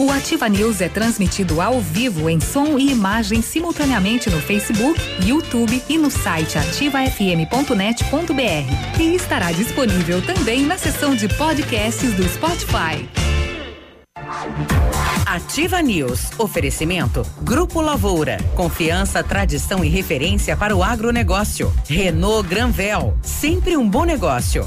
O Ativa News é transmitido ao vivo em som e imagem simultaneamente no Facebook, YouTube e no site ativafm.net.br. E estará disponível também na seção de podcasts do Spotify. Ativa News. Oferecimento Grupo Lavoura. Confiança, tradição e referência para o agronegócio. Renault Granvel. Sempre um bom negócio.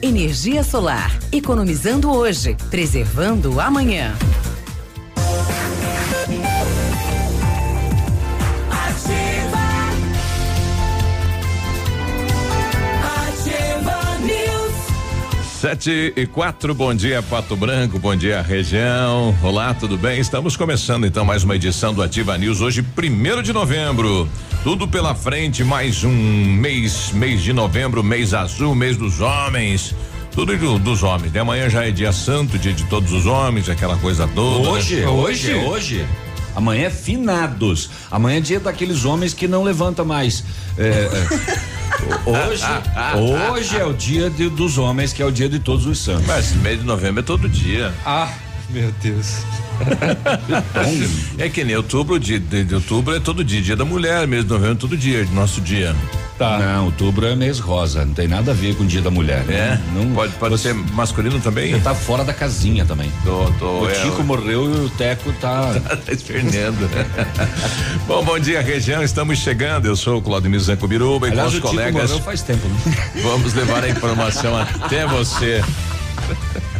Energia solar. Economizando hoje, preservando amanhã. Sete e quatro, bom dia Pato Branco, bom dia região. Olá, tudo bem? Estamos começando então mais uma edição do Ativa News hoje, primeiro de novembro. Tudo pela frente, mais um mês, mês de novembro, mês azul, mês dos homens. Tudo do, dos homens. De amanhã já é dia santo, dia de todos os homens, aquela coisa toda. Hoje, né? hoje, hoje. Amanhã é finados. Amanhã é dia daqueles homens que não levanta mais. É, é. Hoje, hoje é o dia de, dos homens, que é o dia de todos os santos. Mas mês de novembro é todo dia. Ah, meu Deus. é que nem outubro, de, de, de, outubro é todo dia, dia da mulher, mês de novembro é todo dia, nosso dia. Tá. Não, outubro é mês rosa, não tem nada a ver com o dia da mulher. É? Não, não pode pode você, ser masculino também? Você tá fora da casinha também. Tô, tô, o é, Tico morreu e o Teco tá. tá, tá espernendo. bom, bom dia, região, estamos chegando. Eu sou o Claudio Zanco Biruba e com os colegas. Tico morreu faz tempo, né? Vamos levar a informação até você.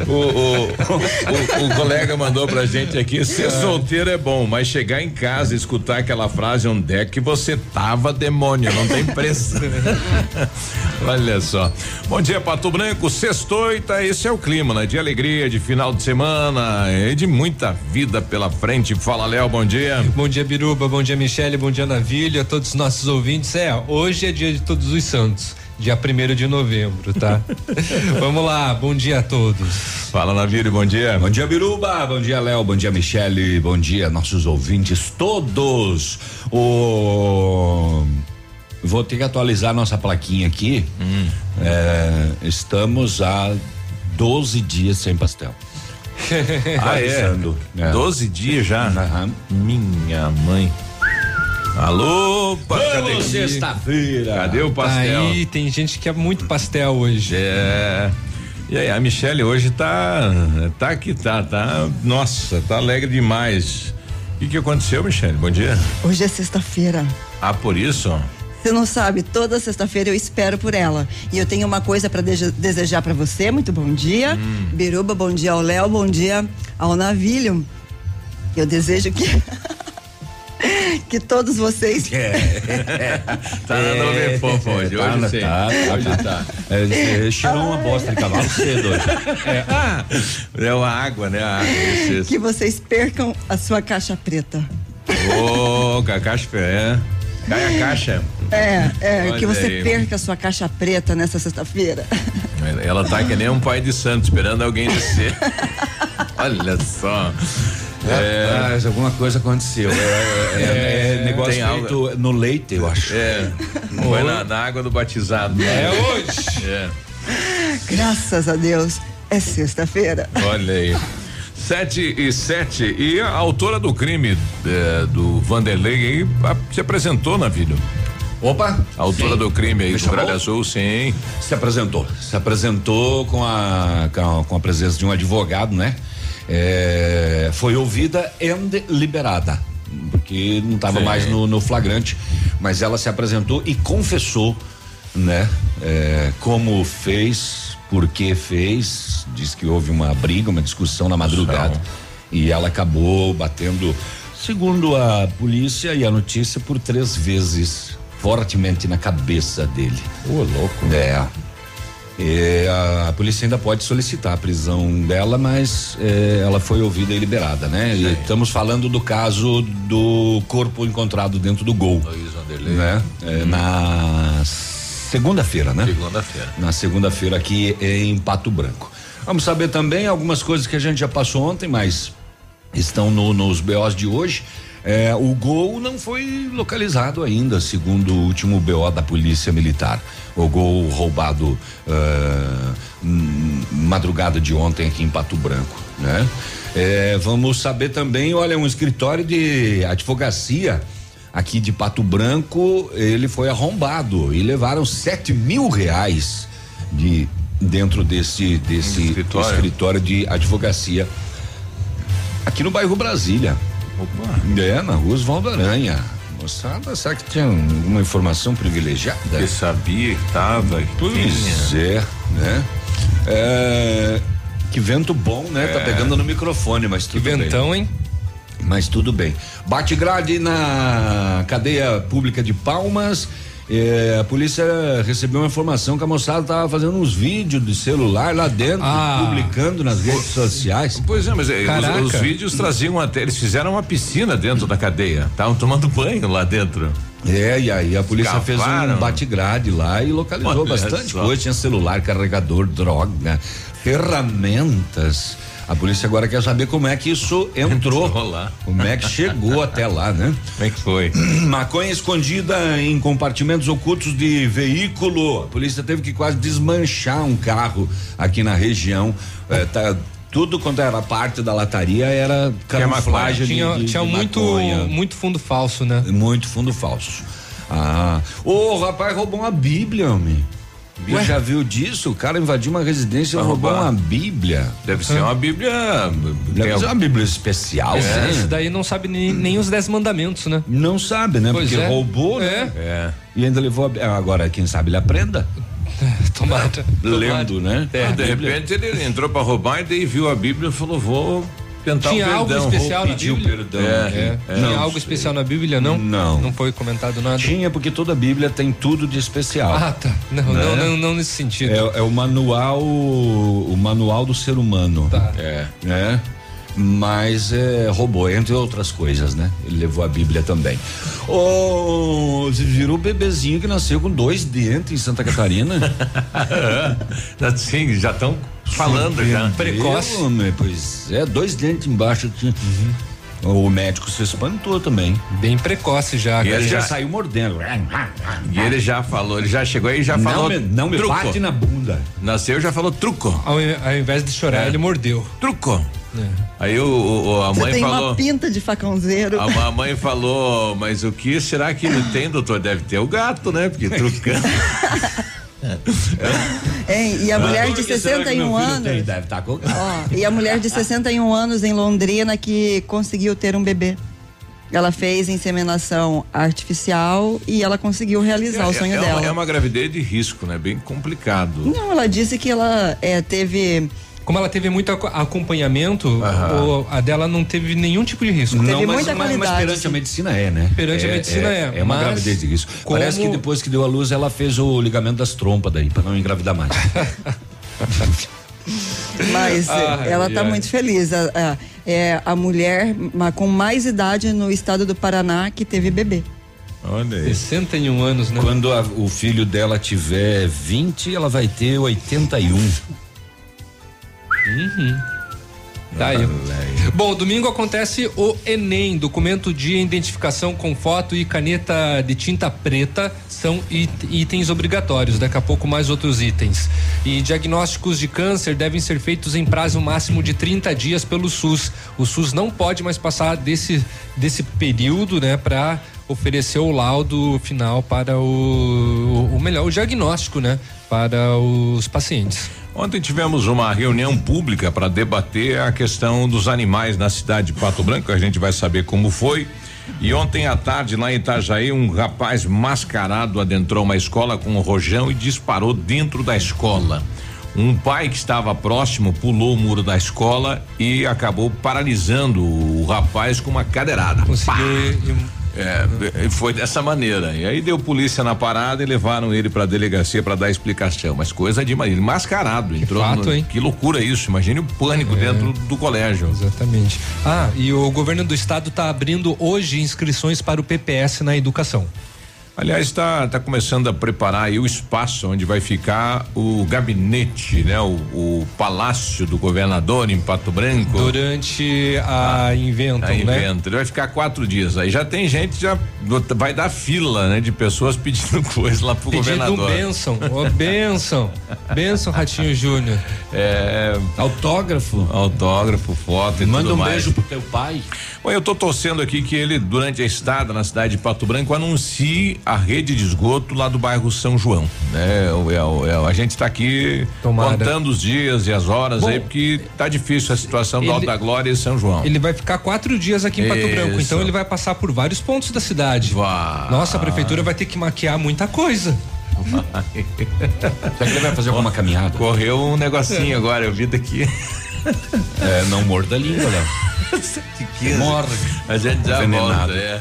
O, o, o, o, colega mandou pra gente aqui: ser solteiro é bom, mas chegar em casa e escutar aquela frase, onde é que você tava, demônio? Não tem preço. Olha só. Bom dia, Pato Branco. Sextoita, esse é o clima, né? De alegria, de final de semana e de muita vida pela frente. Fala, Léo, bom dia. Bom dia, Biruba. Bom dia, Michele. Bom dia, Navilha. Todos os nossos ouvintes. É, hoje é dia de todos os santos dia primeiro de novembro, tá? Vamos lá, bom dia a todos. Fala, Navírio, bom dia. Bom dia, Biruba, bom dia, Léo, bom dia, Michele, bom dia, nossos ouvintes todos. O vou ter que atualizar nossa plaquinha aqui. Hum. É, estamos há 12 dias sem pastel. ah, é? é. 12 dias já? Uhum. Minha mãe. Alô, Vamos sexta-feira. Cadê o pastel? Aí, tem gente que quer muito pastel hoje. É. E aí, a Michelle hoje tá, tá aqui, tá, tá, nossa, tá alegre demais. O que que aconteceu, Michelle? Bom dia. Hoje é sexta-feira. Ah, por isso? Você não sabe, toda sexta-feira eu espero por ela. E eu tenho uma coisa para desejar para você. Muito bom dia. Hum. Biruba, bom dia ao Léo, bom dia ao Navilho. Eu desejo que que todos vocês. É, é, tá na é, fofo hoje. Tá, hoje sim. Tá, hoje tá. É, cheirou uma bosta de cavalo cedo hoje. É, ah, é a água, né? A água, isso, isso. Que vocês percam a sua caixa preta. Ô, oh, a caixa é. Cai a caixa. É, é, Olha que você aí. perca a sua caixa preta nessa sexta-feira. Ela tá que nem um pai de santo, esperando alguém descer. Olha só. É, alguma coisa aconteceu. É, é, é, é negócio feito algo. no leite, eu acho. É. Foi na, na, água do batizado. Né? É hoje. É. Graças a Deus, é sexta-feira. Olha aí. Sete e sete. E a autora do crime é, do Vanderlei a, se apresentou na vida. Opa! A autora sim. do crime aí do Gralha Azul, sim. Se apresentou. Se apresentou com a, com a, com a presença de um advogado, né? É, foi ouvida e liberada, porque não estava mais no, no, flagrante, mas ela se apresentou e confessou, né? É, como fez, por que fez, diz que houve uma briga, uma discussão na madrugada e ela acabou batendo, segundo a polícia e a notícia, por três vezes fortemente na cabeça dele. Ô, louco. É. É, a, a, polícia ainda pode solicitar a prisão dela, mas é, ela foi ouvida e liberada, né? E estamos falando do caso do corpo encontrado dentro do gol. Né? É, na segunda-feira, né? Segunda-feira. Na segunda-feira aqui em Pato Branco. Vamos saber também algumas coisas que a gente já passou ontem, mas estão no, nos BOs de hoje. É, o gol não foi localizado ainda, segundo o último BO da Polícia Militar. O gol roubado uh, madrugada de ontem aqui em Pato Branco, né? É, vamos saber também, olha, um escritório de advocacia aqui de Pato Branco, ele foi arrombado e levaram sete mil reais de dentro desse desse escritório. escritório de advocacia aqui no bairro Brasília. Opa. É, na rua Osvaldo Aranha. Moçada, será que tinha uma informação privilegiada? Que sabia que tava. Pois é, né? É, que vento bom, né? Tá é. Tá pegando no microfone, mas tudo que ventão, bem. hein? Mas tudo bem. Bate grade na cadeia pública de Palmas é, a polícia recebeu uma informação que a moçada estava fazendo uns vídeos de celular lá dentro, ah. publicando nas redes sociais. Pois é, mas é, os, os, vídeos traziam até, eles fizeram uma piscina dentro da cadeia, estavam tomando banho lá dentro. É, e aí a polícia Escaparam. fez um bate-grade lá e localizou Olha bastante coisa, tinha celular, carregador, droga, ferramentas. A polícia agora quer saber como é que isso entrou. entrou lá. Como é que chegou até lá, né? Como é que foi? Maconha escondida em compartimentos ocultos de veículo. A polícia teve que quase desmanchar um carro aqui na região. É, tá, tudo quanto era parte da lataria era camuflagem tinha, de, de, tinha de muito muito fundo falso, né? Muito fundo falso. Ah, o rapaz roubou uma bíblia, homem. Ué? Já viu disso? O cara invadiu uma residência e roubou uma Bíblia. Deve ser uma Bíblia. Deve ser uma Bíblia especial. É. Né? Esse daí não sabe nem, nem, os dez mandamentos, né? Não sabe, né? Pois Porque é. roubou, né? É. E ainda levou. A, agora, quem sabe ele aprenda. Tomara. Lendo, né? É, de repente ele entrou para roubar e daí viu a Bíblia e falou: vou tentar Tinha um perdão, algo especial na Bíblia? perdão. É, é, Tinha algo sei. especial na Bíblia, não? Não. Não foi comentado nada? Tinha, porque toda a Bíblia tem tudo de especial. Ah, tá. Não, né? não, não, não, nesse sentido. É, é, o manual, o manual do ser humano. Tá. É. Né? mas é, roubou, entre outras coisas, né? Ele levou a Bíblia também. Oh, você virou o bebezinho que nasceu com dois dentes em Santa Catarina? Sim, já estão falando já. Precoce. pois é, dois dentes embaixo. Uhum. O médico se espantou também. Bem precoce já. E ele já, já saiu mordendo. E ele já falou, ele já chegou aí e já não falou. Me, não me truco. bate na bunda. Nasceu já falou truco. Ao, ao invés de chorar, é. ele mordeu. Truco. É. Aí o, o, a Você mãe tem falou. uma pinta de facãozeiro. A, a, mãe falou, mas o que será que ele tem, doutor? Deve ter o gato, né? Porque trucando. É, e a mulher de 61 anos. Tem? Deve estar com ó, E a mulher de 61 anos em Londrina que conseguiu ter um bebê. Ela fez inseminação artificial e ela conseguiu realizar é, o sonho é dela. Uma, é uma gravidez de risco, né? Bem complicado. Não, ela disse que ela é, teve como ela teve muito acompanhamento, o, a dela não teve nenhum tipo de risco. Teve não, mas, muita mas, mas perante a medicina é, né? Perante é, a medicina é. É, é uma gravidez de risco. Como... Parece que depois que deu a luz, ela fez o ligamento das trompas daí, para não engravidar mais. Mas ah, ela está muito feliz. A, a, é a mulher com mais idade no estado do Paraná que teve bebê. Olha aí. 61 anos, né? Quando a, o filho dela tiver 20, ela vai ter 81. Uhum. Tá aí. Bom, domingo acontece o Enem, documento de identificação com foto e caneta de tinta preta são itens obrigatórios. Daqui a pouco mais outros itens. E diagnósticos de câncer devem ser feitos em prazo máximo de 30 dias pelo SUS. O SUS não pode mais passar desse desse período, né, para oferecer o laudo final para o, o melhor o diagnóstico, né, para os pacientes. Ontem tivemos uma reunião pública para debater a questão dos animais na cidade de Pato Branco. A gente vai saber como foi. E ontem à tarde, lá em Itajaí, um rapaz mascarado adentrou uma escola com um rojão e disparou dentro da escola. Um pai que estava próximo pulou o muro da escola e acabou paralisando o rapaz com uma cadeirada. Conseguiu É, foi dessa maneira. E aí deu polícia na parada e levaram ele pra delegacia para dar explicação. Mas coisa de ele mascarado. Que entrou fato, no, hein? Que loucura isso. Imagine o pânico é. dentro do colégio. Exatamente. Ah, e o governo do estado está abrindo hoje inscrições para o PPS na educação. Aliás, está tá começando a preparar aí o espaço onde vai ficar o gabinete, né? O, o palácio do governador em Pato Branco. Durante a ah, Inventam, a né? Invento. Ele vai ficar quatro dias. Aí já tem gente, já vai dar fila, né? De pessoas pedindo coisa lá pro pedindo governador. Pedindo bênção, ô bênção. bênção, Ratinho Júnior. É. Autógrafo. Autógrafo, foto e Manda tudo um mais. beijo pro teu pai. Bom, eu tô torcendo aqui que ele, durante a estada na cidade de Pato Branco, anuncie a rede de esgoto lá do bairro São João. Né? É, é, a gente está aqui Tomara. contando os dias e as horas Bom, aí, porque tá difícil a situação ele, do Alto da Glória e São João. Ele vai ficar quatro dias aqui em Pato Isso. Branco, então ele vai passar por vários pontos da cidade. Vai. Nossa, a prefeitura vai ter que maquiar muita coisa. Será que ele vai fazer alguma caminhada? Correu um negocinho agora, eu vi daqui. É, não morda a língua, Léo. Morre. A gente já volta, é.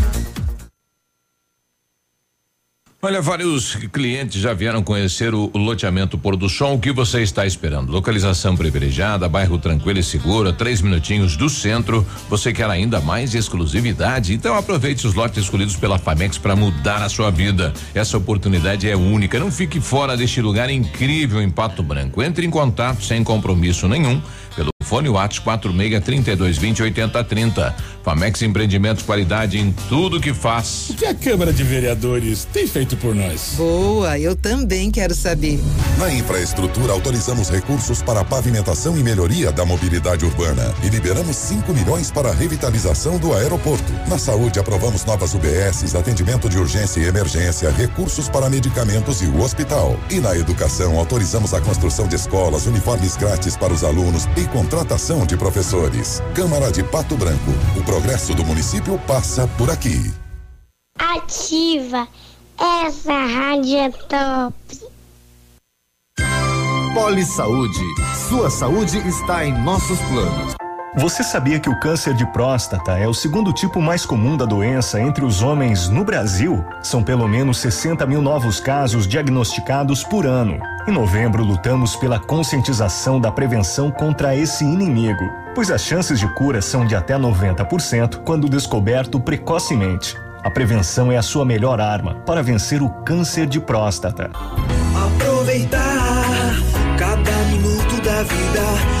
Olha, vários clientes já vieram conhecer o, loteamento Pôr do Sol. O que você está esperando? Localização privilegiada, bairro tranquilo e seguro, três minutinhos do centro. Você quer ainda mais exclusividade? Então aproveite os lotes escolhidos pela Famex para mudar a sua vida. Essa oportunidade é única. Não fique fora deste lugar incrível em Pato Branco. Entre em contato sem compromisso nenhum pelo fone WhatsApp 46 32 20 80 30. Famex Empreendimentos qualidade em tudo que faz. O que a Câmara de Vereadores tem feito por nós? Boa, eu também quero saber. Na infraestrutura autorizamos recursos para pavimentação e melhoria da mobilidade urbana e liberamos 5 milhões para a revitalização do aeroporto. Na saúde aprovamos novas UBSs, atendimento de urgência e emergência, recursos para medicamentos e o hospital. E na educação autorizamos a construção de escolas, uniformes grátis para os alunos e contratação de professores. Câmara de Pato Branco. O progresso do município passa por aqui. Ativa. Essa rádio é top. Poli Saúde. Sua saúde está em nossos planos. Você sabia que o câncer de próstata é o segundo tipo mais comum da doença entre os homens no Brasil? São pelo menos 60 mil novos casos diagnosticados por ano. Em novembro, lutamos pela conscientização da prevenção contra esse inimigo, pois as chances de cura são de até 90% quando descoberto precocemente. A prevenção é a sua melhor arma para vencer o câncer de próstata. Aproveitar cada minuto da vida,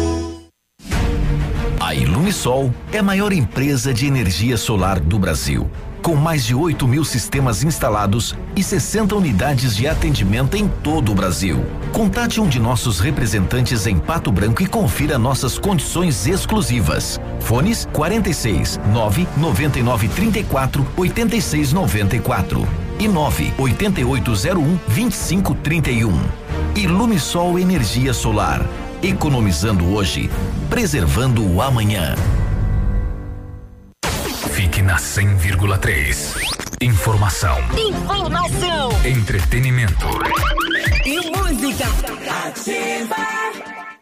A Ilumisol é a maior empresa de energia solar do Brasil com mais de 8 mil sistemas instalados e 60 unidades de atendimento em todo o Brasil. Contate um de nossos representantes em Pato Branco e confira nossas condições exclusivas. Fones 46 9 99 34 86 94 e 9 8801 2531. Ilumisol Energia Solar. Economizando hoje, preservando o amanhã. Fique na 100,3. Informação. Informação. Entretenimento. E música. Ativa.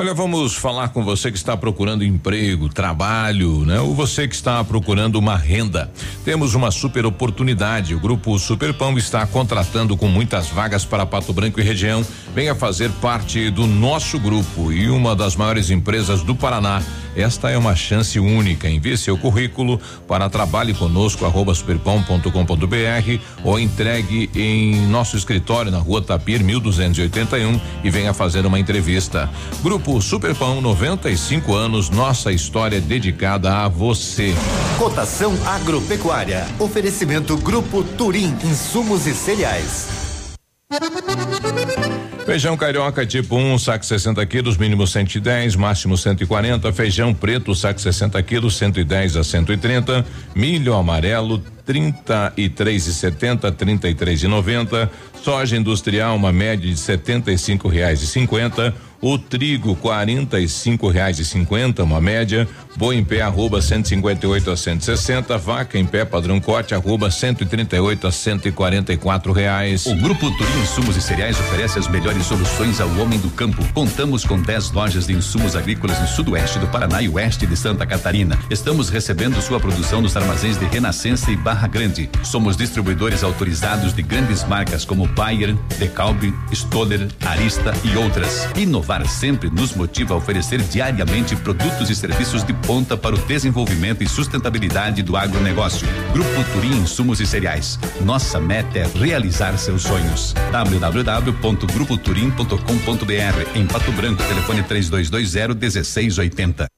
Olha, vamos falar com você que está procurando emprego, trabalho, né? Ou você que está procurando uma renda. Temos uma super oportunidade. O grupo Superpão está contratando com muitas vagas para Pato Branco e região. Venha fazer parte do nosso grupo e uma das maiores empresas do Paraná esta é uma chance única. Envie seu currículo para trabalhe conosco arroba superpão.com.br ou entregue em nosso escritório na rua Tapir 1281 e venha fazer uma entrevista. Grupo Grupo Superpão 95 anos, nossa história dedicada a você. Cotação agropecuária. Oferecimento Grupo Turim, insumos e cereais. Feijão carioca tipo 1, um, saco 60 quilos, mínimo 110, máximo 140. Feijão preto, saco 60 quilos, 110 a 130. Milho amarelo, 33,70, 33,90. Soja industrial, uma média de R$ 75,50. O trigo, quarenta e cinco reais e cinquenta, uma média. Boi em pé, arroba 158 a 160. Vaca em pé, padrão corte, arroba 138 a 144 reais. O Grupo Turim Insumos e Cereais oferece as melhores soluções ao homem do campo. Contamos com 10 lojas de insumos agrícolas no sudoeste do Paraná e oeste de Santa Catarina. Estamos recebendo sua produção nos armazéns de Renascença e Barra Grande. Somos distribuidores autorizados de grandes marcas como Bayer, Decalbe, Stoller, Arista e outras. Inovar sempre nos motiva a oferecer diariamente produtos e serviços de ponta para o desenvolvimento e sustentabilidade do agronegócio. Grupo Turim Insumos e Cereais. Nossa meta é realizar seus sonhos. www.grupoturim.com.br em Pato Branco, telefone 3220 1680.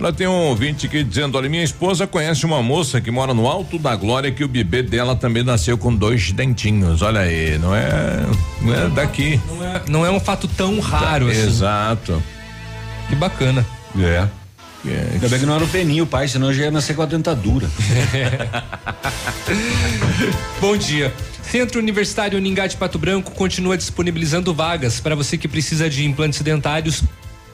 Olha, tem um ouvinte aqui dizendo: olha, minha esposa conhece uma moça que mora no Alto da Glória que o bebê dela também nasceu com dois dentinhos. Olha aí, não é, não é daqui. Não é, não é um fato tão raro tá, assim. Exato. Que bacana. É. É. Ainda bem que não era o peninho, pai, senão já ia nascer com a dentadura. Bom dia. Centro Universitário Uningá de Pato Branco continua disponibilizando vagas para você que precisa de implantes dentários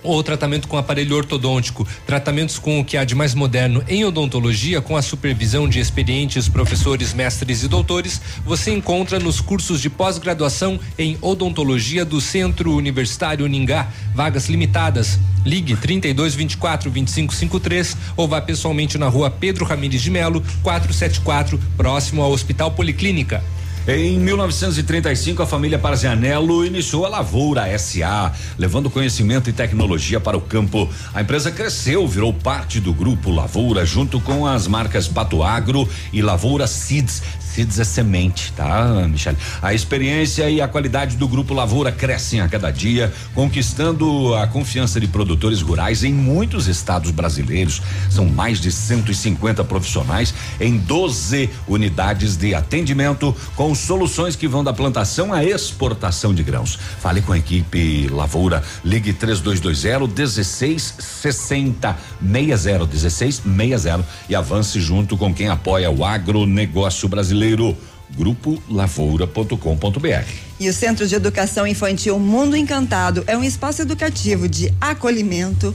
ou tratamento com aparelho ortodôntico, tratamentos com o que há de mais moderno em odontologia, com a supervisão de experientes professores, mestres e doutores, você encontra nos cursos de pós-graduação em odontologia do Centro Universitário Ningá, vagas limitadas. Ligue 32 24 25 53 ou vá pessoalmente na rua Pedro Ramires de Melo, 474, próximo ao Hospital Policlínica. Em 1935, a família Parzianello iniciou a Lavoura SA, levando conhecimento e tecnologia para o campo. A empresa cresceu, virou parte do grupo Lavoura, junto com as marcas Pato Agro e Lavoura Seeds Seeds é semente, tá, Michele? A experiência e a qualidade do Grupo Lavoura crescem a cada dia, conquistando a confiança de produtores rurais em muitos estados brasileiros. São mais de 150 profissionais em 12 unidades de atendimento com soluções que vão da plantação à exportação de grãos. Fale com a equipe Lavoura, ligue 3220 1660 60 16 60 e avance junto com quem apoia o agronegócio brasileiro brasileiro. Grupo Lavoura.com.br. E o Centro de Educação Infantil Mundo Encantado é um espaço educativo de acolhimento,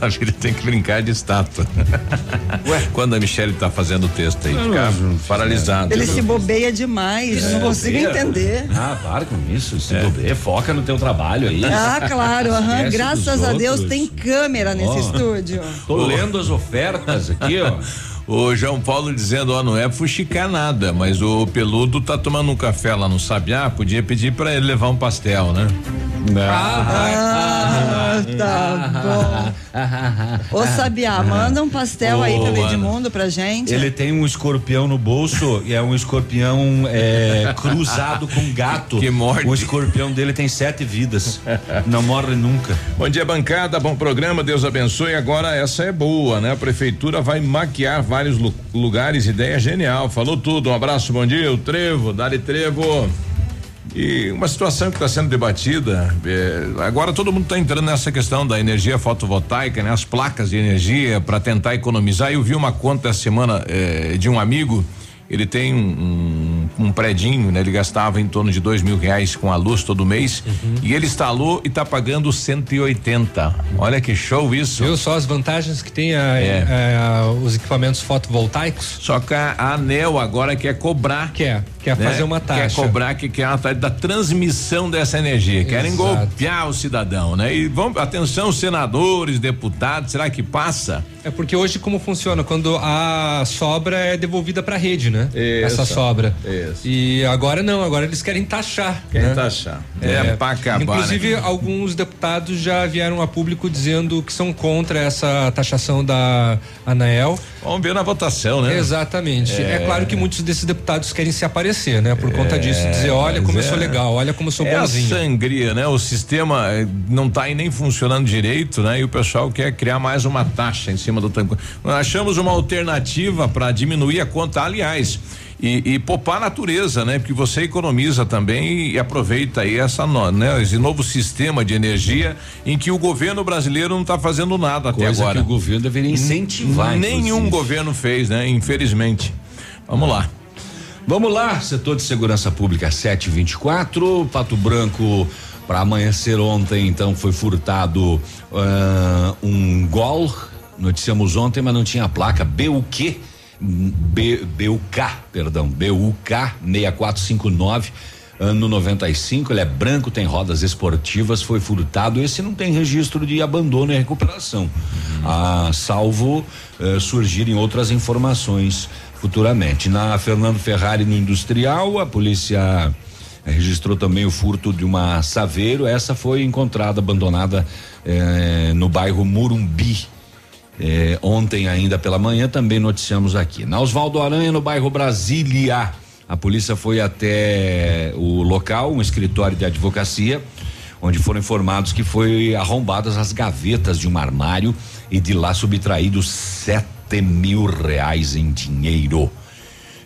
Na vida tem que brincar de estátua. Ué? Quando a Michelle tá fazendo o texto aí, fica paralisado. Ele se bobeia demais, não consigo bobeia. entender. Ah, para com isso. Se bobeia, foca no teu trabalho aí. Ah, claro, aham. Graças a Deus outros. tem câmera nesse Ó. estúdio. Tô lendo as ofertas aqui, ó. O João Paulo dizendo, ó, não é fuxicar nada, mas o peludo tá tomando um café lá no Sabiá, podia pedir pra ele levar um pastel, né? Ah, tá bom. Ô Sabiá, manda um pastel aí Ô, pelo. Edmundo pra gente. Ele tem um escorpião no bolso e é um escorpião é, cruzado com gato. Que morde. O escorpião dele tem sete vidas. Não morre nunca. Bom dia, bancada, bom programa, Deus abençoe. Agora essa é boa, né? A prefeitura vai maquiar vários lu- lugares, ideia genial. Falou tudo. Um abraço, bom dia, o Trevo, Dali Trevo. E uma situação que está sendo debatida, é, agora todo mundo está entrando nessa questão da energia fotovoltaica, né? As placas de energia para tentar economizar. Eu vi uma conta essa semana é, de um amigo, ele tem um, um, um predinho, né? Ele gastava em torno de dois mil reais com a luz todo mês e ele instalou e está pagando 180. Olha que show isso. Viu só as vantagens que tem a- É. a- os equipamentos fotovoltaicos? Só que a a ANEL agora quer cobrar. Quer, quer né? fazer uma taxa. Quer cobrar que quer uma taxa da transmissão dessa energia. Querem Exato. golpear o cidadão, né? E vamos, atenção, senadores, deputados, será que passa? É porque hoje como funciona? Quando a sobra é devolvida para a rede, né? Essa sobra. Isso. E agora não, agora eles querem taxar. Querem né? taxar. É, pra acabar, Inclusive, né? alguns deputados já vieram a público dizendo que são contra essa taxação da Anael. Vamos ver na votação, né? Exatamente. É, É. claro que muitos desses deputados querem se aparecer, né? Por conta disso, dizer, olha como eu sou é- legal, olha como eu sou é bonzinho. a sangria, né? O sistema eh, não tá aí nem funcionando direito, né? E o pessoal quer criar mais uma taxa em cima do tanque. Achamos uma alternativa para diminuir a conta, aliás. E, e poupar a natureza, né? Porque você economiza também e aproveita aí essa né? esse novo sistema de energia em que o governo brasileiro não está fazendo nada até Coisa agora. que o governo deveria incentivar, Nenhum inclusive. governo fez, né? Infelizmente. Vamos lá. Vamos lá, setor de segurança pública 724, Pato Branco para amanhecer ontem, então foi furtado ah, um Gol. Noticiamos ontem, mas não tinha placa BUQ, B, BUK, perdão, BUK 6459. Ano 95, ele é branco, tem rodas esportivas, foi furtado. Esse não tem registro de abandono e recuperação. Ah, salvo eh, surgirem outras informações futuramente. Na Fernando Ferrari no Industrial, a polícia registrou também o furto de uma Saveiro. Essa foi encontrada abandonada eh, no bairro Murumbi. Eh, ontem ainda pela manhã também noticiamos aqui. Na Oswaldo Aranha, no bairro Brasília, a polícia foi até o local, um escritório de advocacia, onde foram informados que foi arrombadas as gavetas de um armário e de lá subtraídos sete mil reais em dinheiro.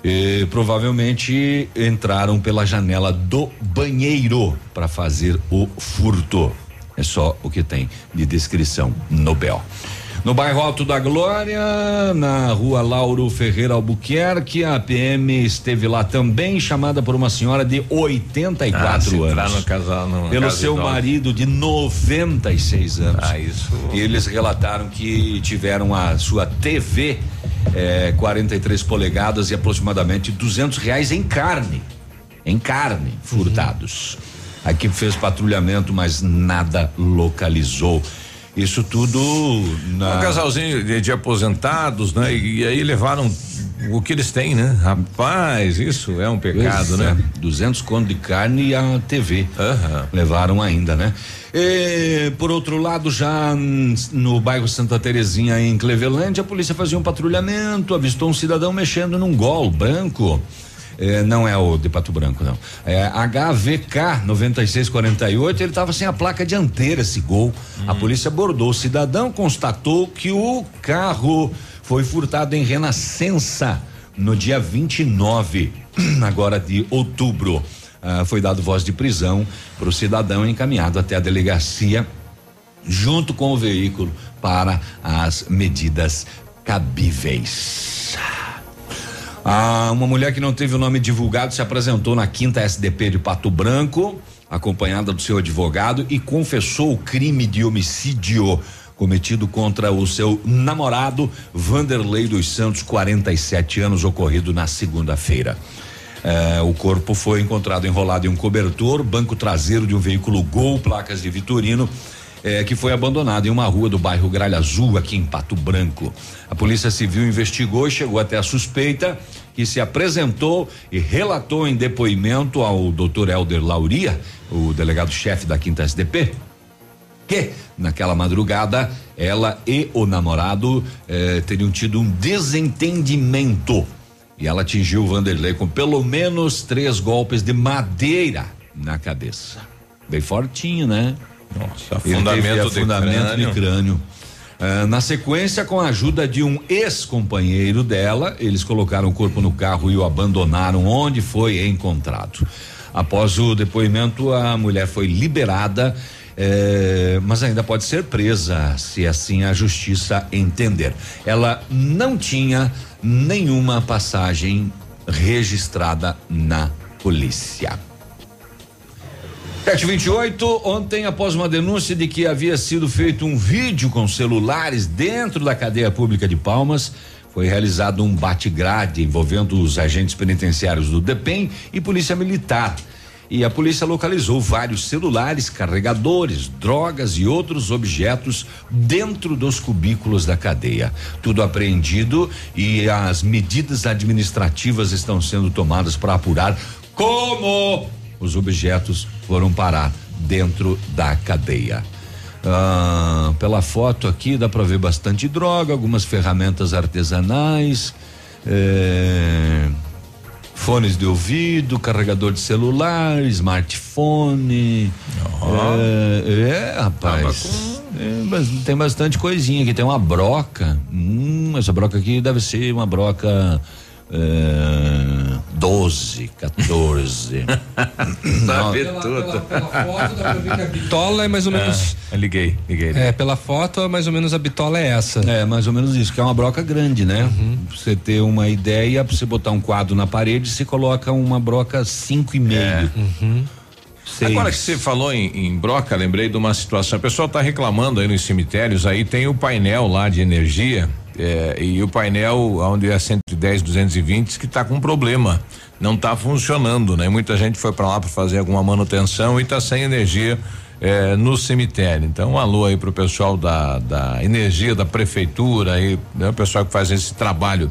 Eh, provavelmente entraram pela janela do banheiro para fazer o furto. É só o que tem de descrição no BO. No bairro Alto da Glória, na rua Lauro Ferreira Albuquerque, a PM esteve lá também, chamada por uma senhora de 84 Ah, anos. no casal, numa pelo seu idosa. marido de 96 anos. Ah, isso. E eles relataram que tiveram a sua TV eh, 43 polegadas e aproximadamente 200 reais em carne. Em carne, furtados. A equipe fez patrulhamento, mas nada localizou. Isso tudo na. Um casalzinho de, de aposentados, né? E, e aí levaram o que eles têm, né? Rapaz, isso é um pecado, né? é, 200 conto de carne e a TV. Levaram ainda, né? E, por outro lado, já no bairro Santa Terezinha, em Clevelândia, a polícia fazia um patrulhamento, avistou um cidadão mexendo num gol branco. É, não é o de Pato Branco, não. É HVK 9648, ele estava sem a placa dianteira, esse gol. A polícia abordou o cidadão, constatou que o carro foi furtado em Renascença no dia 29, agora de outubro. ah, foi dado voz de prisão para o cidadão encaminhado até a delegacia junto com o veículo para as medidas cabíveis. Ah, uma mulher que não teve o nome divulgado se apresentou na quinta SDP de Pato Branco, acompanhada do seu advogado, e confessou o crime de homicídio cometido contra o seu namorado Vanderlei dos Santos, 47 anos, ocorrido na segunda-feira. Eh, o corpo foi encontrado enrolado em um cobertor, banco traseiro de um veículo Gol, placas de Vitorino, eh, que foi abandonado em uma rua do bairro Gralha Azul, aqui em Pato Branco. A Polícia Civil investigou e chegou até a suspeita, que se apresentou e relatou em depoimento ao doutor Helder Lauria, o delegado-chefe da Quinta SDP, que naquela madrugada ela e o namorado eh, teriam tido um desentendimento e ela atingiu o Vanderlei com pelo menos três golpes de madeira na cabeça. Bem fortinho, né? Nossa, Ele fundamento teve de afundamento crânio. de crânio. Ah, na sequência, com a ajuda de um ex-companheiro dela, eles colocaram o corpo no carro e o abandonaram onde foi encontrado. Após o depoimento, a mulher foi liberada, eh, mas ainda pode ser presa, se assim a justiça entender. Ela não tinha nenhuma passagem registrada na polícia. 728, ontem, após uma denúncia de que havia sido feito um vídeo com celulares dentro da cadeia pública de Palmas, foi realizado um bate-grade envolvendo os agentes penitenciários do DEPEN e Polícia Militar. E a polícia localizou vários celulares, carregadores, drogas e outros objetos dentro dos cubículos da cadeia. Tudo apreendido e as medidas administrativas estão sendo tomadas para apurar como os objetos foram parar dentro da cadeia. Ah, pela foto aqui dá para ver bastante droga, algumas ferramentas artesanais, eh, fones de ouvido, carregador de celular, smartphone. É, é, rapaz. É, mas tem bastante coisinha aqui. Tem uma broca. Hum, essa broca aqui deve ser uma broca. É, 12, 14. Não, A bitola é mais ou menos. liguei, liguei. É, pela foto, mais ou menos a bitola é essa. É, mais ou menos isso, que é uma broca grande, né? Pra você ter uma ideia, pra você botar um quadro na parede, você coloca uma broca cinco e meio. Seis. Agora que você falou em, em broca, lembrei de uma situação. O pessoal está reclamando aí nos cemitérios, aí tem o painel lá de energia. É, e o painel onde é 110, 220 que está com problema, não está funcionando, né? Muita gente foi para lá para fazer alguma manutenção e está sem energia é, no cemitério. Então, um alô aí pro pessoal da, da energia da prefeitura aí, né? O pessoal que faz esse trabalho.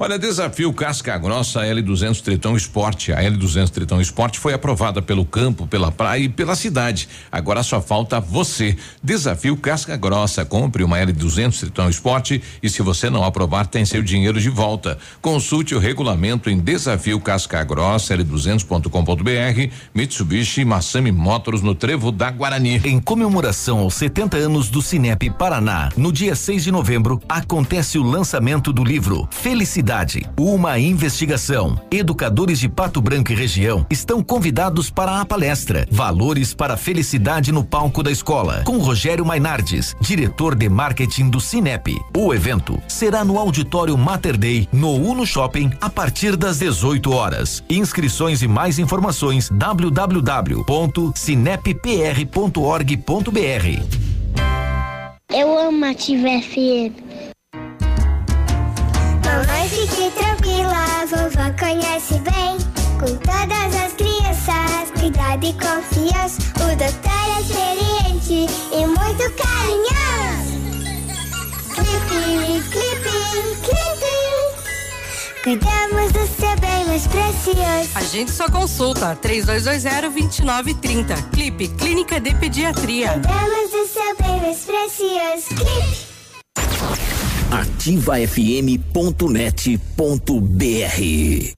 Olha, desafio Casca Grossa L200 Tritão Esporte. A L200 Tritão Esporte foi aprovada pelo campo, pela praia e pela cidade. Agora só falta você. Desafio Casca Grossa. Compre uma L200 Tritão Esporte e se você não aprovar, tem seu dinheiro de volta. Consulte o regulamento em desafio Casca Grossa L200.com.br. Mitsubishi Massami Motors no Trevo da Guarani. Em comemoração aos 70 anos do Cinep Paraná, no dia 6 de novembro, acontece o lançamento do livro Felicidade, uma investigação. Educadores de Pato Branco e região estão convidados para a palestra Valores para a Felicidade no Palco da Escola, com Rogério Mainardes, diretor de marketing do Cinep. O evento será no Auditório Mater Dei, no Uno Shopping, a partir das 18 horas. Inscrições e mais informações www.cineppr.org.br. Eu amo a Ativa cuidado e confiança. O doutor é experiente e muito carinhoso. Clipe, clipe, clipe. Cuidamos do seu bem, Precious. Agende sua consulta 3220-2930. Clipe Clínica de Pediatria. Cuidamos do seu bem mais precioso. Clipe. ativafm.net.br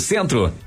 Centro.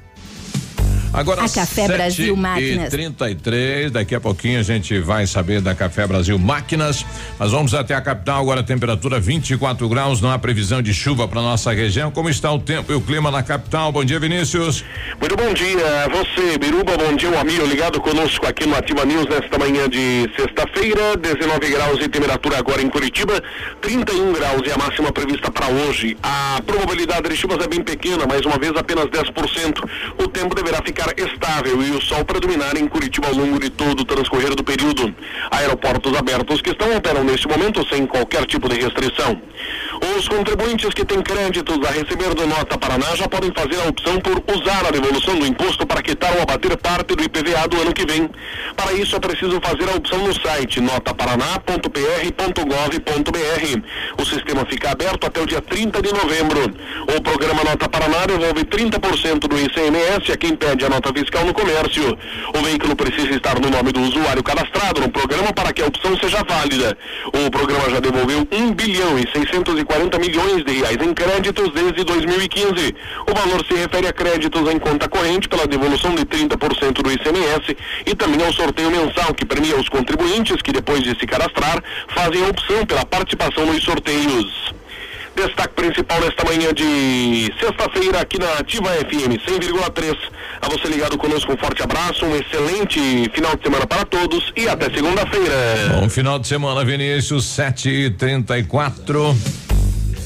Agora, A Café 7 Brasil Máquinas. E 33, daqui a pouquinho a gente vai saber da Café Brasil Máquinas. Mas vamos até a capital, agora a temperatura 24 graus, não há previsão de chuva para nossa região. Como está o tempo e o clima na capital? Bom dia, Vinícius. Muito bom dia a você, Biruba. Bom dia, um amigo ligado conosco aqui no Ativa News nesta manhã de sexta-feira. 19 graus de temperatura agora em Curitiba, 31 graus é a máxima prevista para hoje. A probabilidade de chuvas é bem pequena, mais uma vez apenas 10%. O tempo deverá ficar estável e o sol predominar em Curitiba ao longo de todo o transcorrer do período. Aeroportos abertos que estão operam neste momento sem qualquer tipo de restrição. Os contribuintes que têm créditos a receber do Nota Paraná já podem fazer a opção por usar a devolução do imposto para quitar ou abater parte do IPVA do ano que vem. Para isso é preciso fazer a opção no site notaparaná.pr.gov.br. O sistema fica aberto até o dia 30 de novembro. O programa Nota Paraná devolve 30% do ICMS a quem pede a nota fiscal no comércio. O veículo precisa estar no nome do usuário cadastrado no programa para que a opção seja válida. O programa já devolveu 1 bilhão e 640 milhões de reais em créditos desde 2015. O valor se refere a créditos em conta corrente pela devolução de 30% do ICMS e também ao sorteio mensal que premia os contribuintes que depois de se cadastrar fazem a opção pela participação nos sorteios. Destaque principal nesta manhã de sexta-feira aqui na Ativa FM 100,3. A você ligado conosco, um forte abraço, um excelente final de semana para todos e até segunda-feira. Bom final de semana, Vinícius, 7 e 34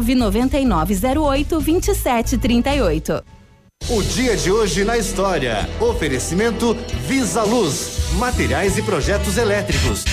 99908 2738. O dia de hoje na história. Oferecimento Visa Luz, materiais e projetos elétricos.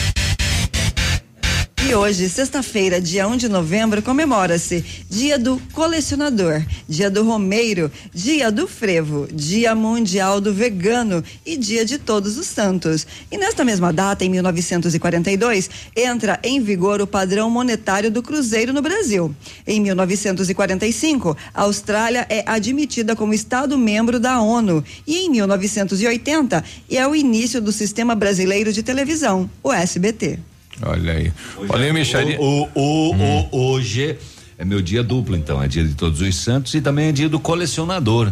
E hoje, sexta-feira, dia 1 de novembro, comemora-se Dia do Colecionador, Dia do Romeiro, Dia do Frevo, Dia Mundial do Vegano e Dia de Todos os Santos. E nesta mesma data, em 1942, entra em vigor o padrão monetário do Cruzeiro no Brasil. Em 1945, a Austrália é admitida como Estado membro da ONU. E em 1980 é o início do Sistema Brasileiro de Televisão, o SBT. Olha aí. Olha aí, Micharia. O, o, o, o- hoje é meu dia duplo, então. É dia de todos os santos e também é dia do colecionador.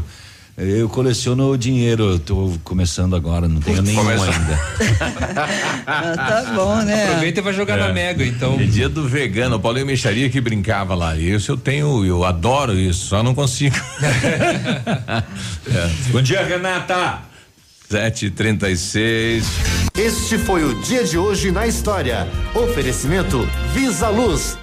Eu coleciono dinheiro, eu tô começando agora, não tenho nenhum Começa- ainda. Ah, tá bom, né? Aproveita e vai jogar na Mega, então. É dia do vegano, o Paulinho Micharia que brincava lá. Isso eu tenho, eu adoro isso, só não consigo. é. Bom dia, Renata. 7h36. Este foi o dia de hoje na história. Oferecimento Visa Luz.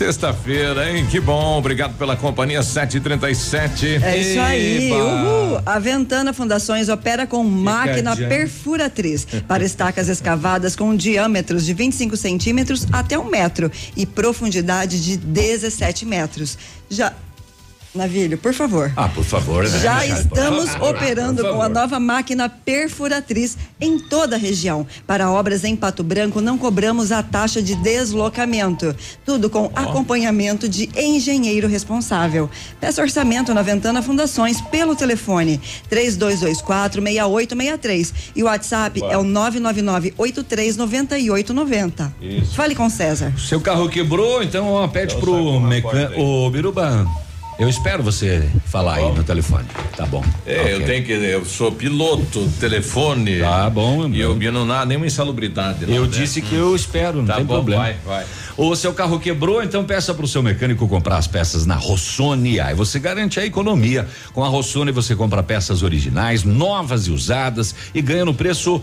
Sexta-feira, hein? Que bom. Obrigado pela companhia 737. É isso aí. Eba. Uhul. A Ventana Fundações opera com máquina perfuratriz para estacas escavadas com diâmetros de 25 centímetros até um metro e profundidade de 17 metros. Já. Navilho, por favor. Ah, por favor, né? Já estamos favor, operando com a nova máquina perfuratriz em toda a região. Para obras em Pato Branco, não cobramos a taxa de deslocamento. Tudo com acompanhamento de engenheiro responsável. Peça orçamento na Ventana Fundações pelo telefone 3224-6863. E o WhatsApp é o 999-839890. Isso. Fale com César. Seu carro quebrou, então ó, pede pro mecânico. Ô, Biruba, eu espero você falar aí no telefone. Tá bom. É, eu Ok. tenho que. Eu sou piloto, telefone. Tá bom, E eu vi não há nenhuma insalubridade. Eu né? disse que eu espero, não Tá tem bom, problema. vai, vai. O seu carro quebrou, então peça para o seu mecânico comprar as peças na Rossoni. Aí você garante a economia. Com a Rossoni você compra peças originais, novas e usadas e ganha no preço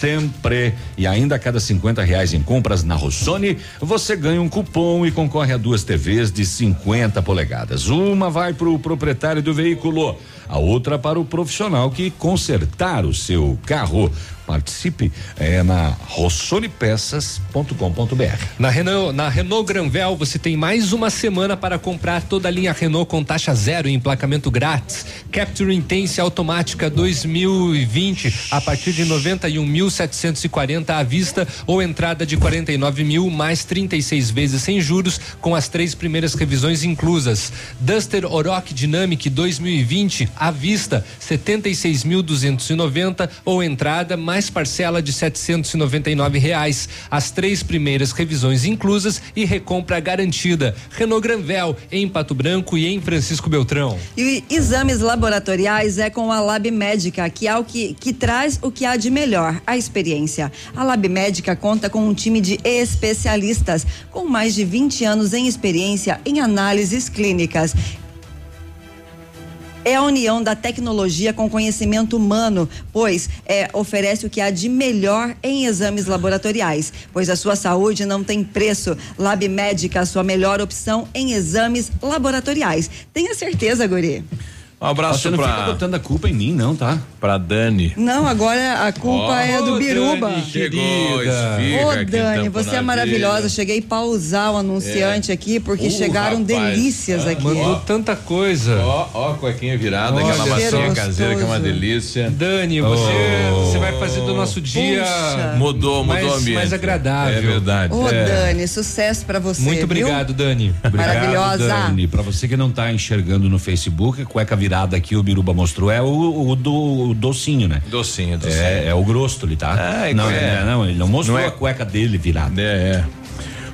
sempre. E ainda a cada 50 reais em compras na Rossoni, você ganha um cupom e concorre a duas TVs de 50 polegadas. Uma vai para o proprietário do veículo, a outra para o profissional que consertar o seu carro. Participe é na rossonepeças.com.br. Na Renault, na Renault Granvel você tem mais uma semana para comprar toda a linha Renault com taxa zero e emplacamento grátis. Capture Intense automática 2020 a partir de 91.740 à vista ou entrada de 49 mil mais 36 vezes sem juros com as três primeiras revisões inclusas. Duster Oroch Dynamic 2020 à vista 76.290 ou entrada mais parcela de 799 reais. As três primeiras revisões inclusas e recompra garantida. Renault Granvel em Pato Branco e em Francisco Beltrão. E exames laboratoriais é com a Lab Médica, que é o que, que traz o que há de melhor, a experiência. A Lab Médica conta com um time de especialistas com mais de 20 anos em experiência em análises clínicas. É a união da tecnologia com conhecimento humano, pois é, oferece o que há de melhor em exames laboratoriais, pois a sua saúde não tem preço. Lab Médica, a sua melhor opção em exames laboratoriais. Tenha certeza, Guri. Um abraço Você não pra. fica botando a culpa em mim, não, tá? Pra Dani. Não, agora a culpa Ó, é do Biruba. Dani, chegou, querida. esfiga Ô, Dani, você é maravilhosa. Cheguei a pausar o anunciante aqui porque Uh, chegaram rapaz. delícias Ah, aqui. Mandou tanta coisa. Ó, ó, a cuequinha virada, Olha, aquela massinha caseira que é uma delícia. Dani, você, você vai fazer do nosso dia Puxa. Mudou, mudou mais, o ambiente. mais agradável. É verdade. Ô, é. Dani, sucesso pra você. Muito viu? obrigado, Dani. Maravilhosa. Dani, pra você que não tá enxergando no Facebook, a cueca virada aqui o Biruba mostrou é o, o do o docinho, né? Docinho, docinho. É, é o grosso ali, tá? Ah, não, é. é, não, ele não mostrou Não é- a cueca dele virada. É, é.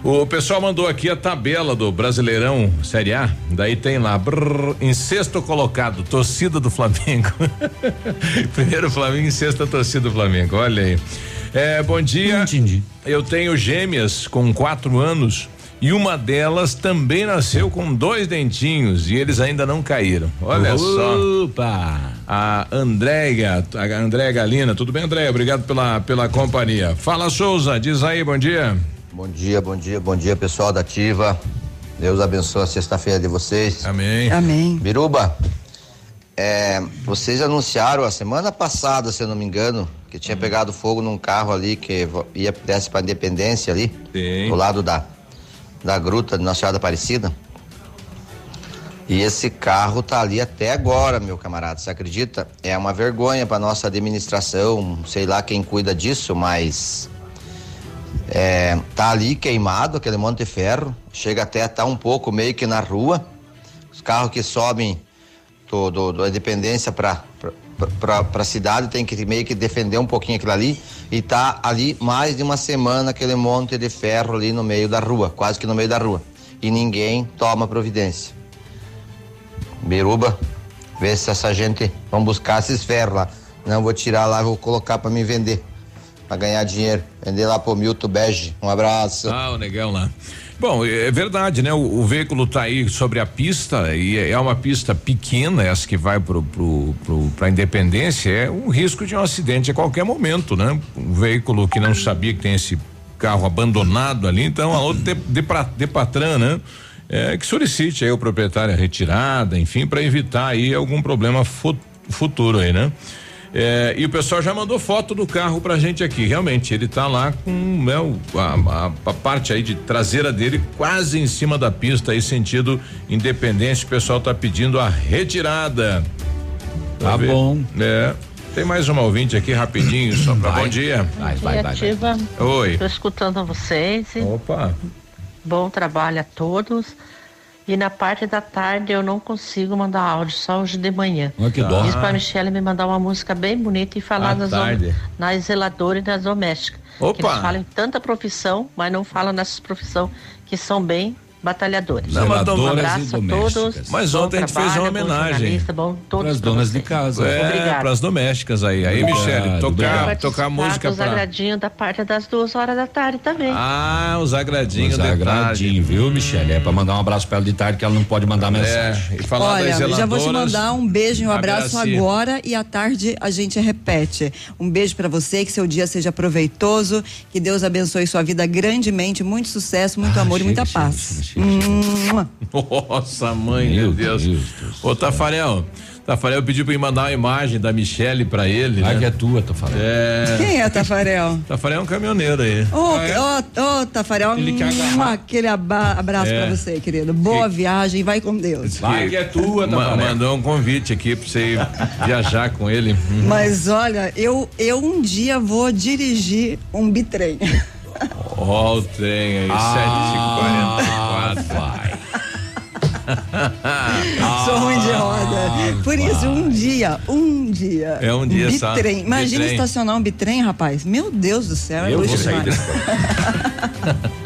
O pessoal mandou aqui a tabela do Brasileirão Série A. Daí tem lá, brrr, em sexto colocado, torcida do Flamengo. Primeiro Flamengo, em sexta torcida do Flamengo. Olha aí. É, bom dia. entendi. Eu tenho gêmeas com quatro anos e uma delas também nasceu com dois dentinhos e eles ainda não caíram. Olha só. Opa! A Andréia, a Andréia Galina, tudo bem, Andréia? Obrigado pela, pela companhia. Fala, Souza, diz aí, bom dia. Bom dia, bom dia, bom dia, pessoal da Ativa. Deus abençoe a sexta-feira de vocês. Amém. Amém. Biruba, é, vocês anunciaram a semana passada, se eu não me engano, que tinha pegado fogo num carro ali que ia desce para Independência ali, Sim. do lado da, da gruta de Nossa Senhora Aparecida. E esse carro tá ali até agora, meu camarada. Você acredita? É uma vergonha para nossa administração, sei lá quem cuida disso, mas é, tá ali queimado aquele monte de ferro. Chega até estar um pouco meio que na rua. Os carros que sobem do, do, da Independência para para a cidade, tem que meio que defender um pouquinho aquilo ali e tá ali mais de uma semana aquele monte de ferro ali no meio da rua, quase que no meio da rua. E ninguém toma providência. Biruba, vê se essa gente vão buscar esses ferros lá. Não vou tirar lá, vou colocar para me vender, para ganhar dinheiro. Vender lá pro Milton Bege. Um abraço. Ah, o negão lá. Bom, é verdade, né? O, o veículo está aí sobre a pista e é uma pista pequena, essa que vai pro, pro, pro, pra Independência, é um risco de um acidente a qualquer momento, né? Um veículo que não sabia que tem esse carro abandonado ali, então a outra de, de, de patrã, né? É, que solicite aí o proprietário a retirada, enfim, para evitar aí algum problema fu futuro aí, né? É, e o pessoal já mandou foto do carro pra gente aqui. Realmente, ele tá lá com né, a, a, a, parte aí de traseira dele quase em cima da pista, aí sentido Independência. O pessoal tá pedindo a retirada. Tá bom. É. Tem mais uma ouvinte aqui rapidinho, só pra Vai. bom dia. Vai, vai, vai, vai. Oi. Tô escutando vocês. Opa. Bom trabalho a todos. E na parte da tarde eu não consigo mandar áudio, só hoje de manhã. Ah, que dó. Diz pra Michelle me mandar uma música bem bonita e falar À nas, tarde. nas zeladoras e nas domésticas. Opa. Que eles falam em tanta profissão, mas não falam nessas profissões que são bem batalhadores. Não, mas um e abraço a todos. Mas ontem a gente fez uma homenagem. Bom, Pras pra donas de casa. É, Obrigada. pras domésticas aí. Aí, Obrigado, Michele, tocar, obrigado. tocar música pra. agradinhos da parte das duas horas da tarde também. Ah, os agradinhos Os de agradinho, viu, Michele? É pra mandar um abraço pra ela de tarde que ela não pode mandar mensagem. É, e falar Olha, das já vou te mandar um beijo e um abraço agora e à tarde a gente repete. Um beijo pra você, que seu dia seja proveitoso, que Deus abençoe sua vida grandemente, muito sucesso, muito amor e muita paz. Mua. Nossa, mãe, meu, Deus. Ô, Tafarel, Tafarel pediu pra eu mandar uma imagem da Michele pra ele. Ah, né? que é tua, Tafarel. É. Quem é Tafarel? Tafarel é um caminhoneiro aí. Ô, Ah, é? ô, ô, Tafarel, Ele quer agarrar. mua, aquele abraço É. pra você, querido. Boa viagem, vai com Deus. Que- é tua, ma- Tafarel. Mandou um convite aqui pra você viajar com ele. Hum. Mas olha, eu, eu um dia vou dirigir um bitrem. Ó, o trem aí, Ah, 7h44. vai. Sou ruim de roda. Por isso, um dia, um dia. É um dia só. bitrem. Imagina Bitrem. estacionar um bitrem, rapaz. Meu Deus do céu, é Eu luxo vou sair demais.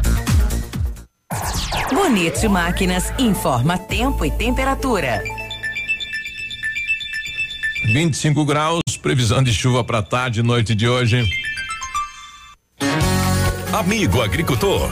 Bonito Máquinas informa tempo e temperatura. 25 graus, previsão de chuva para tarde e noite de hoje. Amigo agricultor,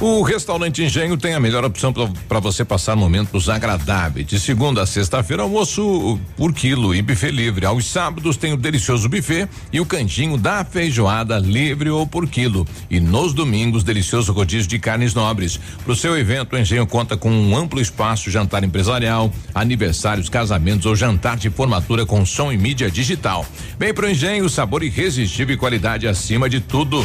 O restaurante Engenho tem a melhor opção para você passar momentos agradáveis. De segunda a sexta-feira, almoço por quilo e buffet livre. Aos sábados tem o delicioso buffet e o cantinho da feijoada livre ou por quilo. E nos domingos, delicioso rodízio de carnes nobres. Para o seu evento, o Engenho conta com um amplo espaço, jantar empresarial, aniversários, casamentos ou jantar de formatura com som e mídia digital. Vem pro Engenho, sabor irresistível e qualidade acima de tudo.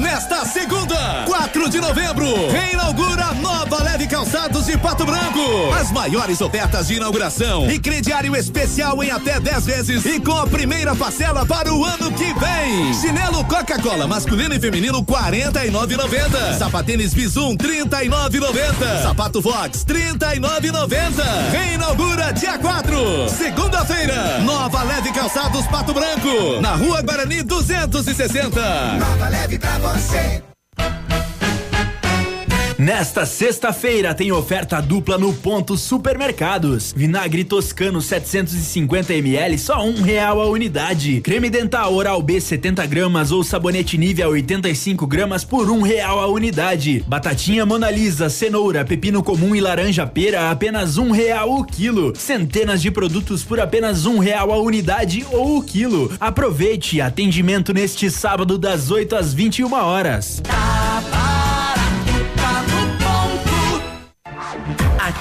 Nesta segunda, 4 de novembro, reinaugura nova Leve Calçados de Pato Branco. As maiores ofertas de inauguração e crediário especial em até 10 vezes e com a primeira parcela para o ano que vem. Chinelo Coca-Cola masculino e feminino 49,90. Sapatênis Bizum 39,90. Sapato Fox 39,90. Reinaugura dia 4, segunda-feira. Nova Leve Calçados Pato Branco, na Rua Guarani 260. Nova Leve pra você. Nesta sexta-feira tem oferta dupla no Ponto Supermercados. Vinagre toscano 750 ml só um real a unidade. Creme dental Oral B 70 gramas ou sabonete Nivea 85 gramas por um real a unidade. Batatinha Mona Lisa, cenoura, pepino comum e laranja pera apenas um real o quilo. Centenas de produtos por apenas um real a unidade ou o quilo. Aproveite atendimento neste sábado das 8 às 21 horas.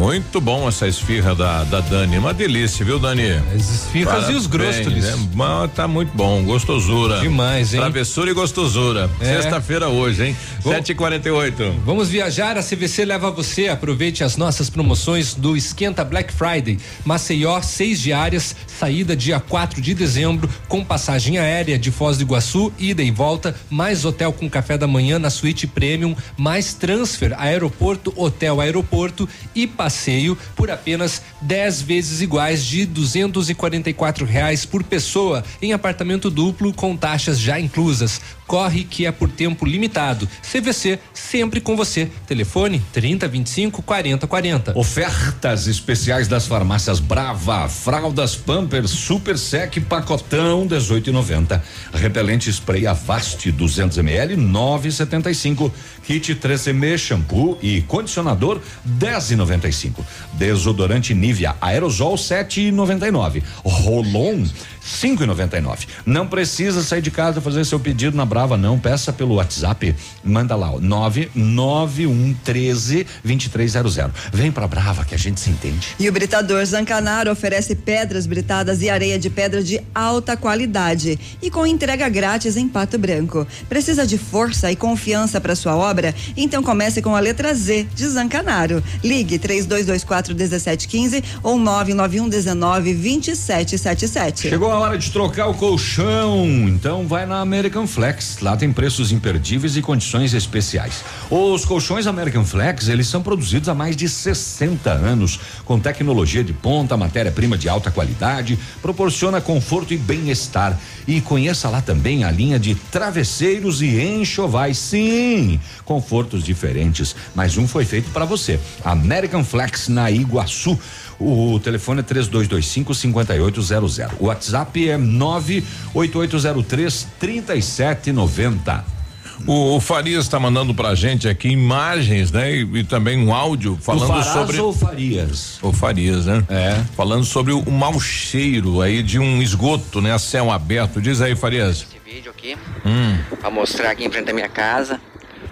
Muito bom essa esfirra da, da Dani. Uma delícia, viu, Dani? As esfirras e os grostos. Né? Mas Tá muito bom. Gostosura. Demais, hein? Travessura e gostosura. É. Sexta-feira hoje, hein? Bom. 7h48. Vamos viajar, a CVC leva você. Aproveite as nossas promoções do Esquenta Black Friday. Maceió, seis diárias, saída dia 4 de dezembro, com passagem aérea de Foz do Iguaçu, ida e volta, mais hotel com café da manhã na suíte premium, mais transfer, aeroporto, hotel, aeroporto e passeio por apenas 10 vezes iguais de 244 reais por pessoa em apartamento duplo com taxas já inclusas. Corre que é por tempo limitado. CVC sempre com você. Telefone 30 25 40 40. Ofertas especiais das farmácias Brava, fraldas Pampers Super Sec pacotão 18,90. Repelente spray Avast 200 ml 9,75. Kit 3M shampoo e condicionador 10,95. Desodorante aerosol 7,99. Rolon 5,99. Não precisa sair de casa fazer seu pedido na Brava, não. Peça pelo WhatsApp. Manda lá, ó, 99113 2300. Vem pra Brava que a gente se entende. E o Britador Zancanaro oferece pedras britadas e areia de pedra de alta qualidade e com entrega grátis em Pato Branco. Precisa de força e confiança para sua obra? Então comece com a letra Z de Zancanaro. Ligue 3224 1715 ou 991 19 2777. Chegou a hora de trocar o colchão, então vai na American Flex. Lá tem preços imperdíveis e condições especiais. Os colchões American Flex, eles são produzidos há mais de 60 anos, com tecnologia de ponta, matéria-prima de alta qualidade, proporciona conforto e bem-estar. E conheça lá também a linha de travesseiros e enxovais. Sim, confortos diferentes, mas um foi feito para você. American Flex na Iguaçu. O telefone é 3225 5800. O WhatsApp é 98803 3790. O, o Farias está mandando pra gente aqui imagens, né? E, e também um áudio falando sobre. ou Farias? O Farias, né? É. Falando sobre o, o mau cheiro aí de um esgoto, né? A céu aberto. Diz aí, Farias. vídeo aqui Hum. para mostrar aqui em frente à minha casa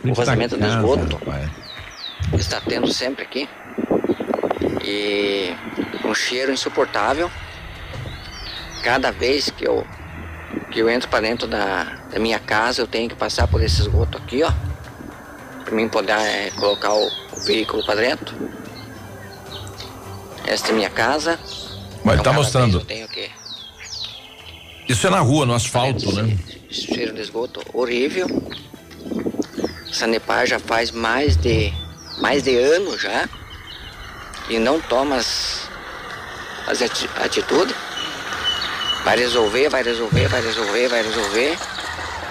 o vazamento do casa, esgoto está tendo sempre aqui e um cheiro insuportável cada vez que eu que eu entro para dentro da, da minha casa eu tenho que passar por esse esgoto aqui ó para mim poder eh, colocar o, o veículo para dentro esta é minha casa Mas Então, tá mostrando. que Isso é na rua, no asfalto, né? cheiro de esgoto horrível. Sanepar já faz mais de mais de ano já. E não toma as, as ati- atitudes, vai resolver, vai resolver, vai resolver, vai resolver.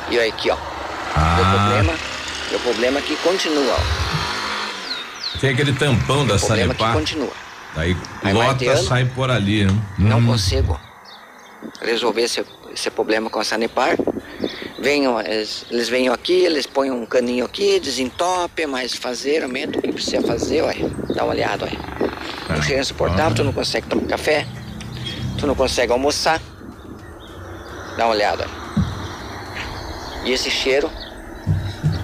E olha aqui, ó. Ah. O problema, o problema é que continua, ó. Tem aquele tampão da O problema é que Sanepar. continua. Aí Aí lota, ano. sai por ali, né? Não Hum. consigo resolver esse, esse problema com a Sanepar. Venham, eles, eles vêm aqui, eles põem um caninho aqui, desentopem, mas fazer realmente o que precisa fazer, olha. Dá uma olhada, olha. O cheiro é insuportável, tu não consegue tomar café, tu não consegue almoçar. Dá uma olhada, olha. E esse cheiro,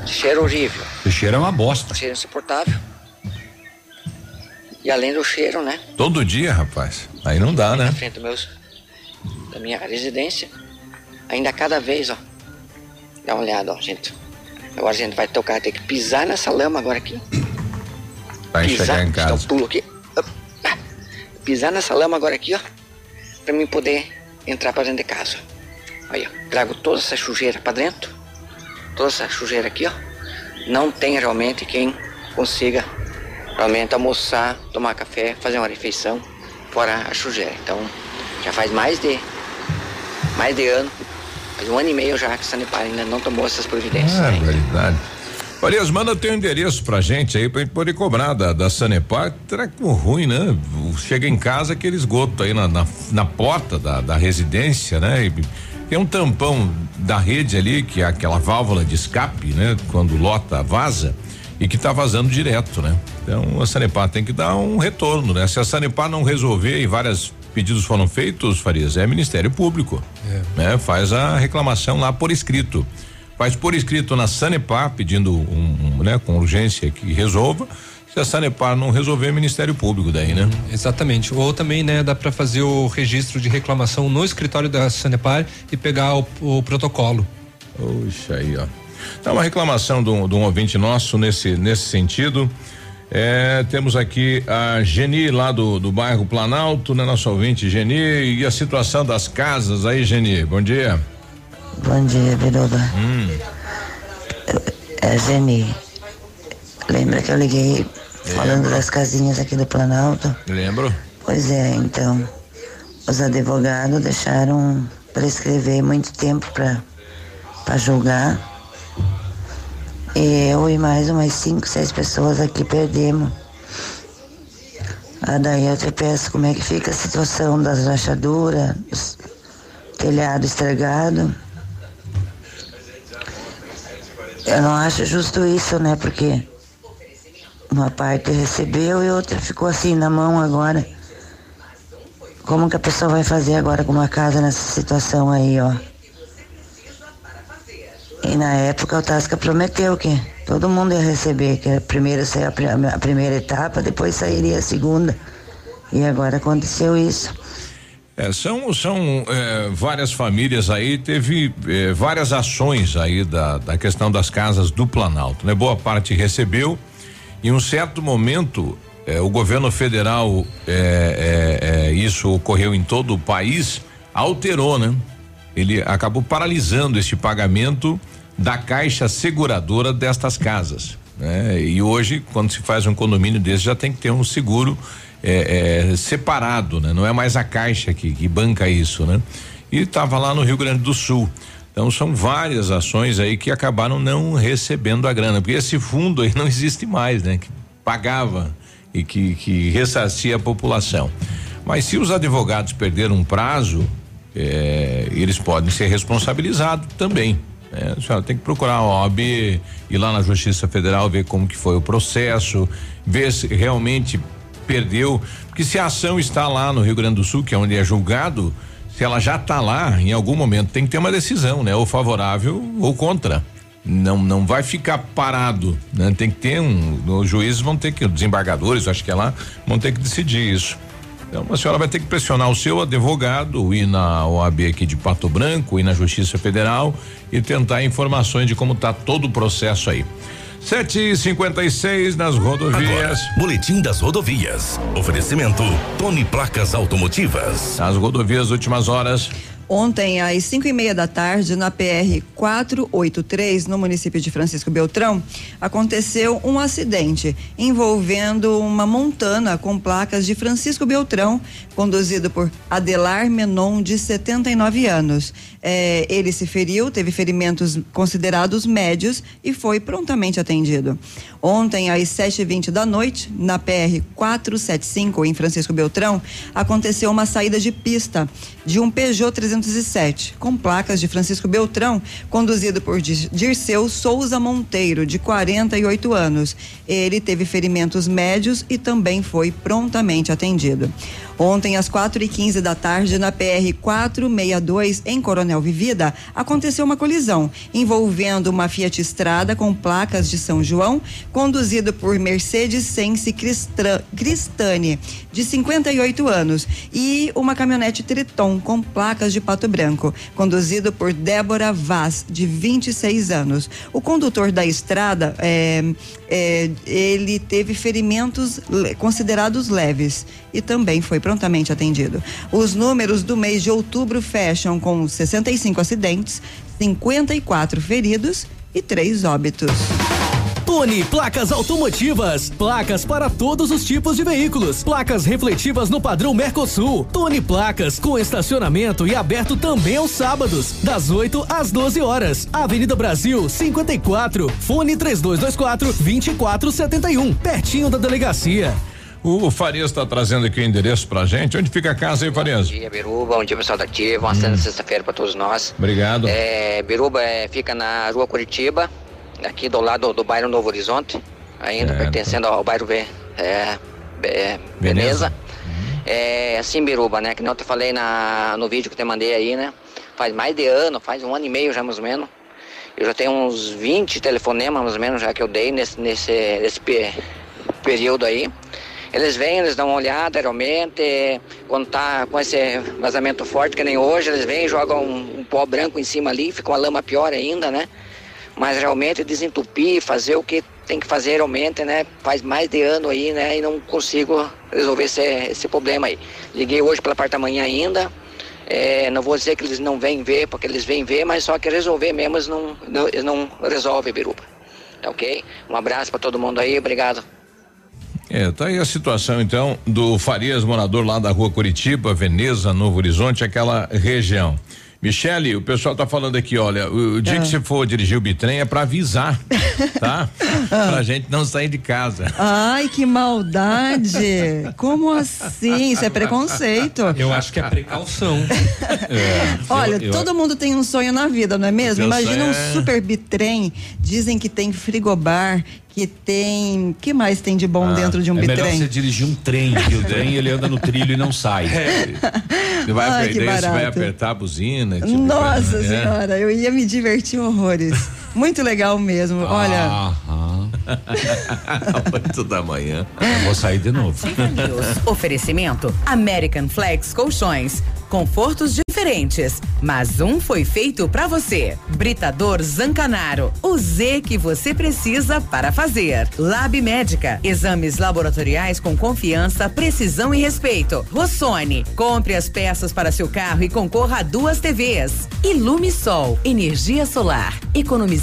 esse cheiro horrível, Esse cheiro é uma bosta. cheiro insuportável. E além do cheiro, né? Todo dia, rapaz. Aí não dá, né? na frente do meus, da minha residência. Ainda cada vez, ó. Dá uma olhada, ó, gente. Agora a gente vai tocar, tem que pisar nessa lama agora aqui. Vai pisar, chegar em Dá um casa. pulo aqui. Ah. Pisar nessa lama agora aqui, ó. Pra mim poder entrar pra dentro de casa. Aí, ó. Trago toda essa sujeira pra dentro. Toda essa sujeira aqui, ó. Não tem realmente quem consiga realmente almoçar, tomar café, fazer uma refeição fora a sujeira. Então, já faz mais de mais de ano, faz um ano e meio já que a Sanepar ainda não tomou essas providências. É, né? verdade. Aliás, manda teu endereço pra gente aí pra gente poder cobrar da, da Sanepar. Treco ruim, né? Chega em casa aquele esgoto aí na, na, na porta da, da residência, né? E tem um tampão da rede ali, que é aquela válvula de escape, né? Quando lota, vaza, e que tá vazando direto, né? Então a Sanepar tem que dar um retorno, né? Se a Sanepar não resolver e vários pedidos foram feitos, Farias, é Ministério Público. Né? Faz a reclamação lá por escrito. Faz por escrito na Sanepar, pedindo um, um, né, com urgência que resolva. Se a Sanepar não resolver, é Ministério Público daí, né? Exatamente. Ou também, né, dá para fazer o registro de reclamação no escritório da Sanepar e pegar o, o protocolo. Puxa aí, ó. Então, uma reclamação de um, de um ouvinte nosso nesse, nesse sentido. É, temos aqui a Geni lá do, do bairro Planalto, né? Nosso ouvinte Geni e a situação das casas aí, Geni. Bom dia. Bom dia, Biruba. Hum. É Geni. Lembra que eu liguei falando das casinhas aqui do Planalto? Lembro. Pois é, então. Os advogados deixaram prescrever muito tempo para julgar. E eu e mais umas cinco, seis pessoas aqui perdemos. Ah, daí eu te peço como é que fica a situação das rachaduras, telhado estragado. Eu não acho justo isso, né? Porque uma parte recebeu e outra ficou assim na mão agora. Como que a pessoa vai fazer agora com uma casa nessa situação aí, ó? E na época o Tasca prometeu que todo mundo ia receber, que a primeira saia a pri- a primeira etapa, depois sairia a segunda. E agora aconteceu isso. É, são são é, várias famílias aí, teve é, várias ações aí da, da questão das casas do Planalto, né? Boa parte recebeu. Em um certo momento, é, o governo federal, é, é, isso ocorreu em todo o país, alterou, né? Ele acabou paralisando esse pagamento da caixa seguradora destas casas. Né? E hoje, quando se faz um condomínio desse, já tem que ter um seguro é, é, separado, né? Não é mais a caixa que, que banca isso, né? E estava lá no Rio Grande do Sul. Então são várias ações aí que acabaram não recebendo a grana, porque esse fundo aí não existe mais, né? Que pagava e que, que a população. Mas se os advogados perderam um prazo, é, eles podem ser responsabilizados também. né? a senhora tem que procurar a OAB, ir lá na Justiça Federal, ver como que foi o processo, ver se realmente perdeu, porque se a ação está lá no Rio Grande do Sul, que é onde é julgado, se ela já está lá, em algum momento tem que ter uma decisão, né? Ou favorável ou contra. Não, não vai ficar parado, né? Tem que ter um, os juízes vão ter que, os desembargadores, acho que é lá, vão ter que decidir isso. Então a senhora vai ter que pressionar o seu advogado, ir na OAB aqui de Pato Branco, ir na Justiça Federal e tentar informações de como está todo o processo aí. Sete e cinquenta e seis nas rodovias. Agora, Boletim das rodovias. Oferecimento Tony Placas Automotivas. As rodovias últimas horas. Ontem, às 5 e meia da tarde, na PR 483, no município de Francisco Beltrão, aconteceu um acidente envolvendo uma montana com placas de Francisco Beltrão, conduzido por Adelar Menon, de 79 anos. É, ele se feriu, teve ferimentos considerados médios e foi prontamente atendido. Ontem, às 7h20 da noite, na PR 475, em Francisco Beltrão, aconteceu uma saída de pista de um Peugeot 307, com placas de Francisco Beltrão, conduzido por Dirceu Souza Monteiro, de 48 anos. Ele teve ferimentos médios e também foi prontamente atendido. Ontem, às 4 e 15 da tarde, na PR 462, em Coronel Vivida, aconteceu uma colisão envolvendo uma Fiat Estrada com placas de São João, conduzido por Mercedes Sense Cristane, de 58 anos, e uma caminhonete Triton com placas de Pato Branco, conduzido por Débora Vaz, de 26 anos. O condutor da estrada, é, é, ele teve ferimentos considerados leves e também foi prontamente atendido. Os números do mês de outubro fecham com 65 acidentes, 54 feridos e três óbitos. Tone Placas Automotivas. Placas para todos os tipos de veículos. Placas refletivas no padrão Mercosul. Tone Placas com estacionamento e aberto também aos sábados, das 8 às 12 horas. Avenida Brasil 54. Fone 3224 2471. Pertinho da delegacia. O Farias está trazendo aqui o endereço pra gente. Onde fica a casa aí, Farias? Bom dia, Biruba. Bom dia, pessoal da Ativa. Uma hum. sexta-feira para todos nós. Obrigado. É, Biruba é, fica na rua Curitiba, aqui do lado do bairro Novo Horizonte, ainda certo. pertencendo ao bairro v, é, é, Veneza. Uhum. É, assim, Biruba, né? Que não te falei na, no vídeo que te mandei aí, né? Faz mais de ano, faz um ano e meio já mais ou menos. Eu já tenho uns 20 telefonemas mais ou menos já que eu dei nesse, nesse, nesse período aí. Eles vêm, eles dão uma olhada realmente, quando tá com esse vazamento forte, que nem hoje, eles vêm, jogam um, um pó branco em cima ali, fica uma lama pior ainda, né? Mas realmente desentupir, fazer o que tem que fazer realmente, né? Faz mais de ano aí, né? E não consigo resolver esse, esse problema aí. Liguei hoje pela parte da manhã ainda. É, não vou dizer que eles não vêm ver, porque eles vêm ver, mas só que resolver mesmo não, não, não resolvem, Biruba. Tá ok? Um abraço para todo mundo aí, obrigado. É, tá aí a situação então do Farias, morador lá da rua Curitiba, Veneza, Novo Horizonte, aquela região. Michele, o pessoal tá falando aqui, olha, o, o dia é. que você for dirigir o bitrem é para avisar, tá? ah. Pra gente não sair de casa. Ai, que maldade! Como assim? Isso é preconceito. Eu acho que é precaução. é, olha, eu, eu, todo mundo tem um sonho na vida, não é mesmo? Imagina um é... super bitrem, dizem que tem frigobar, que tem. que mais tem de bom ah, dentro de um é bitrem? É melhor você dirigir um trem, que o trem ele anda no trilho e não sai. É. Você vai, Ai, apertar, você vai apertar a buzina. Tipo Nossa né? senhora, eu ia me divertir horrores. Muito legal mesmo. Olha. Aham. Oito da manhã. Eu vou sair de novo. Oferecimento American Flex Colchões confortos diferentes, mas um foi feito para você. Britador Zancanaro, o Z que você precisa para fazer. Lab Médica, exames laboratoriais com confiança, precisão e respeito. Rossoni, compre as peças para seu carro e concorra a duas TVs. Ilume Sol, energia solar, economizando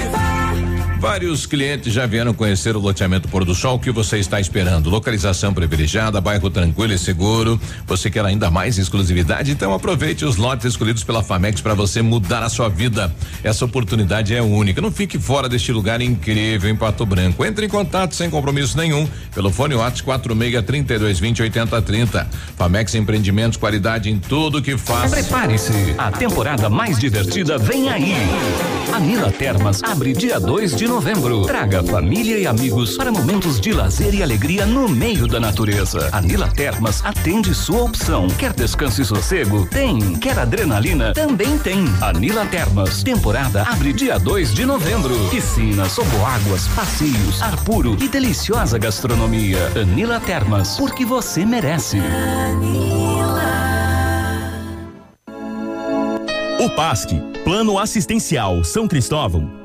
Vários clientes já vieram conhecer o loteamento Pôr do Sol. Que você está esperando? Localização privilegiada, bairro tranquilo e seguro. Você quer ainda mais exclusividade? Então aproveite os lotes escolhidos pela Famex para você mudar a sua vida. Essa oportunidade é única. Não fique fora deste lugar incrível em Pato Branco. Entre em contato sem compromisso nenhum pelo fone WhatsApp 46 32 20 80 30. Famex Empreendimentos, qualidade em tudo que faz. Prepare-se. A temporada mais divertida vem aí. A Nila Termas abre dia 2 de novembro. Traga família e amigos para momentos de lazer e alegria no meio da natureza. A Nila Termas atende sua opção. Quer descanso e sossego? Tem. Quer adrenalina? Também tem. A Nila Termas. Temporada abre dia 2 de novembro. Piscinas, águas, passeios, ar puro e deliciosa gastronomia. Anila Termas, porque você merece. O PASC, Plano Assistencial São Cristóvão,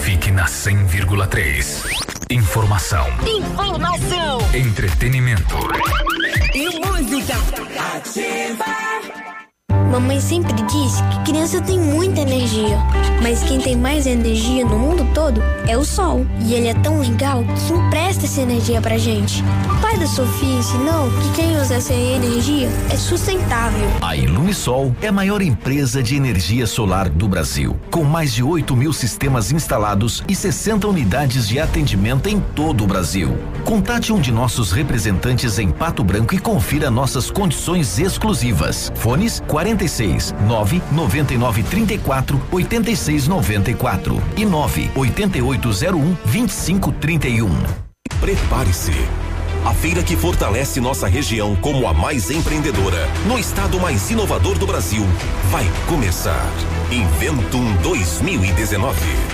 Fique na 100,3. Informação. Informação. Entretenimento. E música. Ativa. Mamãe sempre disse que criança tem muita energia, mas quem tem mais energia no mundo todo é o sol. E ele é tão legal que empresta essa energia pra gente. O pai da Sofia ensinou que quem usa essa energia é sustentável. A Ilumisol é a maior empresa de energia solar do Brasil, com mais de 8 mil sistemas instalados e 60 unidades de atendimento em todo o Brasil. Contate um de nossos representantes em Pato Branco e confira nossas condições exclusivas. Fones 46 9 99 34 86 94 e 9 8801 2531. Prepare-se. A feira que fortalece nossa região como a mais empreendedora, no estado mais inovador do Brasil, vai começar. Inventum 2019.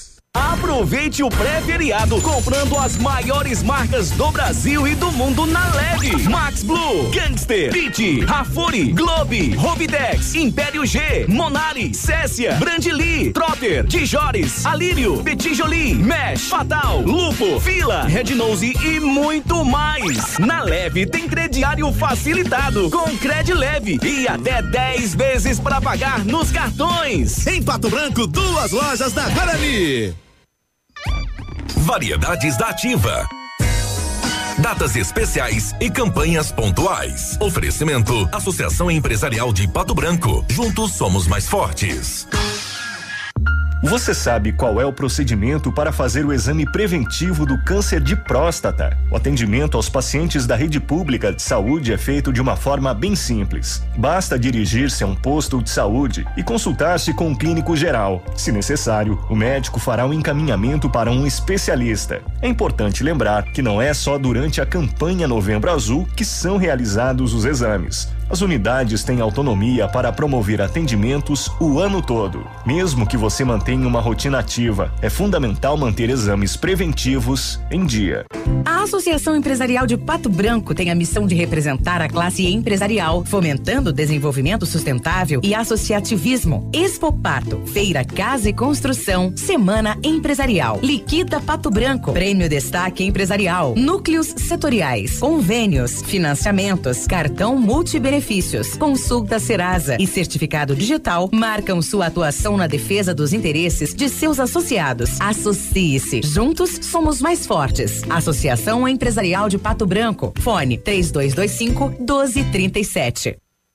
Aproveite o pré-feriado comprando as maiores marcas do Brasil e do mundo na Leve. Max Blue, Gangster, Pit, Rafuri, Globe, Robidex, Império G, Monari, Cécia, Brandili, Trotter, Dijores, Alírio, Petit Jolie, Mesh, Fatal, Lupo, Fila, Red Nose e muito mais. Na Leve tem crediário facilitado com Cred Leve e até 10 vezes para pagar nos cartões. Em Pato Branco, duas lojas da Guarani. Variedades da Ativa. Datas especiais e campanhas pontuais. Oferecimento: Associação Empresarial de Pato Branco. Juntos somos mais fortes. Você sabe qual é o procedimento para fazer o exame preventivo do câncer de próstata? O atendimento aos pacientes da rede pública de saúde é feito de uma forma bem simples. Basta dirigir-se a um posto de saúde e consultar-se com um clínico geral. Se necessário, o médico fará um encaminhamento para um especialista. É importante lembrar que não é só durante a campanha Novembro Azul que são realizados os exames. As unidades têm autonomia para promover atendimentos o ano todo. Mesmo que você mantenha uma rotina ativa, é fundamental manter exames preventivos em dia. A Associação Empresarial de Pato Branco tem a missão de representar a classe empresarial, fomentando o desenvolvimento sustentável e associativismo. Expo Pato, Feira Casa e Construção, Semana Empresarial. Liquida Pato Branco, Prêmio Destaque Empresarial, Núcleos Setoriais, Convênios, Financiamentos, Cartão Multibenefícios, Consulta Serasa e Certificado Digital marcam sua atuação na defesa dos interesses de seus associados. Associe-se. Juntos somos mais fortes. Associação Empresarial de Pato Branco. Fone 3225 1237.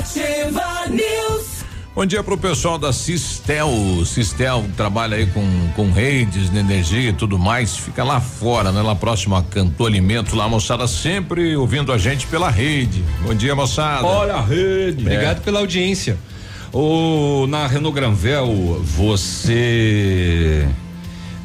Ativa News. Bom dia pro pessoal da Sistel. Sistel trabalha aí com, com redes de energia e tudo mais. Fica lá fora, né? Lá próximo a Canto Alimento, lá, moçada, sempre ouvindo a gente pela rede. Bom dia, moçada. Olha a rede. É. Obrigado pela audiência. O, na Renault Granvel, você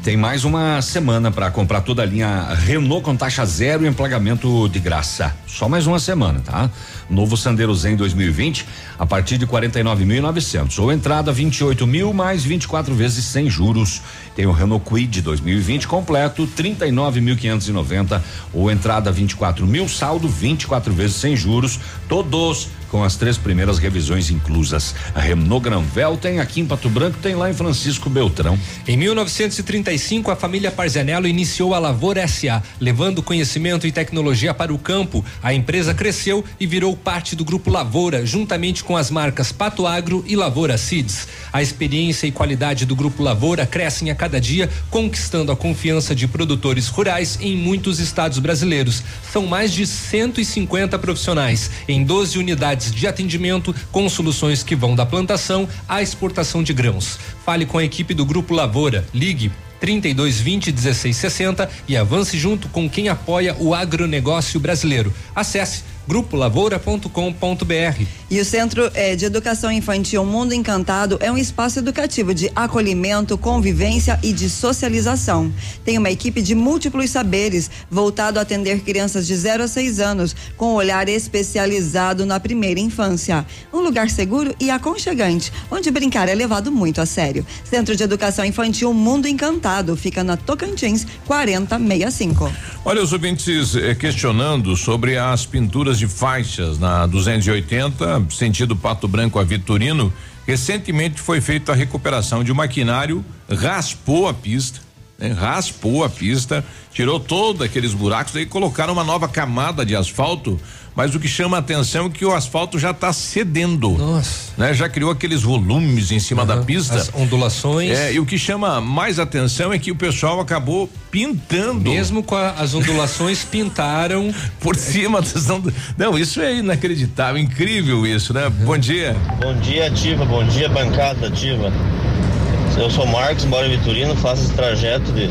tem mais uma semana para comprar toda a linha Renault com taxa zero e emplagamento de graça. Só mais uma semana, tá? Novo Sandero Zen 2020 a partir de 49.900 ou entrada 28 mil mais 24 vezes sem juros. Tem o Renault Kwid 2020 completo 39.590 ou entrada 24 mil saldo 24 vezes sem juros. Todos com as três primeiras revisões inclusas. A Renault Granvel tem aqui em Pato Branco, tem lá em Francisco Beltrão. Em 1935, a família Parzanello iniciou a Lavoura SA, levando conhecimento e tecnologia para o campo. A empresa cresceu e virou parte do grupo Lavoura, juntamente com as marcas Pato Agro e Lavoura Seeds. A experiência e qualidade do grupo Lavoura crescem a cada dia, conquistando a confiança de produtores rurais em muitos estados brasileiros. São mais de 150 profissionais em 12 unidades de atendimento com soluções que vão da plantação à exportação de grãos. Fale com a equipe do Grupo Lavoura. Ligue 3220 1660 e avance junto com quem apoia o agronegócio brasileiro. Acesse grupolavoura.com.br. E o Centro eh, de Educação Infantil Mundo Encantado é um espaço educativo de acolhimento, convivência e de socialização. Tem uma equipe de múltiplos saberes voltado a atender crianças de 0 a 6 anos, com olhar especializado na primeira infância. Um lugar seguro e aconchegante, onde brincar é levado muito a sério. Centro de Educação Infantil Mundo Encantado fica na Tocantins 4065. Olha, os ouvintes eh, questionando sobre as pinturas de faixas na 280, sentido Pato Branco a Vitorino. Recentemente foi feita a recuperação de um maquinário, raspou a pista, né? raspou a pista, tirou todos aqueles buracos, aí colocaram uma nova camada de asfalto. Mas o que chama a atenção é que o asfalto já está cedendo. Nossa. Né? Já criou aqueles volumes em cima da pista. As ondulações. É, e o que chama mais atenção é que o pessoal acabou pintando. Mesmo com a- as ondulações pintaram por cima das ond- Não, isso é inacreditável, incrível isso, né? Bom dia. Bom dia, Ativa. Bom dia, bancada Ativa. Eu sou Marcos, moro em Vitorino, faço esse trajeto de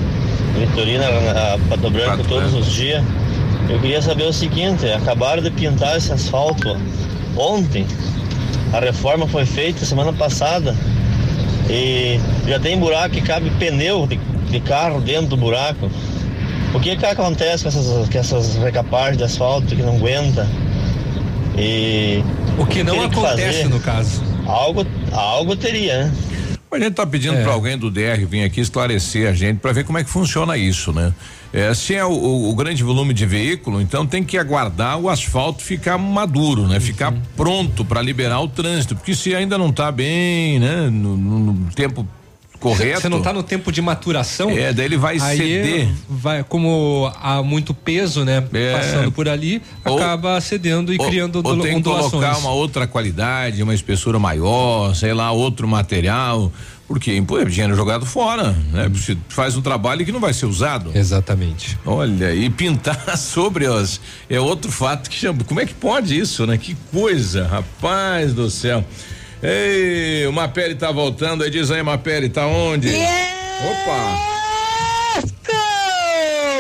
Vitorino a Pato Branco todos os dias. Eu queria saber o seguinte, acabaram de pintar esse asfalto ontem. A reforma foi feita semana passada e já tem buraco que cabe pneu de, de carro dentro do buraco. O que que acontece com essas, com essas recapagens de asfalto que não aguenta? E o que não acontece fazer? no caso. Algo, algo teria, né? A gente tá pedindo para alguém do DR vir aqui esclarecer a gente para ver como é que funciona isso, né? É, se é o, o- o grande volume de veículo, então tem que aguardar o asfalto ficar maduro, né? Ficar pronto para liberar o trânsito, porque se ainda não tá bem, né? No, no- no tempo correto. Você não está no tempo de maturação? É, daí ele vai ceder. Vai, como há muito peso, né? É. Passando por ali, Ou- acaba cedendo e Ou- criando ou tem que ondulações. colocar uma outra qualidade, uma espessura maior, sei lá, outro material, porque pô, é dinheiro jogado fora, né? Você faz um trabalho que não vai ser usado. Exatamente. Olha, e pintar sobre os é outro fato que chama, como é que pode isso, né? Que coisa, rapaz do céu. Ei, o Mapele tá voltando, aí diz aí, Mapele, tá onde? Opa!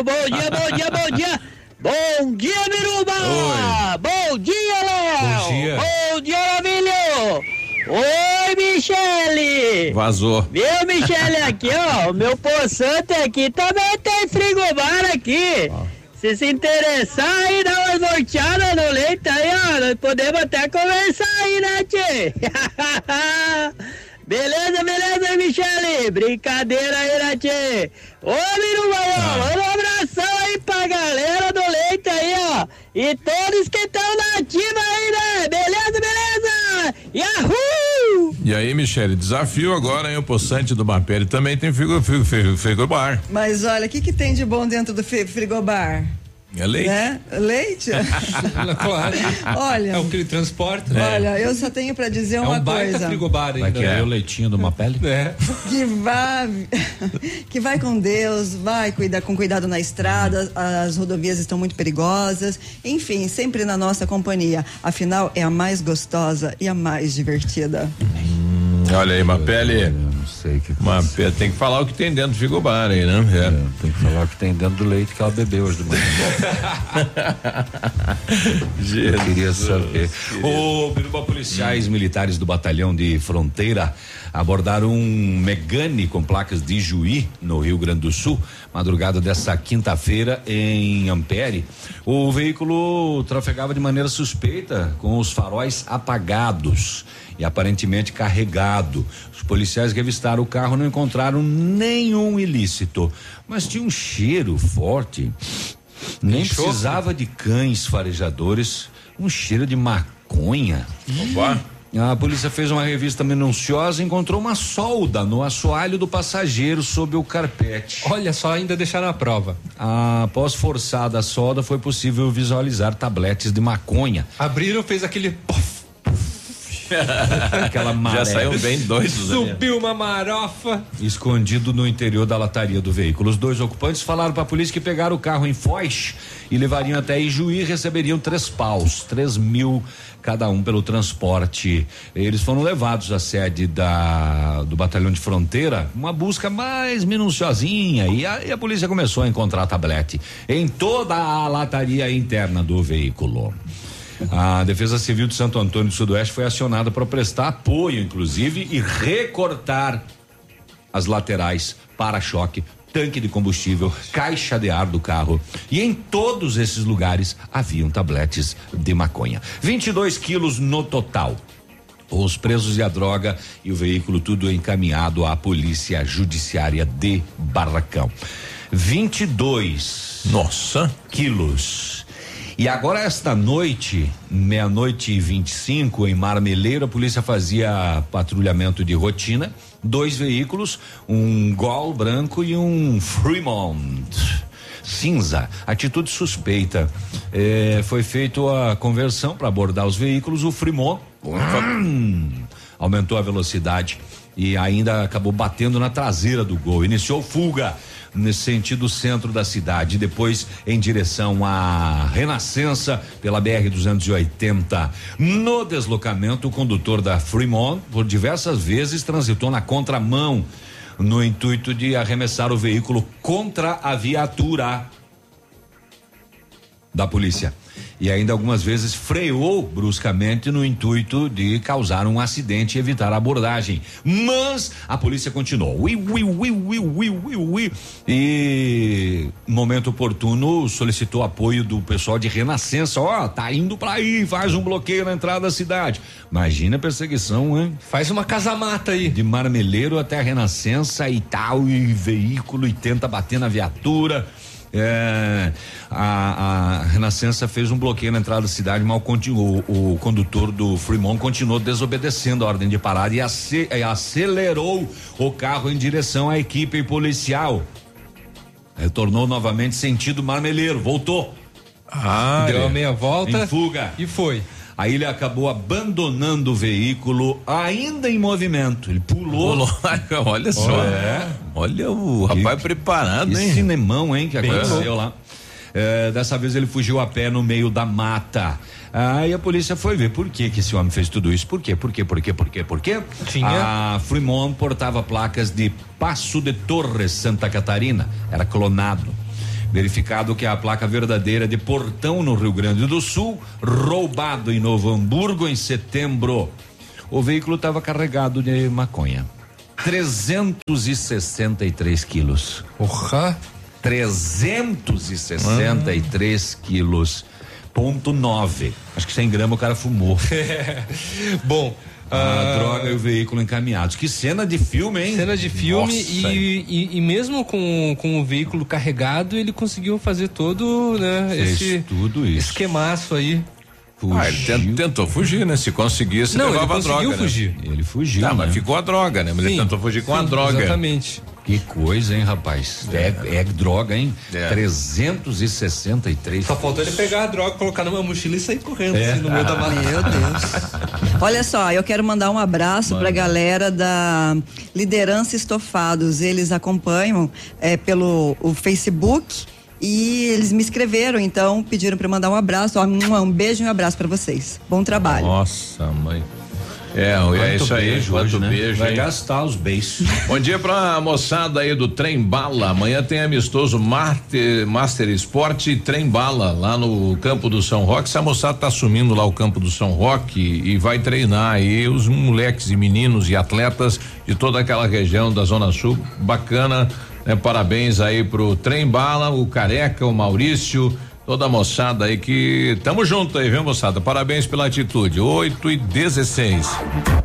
Bom dia, bom dia, bom dia. Bom dia, Biruba! Bom dia, Léo! Bom dia. Bom dia, Maravilho! Oi, Michele! Vazou. Viu, Michele, aqui, ó, o meu poçante aqui também tem frigobar aqui. Se se interessar aí, dá umas norteadas no leite aí, ó, nós podemos até conversar aí, né, tchê? beleza, beleza, Michele? Brincadeira aí, né, tchê? Ô, Biruba, Ah. um abração aí pra galera do leite aí, ó. E todos que estão na ativa aí, né? Beleza, beleza? Yahoo! E aí, Michele, desafio agora, hein? O poçante do Mapele também tem frigo, frigo, frigo, frigobar. Mas olha, o que, que tem de bom dentro do frigobar? É leite. Né? Leite? claro. Olha. É o que ele transporta. Olha, eu só tenho pra dizer É uma um baita coisa. frigobar ainda. Vai querer né? o leitinho de uma pele? É. Que vai, que vai com Deus, vai cuidar com cuidado na estrada, as rodovias estão muito perigosas, enfim, sempre na nossa companhia. Afinal, é a mais gostosa e a mais divertida. Olha aí, Mapele. sei que. Mas Pê, tem que falar o que tem dentro do frigobar aí, né? É, tem que falar o que tem dentro do leite que ela bebeu hoje de manhã. Eu queria saber. Ô, Biruba, policiais militares do batalhão de fronteira abordaram um Megane com placas de Juí, no Rio Grande do Sul, madrugada dessa quinta-feira em Ampere. O veículo trafegava de maneira suspeita, com os faróis apagados e aparentemente carregado. Os policiais revistaram o carro, não encontraram nenhum ilícito, mas tinha um cheiro forte. Nem Enxofre? precisava de cães farejadores, um cheiro de maconha. A polícia fez uma revista minuciosa e encontrou uma solda no assoalho do passageiro sob o carpete. Olha só, ainda deixaram a prova. Após forçada a solda, foi possível visualizar tabletes de maconha. Abriram, fez aquele. puff, Aquela maré. Já saiu bem doidos ali. Subiu uma marofa. Escondido no interior da lataria do veículo. Os dois ocupantes falaram para a polícia que pegaram o carro em Foz e levariam até Ijuí e receberiam três paus, três mil cada um pelo transporte. Eles foram levados à sede da do batalhão de fronteira, uma busca mais minuciosinha e a, e a polícia começou a encontrar tablete em toda a lataria interna do veículo. A Defesa Civil de Santo Antônio do Sudoeste foi acionada para prestar apoio, inclusive, e recortar as laterais, para-choque, tanque de combustível, caixa de ar do carro. E em todos esses lugares haviam tabletes de maconha. 22 quilos no total. Os presos e a droga e o veículo tudo encaminhado à Polícia Judiciária de Barracão. 22. Nossa. Quilos. E agora, esta noite, meia-noite e 25, em Marmeleiro, a polícia fazia patrulhamento de rotina. Dois veículos, um Gol branco e um Fremont cinza. Atitude suspeita. Eh, foi feita a conversão para abordar os veículos. O Fremont hum, aumentou a velocidade e ainda acabou batendo na traseira do gol. Iniciou fuga nesse sentido centro da cidade, depois em direção à Renascença pela BR 280. No deslocamento, o condutor da Fremont por diversas vezes transitou na contramão no intuito de arremessar o veículo contra a viatura da polícia. E ainda algumas vezes freou bruscamente no intuito de causar um acidente e evitar a abordagem. Mas a polícia continuou. Ui, ui, ui, ui, ui, ui, ui. E momento oportuno solicitou apoio do pessoal de Renascença. Ó, tá indo pra aí, faz um bloqueio na entrada da cidade. Imagina a perseguição, hein? Faz uma casa-mata aí. De Marmeleiro até a Renascença e tal, e veículo, e tenta bater na viatura. É, a, a Renascença fez um bloqueio na entrada da cidade, mas o, continuou, o condutor do Fremont continuou desobedecendo a ordem de parada e e acelerou o carro em direção à equipe policial. Retornou novamente sentido marmeleiro, voltou. Ah, Deu a meia volta. Em fuga. E foi. Aí ele acabou abandonando o veículo ainda em movimento. Ele pulou. Pulou. Olha só. É. Olha o rapaz preparado, Que hein? cinemão, hein, que Bem aconteceu louco. lá. É, dessa vez ele fugiu a pé no meio da mata. Aí a polícia foi ver por que que esse homem fez tudo isso. Por quê? Por quê? Por quê? Por quê? Por quê? Tinha- A Fremont portava placas de Passo de Torres, Santa Catarina. Era clonado. Verificado que a placa verdadeira de Portão no Rio Grande do Sul, roubado em Novo Hamburgo em setembro. O veículo estava carregado de maconha. 363 quilos. Porra! 363 quilos. Ponto 9. Acho que 100 gramas o cara fumou. Bom. A ah, droga e o veículo encaminhados. Que cena de filme, hein? Cena de filme e, e, e mesmo com, com o veículo carregado, ele conseguiu fazer todo, né, Fez esse tudo isso. esquemaço aí. Ah, ele tent- tentou fugir, né? Se conseguisse, Não, ele levava a conseguiu droga. fugir. Né? Ele fugiu. Tá, né? mas ficou a droga, né? Mas ele Sim, tentou fugir com a sim, droga. Exatamente. Que coisa, hein, rapaz? É, é droga, hein? É. 363. Só faltou ele pegar a droga, colocar numa mochila e sair correndo É. assim, no meio da mata. Meu Deus. Olha só, eu quero mandar um abraço para a galera da Liderança Estofados. Eles acompanham é, pelo o Facebook e eles me escreveram, então pediram para mandar um abraço. Um beijo e um abraço para vocês. Bom trabalho. Nossa, mãe. É, é Quanto isso aí. beijo Quanto hoje, né? beijo. Vai hein? gastar os beijos. Bom dia pra moçada aí do Trem Bala. Amanhã tem amistoso Master, Master Sport e Trem Bala lá no campo do São Roque. Essa moçada tá assumindo lá o campo do São Roque e vai treinar aí os moleques e meninos e atletas de toda aquela região da Zona Sul. Bacana, né? Parabéns aí pro Trem Bala, o Careca, o Maurício. Toda a moçada aí que tamo junto aí, viu, moçada? Parabéns pela atitude. 8 e 16.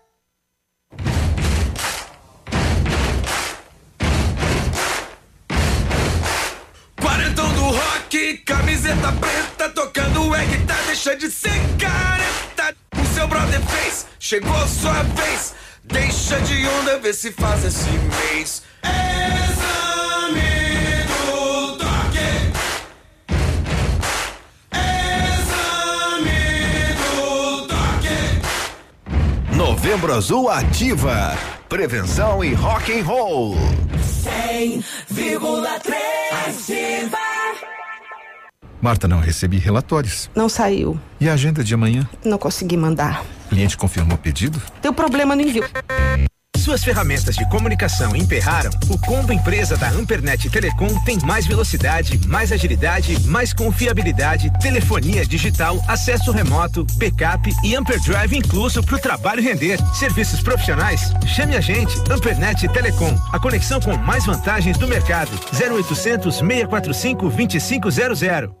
Camiseta preta, tocando é guitarra, deixa de ser careta. O seu brother fez, chegou sua vez, deixa de onda, vê se faz esse mês. Exame do toque. Exame do toque. Novembro Azul ativa. Prevenção e rock and roll. 100,3 ativa. Marta, não recebi relatórios. Não saiu. E a agenda de amanhã? Não consegui mandar. Cliente confirmou o pedido? Deu problema no envio. Suas ferramentas de comunicação emperraram? O combo empresa da Ampernet Telecom tem mais velocidade, mais agilidade, mais confiabilidade, telefonia digital, acesso remoto, backup e Amperdrive incluso para o trabalho render. Serviços profissionais? Chame a gente, Ampernet Telecom, a conexão com mais vantagens do mercado. 0800 645 2500.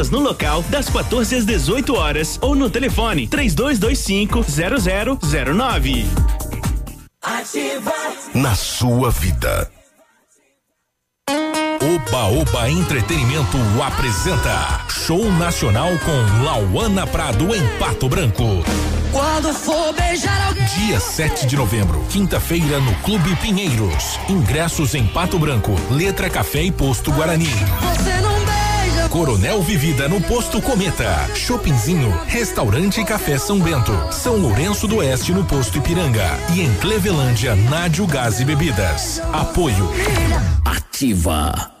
vendas no local das 14 às 18 horas ou no telefone 3225 0009. Ativa. Na sua vida. Oba Oba Entretenimento apresenta Show Nacional com Lauana Prado em Pato Branco. Quando for beijar alguém. Dia 7 de novembro, quinta-feira, no Clube Pinheiros. Ingressos em Pato Branco, Letra Café e Posto Guarani. Você não. Coronel Vivida no Posto Cometa. Shoppingzinho, Restaurante Café São Bento. São Lourenço do Oeste no Posto Ipiranga. E em Clevelândia, Nádio Gás e Bebidas. Apoio. Ativa.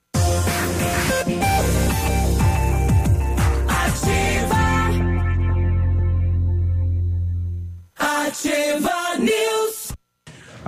Ativa News.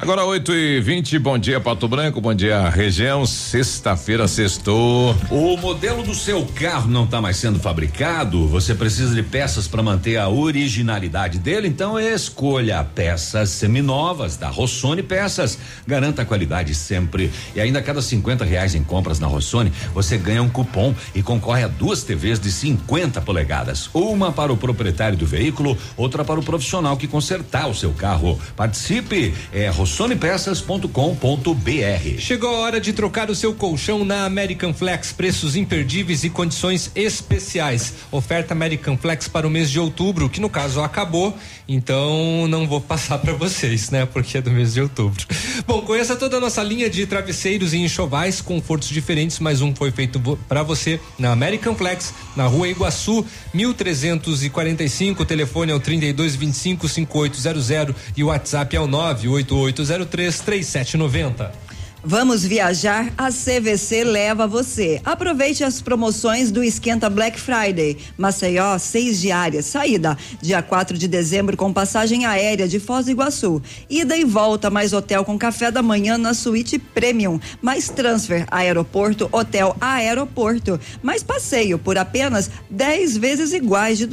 Agora 8 e 20 bom dia Pato Branco, bom dia região, sexta-feira sextou. O modelo do seu carro não está mais sendo fabricado, você precisa de peças para manter a originalidade dele, então escolha peças seminovas da Rossoni Peças. Garanta a qualidade sempre. E ainda a cada 50 reais em compras na Rossoni, você ganha um cupom e concorre a duas TVs de 50 polegadas. Uma para o proprietário do veículo, outra para o profissional que consertar o seu carro. Participe, é rossonepeças.com.br. Chegou a hora de trocar o seu colchão na American Flex, preços imperdíveis e condições especiais. Oferta American Flex para o mês de outubro, que no caso acabou, então não vou passar para vocês, né? Porque é do mês de outubro. Bom, conheça toda a nossa linha de travesseiros e enxovais, confortos diferentes, mas um foi feito para você na American Flex, na Rua Iguaçu, 1345, o telefone é o 3225 5800 e o WhatsApp é o 98803 3790. Vamos viajar? A CVC leva você. Aproveite as promoções do Esquenta Black Friday. Maceió, seis diárias. Saída, dia 4 de dezembro, com passagem aérea de Foz do Iguaçu. Ida e volta, mais hotel com café da manhã na suíte Premium. Mais transfer, aeroporto, hotel, aeroporto. Mais passeio por apenas 10 vezes iguais de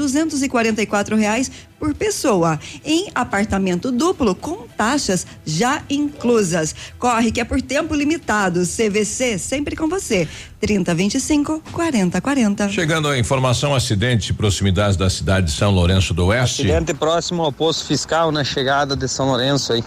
quatro reais por pessoa, em apartamento duplo com taxas já inclusas. Corre que é por tempo limitado. CVC sempre com você. 3025 4040. Chegando a informação acidente proximidades da cidade de São Lourenço do Oeste. Acidente próximo ao posto fiscal na chegada de São Lourenço aí.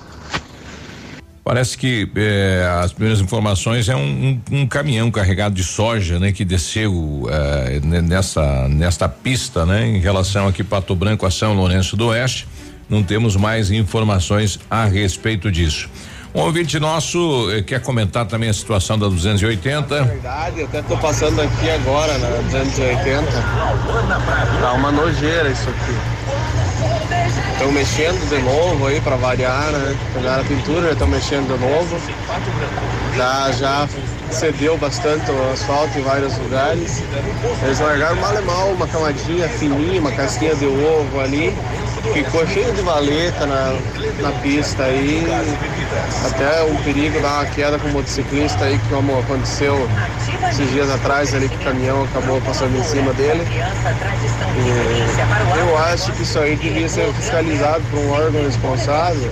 Parece que eh, as primeiras informações é um, um, um, caminhão carregado de soja, né, que desceu eh, nessa nesta pista, né, em relação aqui Pato Branco a São Lourenço do Oeste. Não temos mais informações a respeito disso. Um ouvinte nosso eh, quer comentar também a situação da 280. É verdade, eu até estou passando aqui agora na 280. Tá uma nojeira isso aqui. Estão mexendo de novo aí para variar, né? Pegaram a pintura, estão mexendo de novo. Já, já cedeu bastante o asfalto em vários lugares. Eles largaram mal e mal uma camadinha fininha, uma casquinha de ovo ali. Ficou cheio de valeta na, na pista aí. Até um perigo uma queda com o motociclista aí, como aconteceu esses dias atrás ali que o caminhão acabou passando em cima dele. E eu acho que isso aí devia ser fiscalizado por um órgão responsável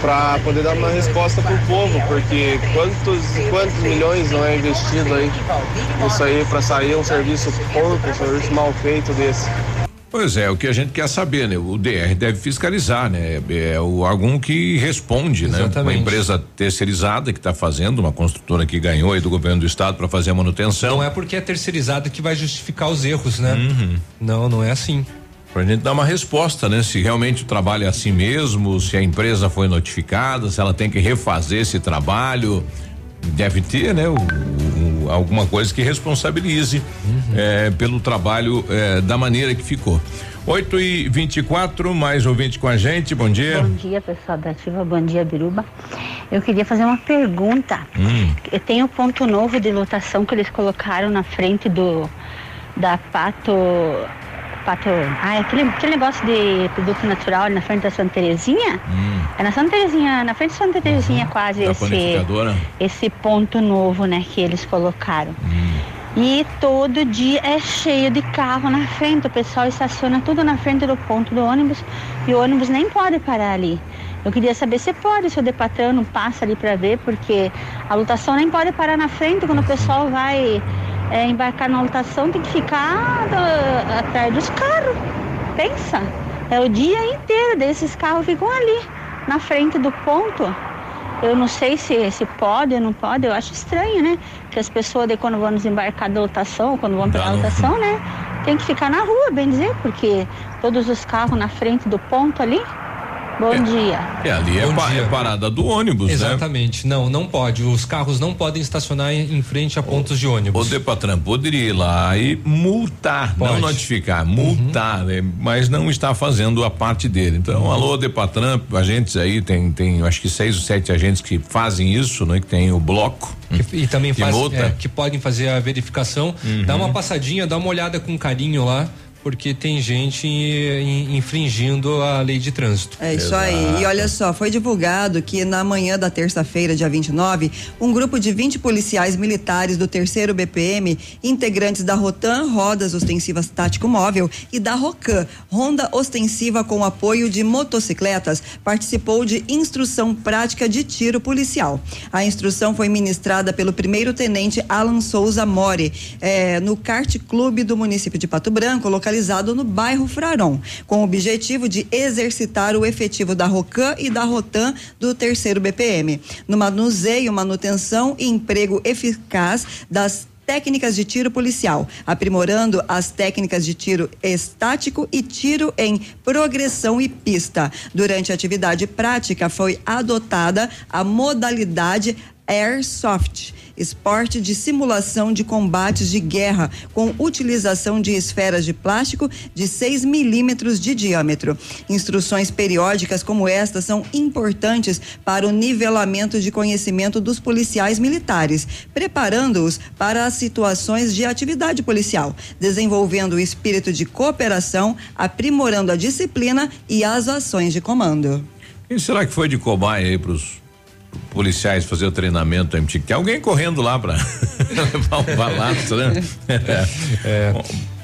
para poder dar uma resposta para o povo, porque quantos quantos milhões não é investido aí nisso aí para sair um serviço porco, um serviço mal feito desse. Pois é, o que a gente quer saber, né? O DR deve fiscalizar, né? É o algum que responde, Exatamente. né? Uma empresa terceirizada que está fazendo, uma construtora que ganhou aí do governo do estado para fazer a manutenção. Não é porque é terceirizada que vai justificar os erros, né? Uhum. Não, não é assim. Pra gente dar uma resposta, né? Se realmente o trabalho é assim mesmo, se a empresa foi notificada, se ela tem que refazer esse trabalho. Deve ter, né? O, alguma coisa que responsabilize uhum. é, pelo trabalho é, da maneira que ficou. 8 e 24 mais ouvinte com a gente, bom dia. Bom dia, pessoal da Ativa, bom dia, Biruba. Eu queria fazer uma pergunta. Hum. Tem o ponto novo de lotação que eles colocaram na frente do da Pato pato. Ah, é aquele, aquele negócio de produto natural na frente da Santa Terezinha? Hum. É na Santa Terezinha, na frente da Santa Terezinha uhum. quase da esse, esse ponto novo, né, que eles colocaram. Hum. E todo dia é cheio de carro na frente, o pessoal estaciona tudo na frente do ponto do ônibus e o ônibus nem pode parar ali. Eu queria saber se pode, se o Depatran não passa ali para ver, porque a lotação nem pode parar na frente quando o pessoal vai é, embarcar na lotação, tem que ficar do, atrás dos carros. Pensa, é o dia inteiro desses carros ficam ali, na frente do ponto. Eu não sei se, se pode ou não pode, eu acho estranho, né? Que as pessoas, de, quando vão desembarcar da lotação, quando vão pegar a lotação, né? Tem que ficar na rua, bem dizer, porque todos os carros na frente do ponto ali, Bom é, dia. É, ali é, pa, é, parada do ônibus, Exatamente. Né? Não, não pode. Os carros não podem estacionar em, em frente a pontos o, de ônibus. O Depatran poderia ir lá e multar, pode. não notificar, multar, uhum. né? mas não está fazendo a parte dele. Então, uhum. alô, Depatran, agentes aí, tem, tem acho que seis ou sete agentes que fazem isso, né? Que tem o bloco. Que, e também faz, é, que podem fazer a verificação. Uhum. Dá uma passadinha, dá uma olhada com carinho lá porque tem gente in- infringindo a lei de trânsito. É isso aí. E olha só, foi divulgado que na manhã da terça-feira, dia 29, um grupo de 20 policiais militares do terceiro BPM, integrantes da Rotan, Rodas Ostensivas Tático Móvel, e da Rocan, Ronda Ostensiva com apoio de motocicletas, participou de instrução prática de tiro policial. A instrução foi ministrada pelo primeiro tenente Alan Souza Mori, eh, no kart clube do município de Pato Branco, localizado no bairro Fraron, com o objetivo de exercitar o efetivo da Rocan e da Rotan do terceiro BPM, no manuseio, manutenção e emprego eficaz das técnicas de tiro policial, aprimorando as técnicas de tiro estático e tiro em progressão e pista. Durante a atividade prática foi adotada a modalidade Airsoft, esporte de simulação de combates de guerra com utilização de esferas de plástico de 6 milímetros de diâmetro. Instruções periódicas como esta são importantes para o nivelamento de conhecimento dos policiais militares, preparando-os para as situações de atividade policial, desenvolvendo o espírito de cooperação, aprimorando a disciplina e as ações de comando. Quem será que foi de cobaia aí pros policiais fazer o treinamento MT? Tem alguém correndo lá pra levar um balaço, né? É,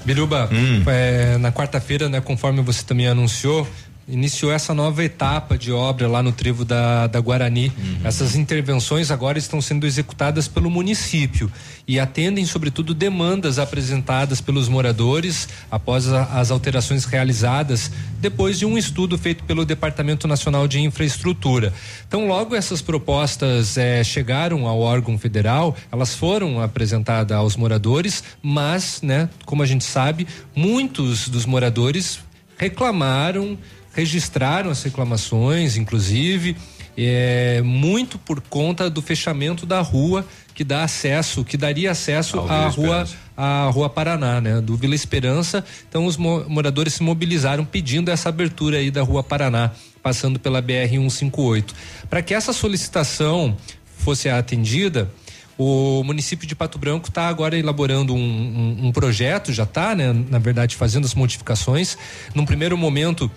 Biruba, Hum. é, na quarta-feira, né, conforme você também anunciou, iniciou essa nova etapa de obra lá no trevo da, da Guarani. Uhum. Essas intervenções agora estão sendo executadas pelo município e atendem, sobretudo, demandas apresentadas pelos moradores após a- as alterações realizadas depois de um estudo feito pelo Departamento Nacional de Infraestrutura. Então, logo essas propostas eh, chegaram ao órgão federal, elas foram apresentadas aos moradores, mas, né, como a gente sabe, muitos dos moradores reclamaram, registraram as reclamações, inclusive, é, muito por conta do fechamento da rua que dá acesso, que daria acesso à rua à Rua Paraná, né? Do Vila Esperança. Então os mo- moradores se mobilizaram pedindo essa abertura aí da Rua Paraná, passando pela BR 158. Para que essa solicitação fosse atendida, o município de Pato Branco está agora elaborando um, um- um projeto, já está, né? Na verdade, fazendo as modificações. Num primeiro momento,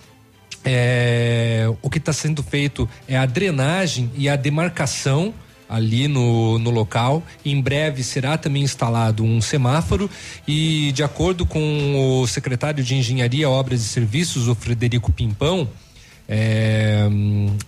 é, o que está sendo feito é a drenagem e a demarcação ali no, no local. Em breve será também instalado um semáforo e, de acordo com o secretário de Engenharia, Obras e Serviços, o Frederico Pimpão, é,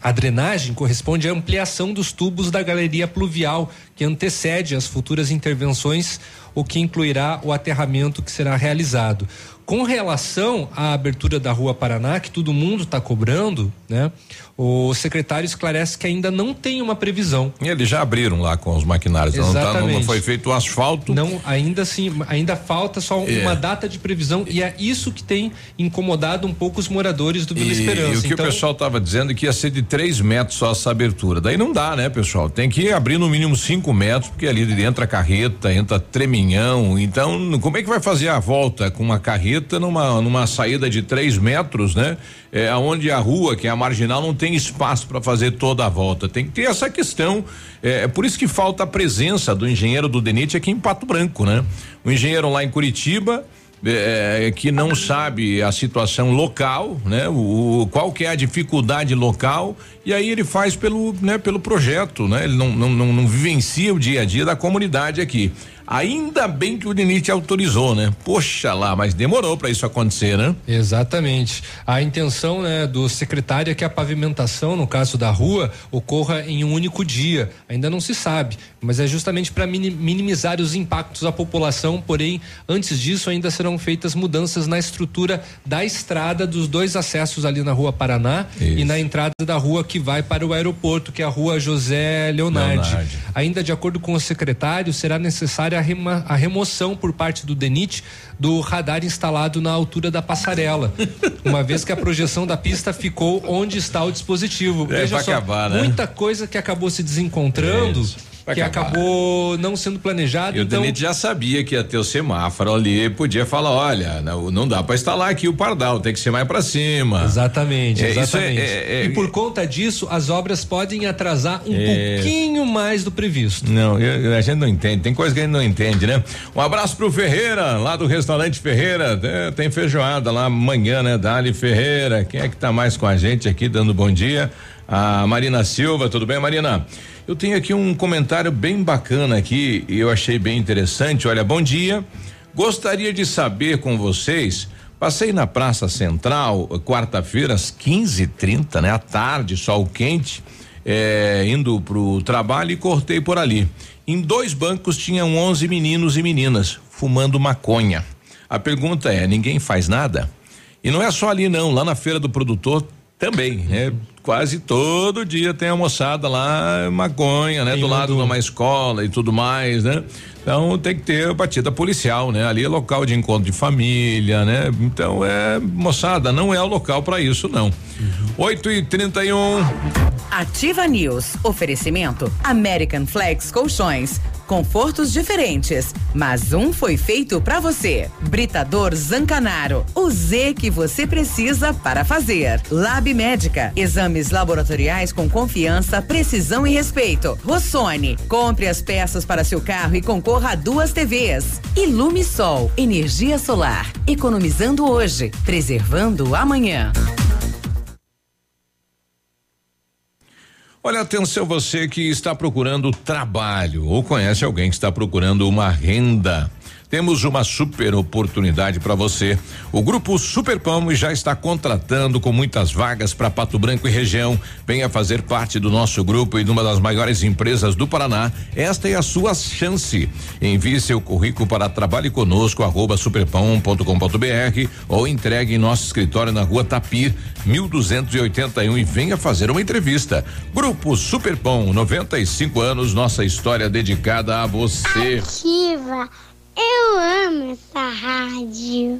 a drenagem corresponde à ampliação dos tubos da galeria pluvial que antecede as futuras intervenções, o que incluirá o aterramento que será realizado. Com relação à abertura da Rua Paraná, que todo mundo está cobrando, né? O secretário esclarece que ainda não tem uma previsão. E eles já abriram lá com os maquinários, não, tá- não foi feito o asfalto. Não, ainda assim, ainda falta só É. uma data de previsão e é isso que tem incomodado um pouco os moradores do Vila E, Esperança. e o que então, o pessoal estava dizendo é que ia ser de três metros só essa abertura. Daí não dá, né, pessoal? Tem que abrir no mínimo cinco metros, porque ali entra carreta, entra treminhão. Então, como é que vai fazer a volta com uma carreta numa, numa saída de três metros, né? É, onde a rua, que é a marginal, não tem espaço para fazer toda a volta. Tem que ter essa questão. É, é por isso que falta a presença do engenheiro do DENIT aqui em Pato Branco, né? O engenheiro lá em Curitiba é, que não sabe a situação local, né? O- qual que é a dificuldade local e aí ele faz pelo, né? Pelo projeto, né? Ele não, não, não, não vivencia o dia a dia da comunidade aqui. Ainda bem que o DENIT autorizou, né? Poxa lá, mas demorou para isso acontecer, né? Exatamente. A intenção né, do secretário é que a pavimentação, no caso da rua, ocorra em um único dia. Ainda não se sabe, mas é justamente para minimizar os impactos à população. Porém, antes disso, ainda serão feitas mudanças na estrutura da estrada dos dois acessos ali na rua Paraná e na entrada da rua que vai para o aeroporto, que é a rua José Leonardi. Leonardi. Ainda de acordo com o secretário, será necessária a, rema- a remoção por parte do DENIT do radar instalado na altura da passarela, uma vez que a projeção da pista ficou onde está o dispositivo. É, Veja só, acabar, né? muita coisa que acabou se desencontrando. Vai que acabar. acabou não sendo planejado. E o então, DENIT já sabia que ia ter o semáforo ali, podia falar, olha, não, não dá para instalar aqui o pardal, tem que ser mais para cima. Exatamente, É, isso é- exatamente. é- é- e por conta disso, as obras podem atrasar um É. pouquinho mais do previsto. Não, eu- a gente não entende, tem coisa que a gente não entende, né? Um abraço pro Ferreira, lá do restaurante Ferreira, é, tem feijoada lá amanhã, né? Dali Ferreira, quem é que tá mais com a gente aqui dando bom dia? A Marina Silva, tudo bem, Marina? Eu tenho aqui um comentário bem bacana aqui e eu achei bem interessante. Olha, bom dia. Gostaria de saber com vocês. Passei na Praça Central, quarta-feira, às 15h30, né? À tarde, sol quente, eh, indo pro trabalho e cortei por ali. Em dois bancos tinham 11 meninos e meninas fumando maconha. A pergunta é: ninguém faz nada? E não é só ali, não. Lá na feira do produtor também, né? Quase todo dia tem a moçada lá, maconha, né? Do lado de uma escola e tudo mais, né? Então tem que ter batida policial, né? Ali é local de encontro de família, né? Então é, moçada, não é o local para isso, não. 8 e 31 Ativa News. Oferecimento American Flex Colchões. Confortos diferentes, mas um foi feito pra você. Britador Zancanaro. O Z que você precisa para fazer. Lab Médica. Exames laboratoriais com confiança, precisão e respeito. Rossoni. Compre as peças para seu carro e concorra a duas TVs. Ilume Sol. Energia solar. Economizando hoje, preservando amanhã. Olha, atenção você que está procurando trabalho ou conhece alguém que está procurando uma renda. Temos uma super oportunidade para você. O grupo Superpão já está contratando com muitas vagas para Pato Branco e região. Venha fazer parte do nosso grupo e de uma das maiores empresas do Paraná. Esta é a sua chance. Envie seu currículo para trabalhe conosco superpão.com.br ou entregue em nosso escritório na rua Tapir 1281 e venha fazer uma entrevista. Grupo Superpão, 95 anos, nossa história dedicada a você. Ativa. Eu amo essa rádio.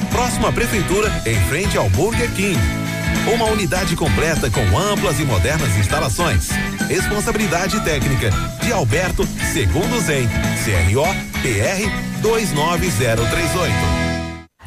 Próxima Prefeitura, em frente ao Burger King. Uma unidade completa com amplas e modernas instalações. Responsabilidade técnica de Alberto Segundo Zen, CRO PR 29038.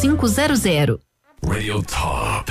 22 5500. Radio Top.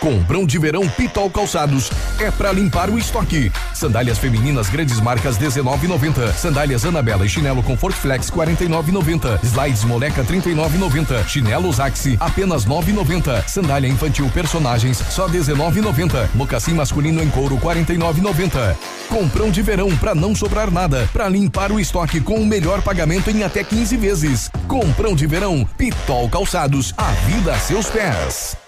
Comprão de verão Pitol Calçados é para limpar o estoque. Sandálias femininas grandes marcas 19,90. Sandálias Anabela e chinelo Comfort Flex 49,90. Slides Moleca 39,90. Chinelos Axi apenas 9,90. Sandália infantil personagens só 19,90. Mocassim masculino em couro 49,90. Comprão de verão para não sobrar nada, para limpar o estoque com o melhor pagamento em até 15 vezes. Comprão de verão Pitol Calçados, a vida a seus pés.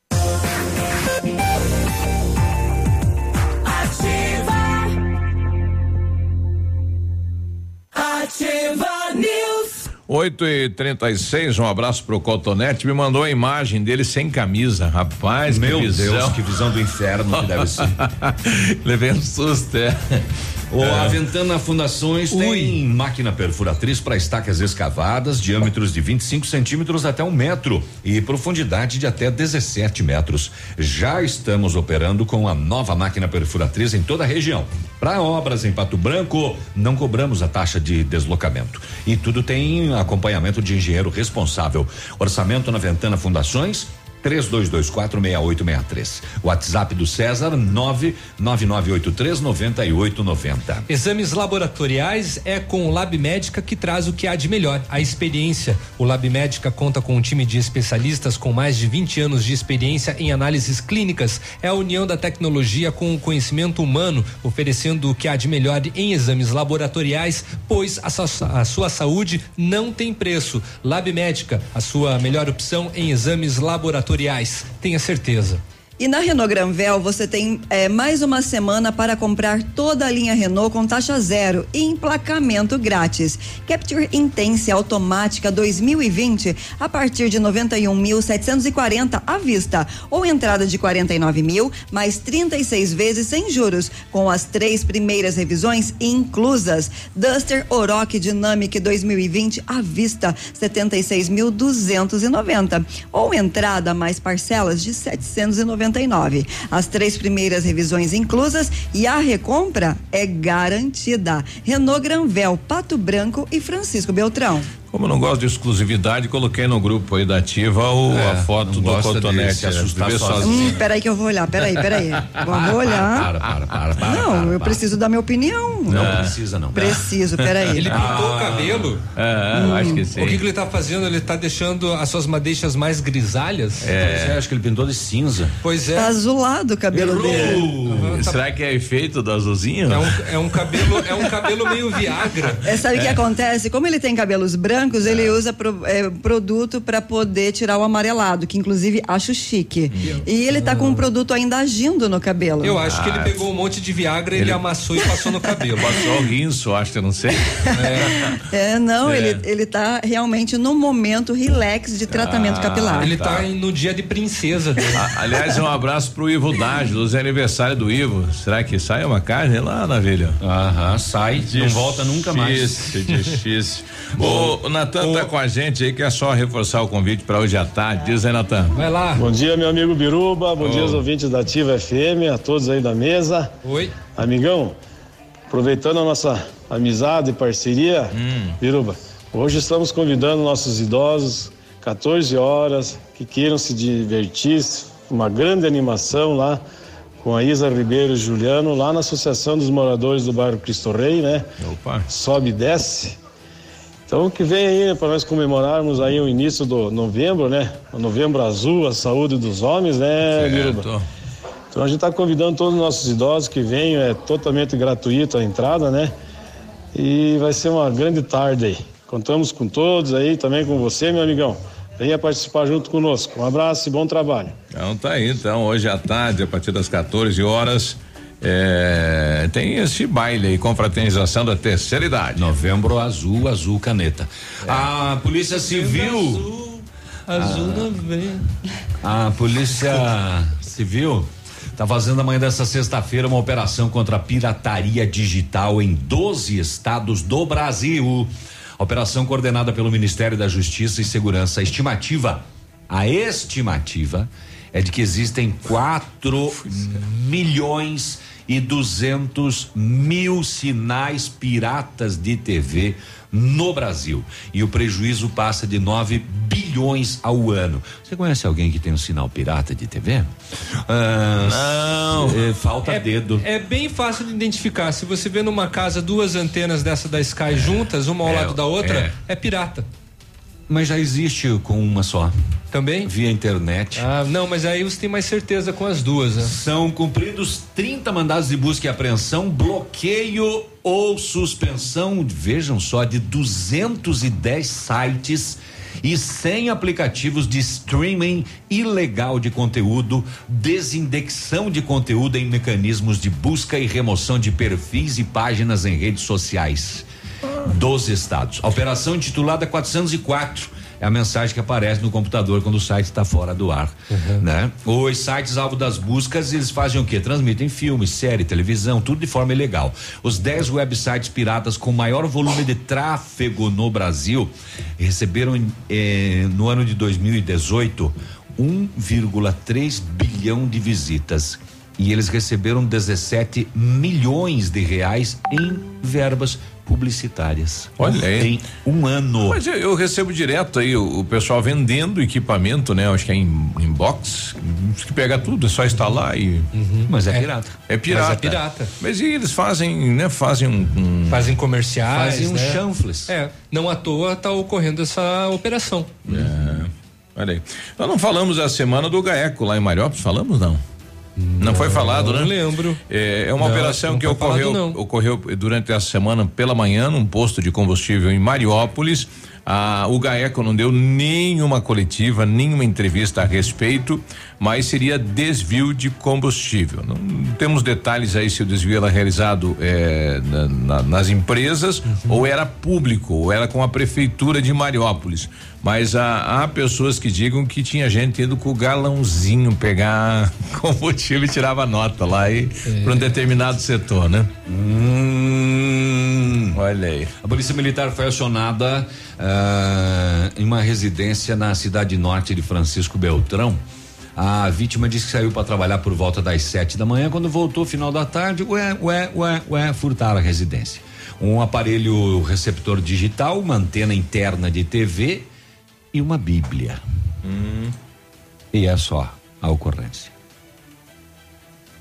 Ativa News. 8 e 36 um abraço pro Cotonete, me mandou a imagem dele sem camisa. Rapaz, Meu que visão. Deus, que visão do inferno que deve ser. Levei um susto, é. O É. Aventana Fundações tem máquina perfuratriz para estacas escavadas, diâmetros de 25 centímetros até um metro e profundidade de até 17 metros. Já estamos operando com a nova máquina perfuratriz em toda a região. Para obras em Pato Branco, não cobramos a taxa de deslocamento. E tudo tem acompanhamento de engenheiro responsável. Orçamento na Ventana Fundações 32246863. WhatsApp do César 999839890. Exames laboratoriais é com o Lab Médica que traz o que há de melhor, a experiência. O Lab Médica conta com um time de especialistas com mais de 20 anos de experiência em análises clínicas. É a união da tecnologia com o conhecimento humano, oferecendo o que há de melhor em exames laboratoriais, pois a, sua- a sua saúde não tem preço. Lab Médica, a sua melhor opção em exames laboratoriais. Tenha certeza. E na Renault Granvel você tem é, mais uma semana para comprar toda a linha Renault com taxa zero e emplacamento grátis. Capture Intense automática 2020 a partir de 91.740 à vista ou entrada de 49 mil mais 36 vezes sem juros com as três primeiras revisões inclusas. Duster Oroch Dynamic 2020 à vista 76.290 ou entrada mais parcelas de 799. As três primeiras revisões inclusas e a recompra é garantida. Renault Granvel, Pato Branco e Francisco Beltrão. Como eu não gosto de exclusividade, coloquei no grupo aí da Ativa o, É, a foto não do Cotonete. se assustar de ver sozinho. Hum, peraí que eu vou olhar, peraí, peraí. Vou olhar. Para, para, para, para. Não, para, eu para. preciso dar minha opinião. Não precisa, não. Preciso, peraí. Ele pintou o cabelo? É, Hum. acho que sim. O que, que ele tá fazendo? Ele tá deixando as suas madeixas mais grisalhas? Pois é, acho que ele pintou de cinza. Pois é. Tá azulado o cabelo dele. Uh, Será que é efeito do azulzinho? É um, é um cabelo, é um cabelo meio Viagra. É, sabe o que É. acontece? Como ele tem cabelos brancos, ele usa pro- é, produto para poder tirar o amarelado, que inclusive acho chique. E ele tá com um produto ainda agindo no cabelo. Eu acho que ele Ah, pegou um monte de Viagra, ele, ele- amassou e passou no cabelo. Passou o rinço, acho que eu não sei. É, não, É. Ele, ele tá realmente no momento relax de tratamento Ah, capilar. Ele Tá. tá no dia de princesa dele. A- Aliás, um abraço pro Ivo Dágio, dos aniversário do Ivo. Será que sai uma carne lá, Navilha? Aham, sai, não volta nunca mais. Difícil, difícil. o Natan tá com a gente aí, quer só reforçar o convite pra hoje à tarde. Diz aí, Natan. Vai lá. Bom dia, meu amigo Biruba. Bom Oh. dia aos ouvintes da Ativa FM, a todos aí da mesa. Oi. Amigão, aproveitando a nossa amizade e parceria, Hum. Biruba, hoje estamos convidando nossos idosos, 14 horas, que queiram se divertir, uma grande animação lá com a Isa Ribeiro e Juliano, lá na Associação dos Moradores do Bairro Cristo Rei, né? Opa. Sobe e desce. Então que vem aí para nós comemorarmos aí o início do novembro, né? O novembro azul, a saúde dos homens, né, Biruba? Então a gente está convidando todos os nossos idosos que venham, é totalmente gratuito a entrada, né? E vai ser uma grande tarde aí. Contamos com todos aí, também com você, meu amigão. Venha participar junto conosco. Um abraço e bom trabalho. Então tá aí, então, hoje à tarde, a partir das 14 horas, é, tem esse baile aí, confraternização da terceira idade. Novembro azul, azul caneta. A Polícia Civil. Azul novembro. A Polícia Civil está fazendo amanhã dessa sexta-feira uma operação contra a pirataria digital em 12 estados do Brasil. Operação coordenada pelo Ministério da Justiça e Segurança. A estimativa, a estimativa é de que existem 4 milhões e 200 mil sinais piratas de TV no Brasil. E o prejuízo passa de 9 bilhões ao ano. Você conhece alguém que tem um sinal pirata de TV? Ah, Não. é, falta dedo. É bem fácil de identificar. Se você vê numa casa duas antenas dessa da Sky juntas, uma ao É, lado da outra, é. é, pirata. Mas já existe com uma só. Também? Via internet. Ah, não, mas aí você tem mais certeza com as duas, né? São cumpridos 30 mandados de busca e apreensão, bloqueio ou suspensão, vejam só, de 210 sites e 100 aplicativos de streaming ilegal de conteúdo, desindexação de conteúdo em mecanismos de busca e remoção de perfis e páginas em redes sociais dos estados. A operação intitulada 404 é a mensagem que aparece no computador quando o site está fora do ar, né? Os sites alvo das buscas, eles fazem o quê? Transmitem filmes, série, televisão, tudo de forma ilegal. Os 10 websites piratas com maior volume de tráfego no Brasil receberam eh, no ano de 2018 1,3 bilhão de visitas e eles receberam 17 milhões de reais em verbas publicitárias. Olha aí. Em um ano. Mas eu, eu recebo direto aí o, o pessoal vendendo equipamento, né? Acho que é em, em box, que pega tudo, é só instalar e. Mas é pirata. É pirata. Mas é pirata. Mas e eles fazem, né? Fazem um. um- Fazem comerciais. Fazem um né? chanfles. É, não à toa tá ocorrendo essa operação. É. Olha aí. Nós não falamos a semana do GAECO lá em Mariópolis, falamos não? Não, foi falado, né? Não lembro. É, é uma Não, operação não que foi falado, ocorreu, não. ocorreu durante a semana pela manhã num posto de combustível em Mariópolis. Ah, o GAECO não deu nenhuma coletiva, nenhuma entrevista a respeito, mas seria desvio de combustível. Não temos detalhes aí se o desvio era realizado eh, na- na- nas empresas Uhum. ou era público, ou era com a prefeitura de Mariópolis. Mas há, há pessoas que digam que tinha gente indo com o galãozinho pegar combustível e tirava nota lá e É. para um determinado setor, né? Hum. Olha aí. A Polícia Militar foi acionada ah, em uma residência na cidade norte de Francisco Beltrão. A vítima disse que saiu para trabalhar por volta das sete da manhã. Quando voltou final da tarde, ué, ué, ué, ué, furtaram a residência. Um aparelho receptor digital, uma antena interna de TV e uma Bíblia. E é só a ocorrência.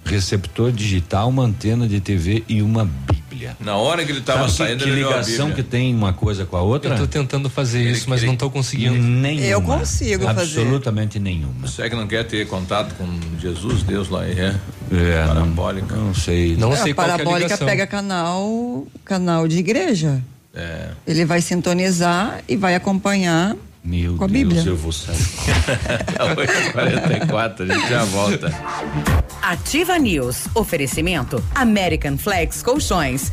Receptor digital, uma antena de TV e uma Bíblia. Na hora que ele estava que- saindo, que ele a ligação que tem uma coisa com a outra? Eu tô tentando fazer isso, mas não tô conseguindo. Nenhuma. Eu consigo fazer. Absolutamente nenhuma. Você que não quer ter contato com Jesus, Deus lá é. É, não, Parabólica. não sei. Não a sei qual que é a parabólica pega canal, canal de igreja. É. Ele vai sintonizar e vai acompanhar Meu com a Deus, Bíblia. eu vou sair. 44, a gente já volta. Ativa News. Oferecimento American Flex Colchões.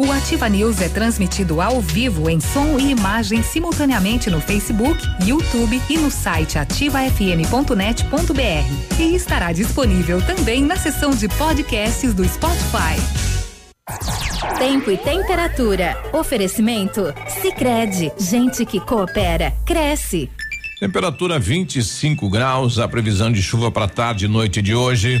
O Ativa News é transmitido ao vivo em som e imagem simultaneamente no Facebook, YouTube e no site ativafm.net.br. E estará disponível também na seção de podcasts do Spotify. Tempo e temperatura. Oferecimento? Sicredi Gente que coopera, cresce. Temperatura 25 graus, a previsão de chuva para tarde e noite de hoje.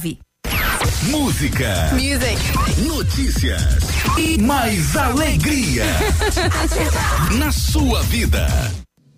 Música. Music. Notícias. E mais alegria. Na sua vida.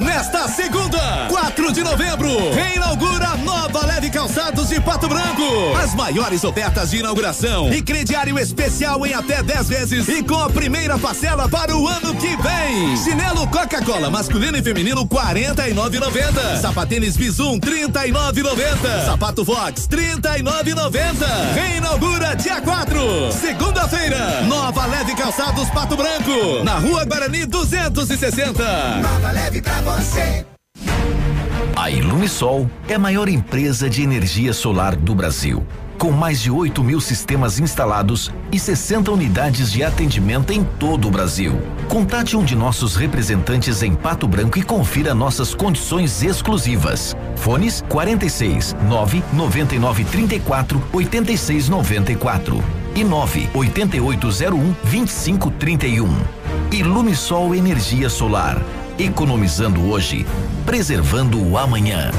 Nesta segunda, 4 de novembro, reinaugura nova Leve Calçados de Pato Branco. As maiores ofertas de inauguração e crediário especial em até 10 vezes e com a primeira parcela para o ano que vem. Chinelo Coca-Cola masculino e feminino 49,90. Sapatênis Bizum 39,90. Sapato Vox 39,90. Reinaugura dia 4, segunda-feira. Nova Leve Calçados Pato Branco, na Rua Guarani 260. Nova leve pra você. A Ilumisol é a maior empresa de energia solar do Brasil. Com mais de 8 mil sistemas instalados e 60 unidades de atendimento em todo o Brasil. Contate um de nossos representantes em Pato Branco e confira nossas condições exclusivas. Fones 46 9 99 34 86 94 e 9 8801 2531. Ilumisol Energia Solar. Economizando hoje, preservando o amanhã.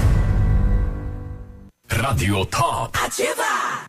Radio Top. Ativa.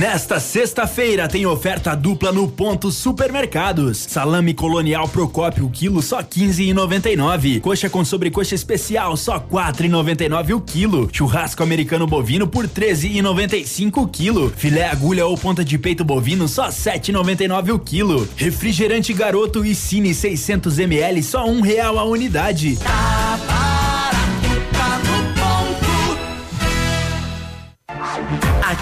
Nesta sexta-feira tem oferta dupla no Ponto Supermercados. Salame colonial Procópio, quilo só 15,99. Coxa com sobrecoxa especial só 4,99 o quilo. Churrasco americano bovino por 13,95 o quilo. Filé agulha ou ponta de peito bovino só 7,99 o quilo. Refrigerante Garoto e Cine 600 ml só um real a unidade.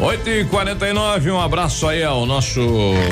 8 e 49 um abraço aí ao nosso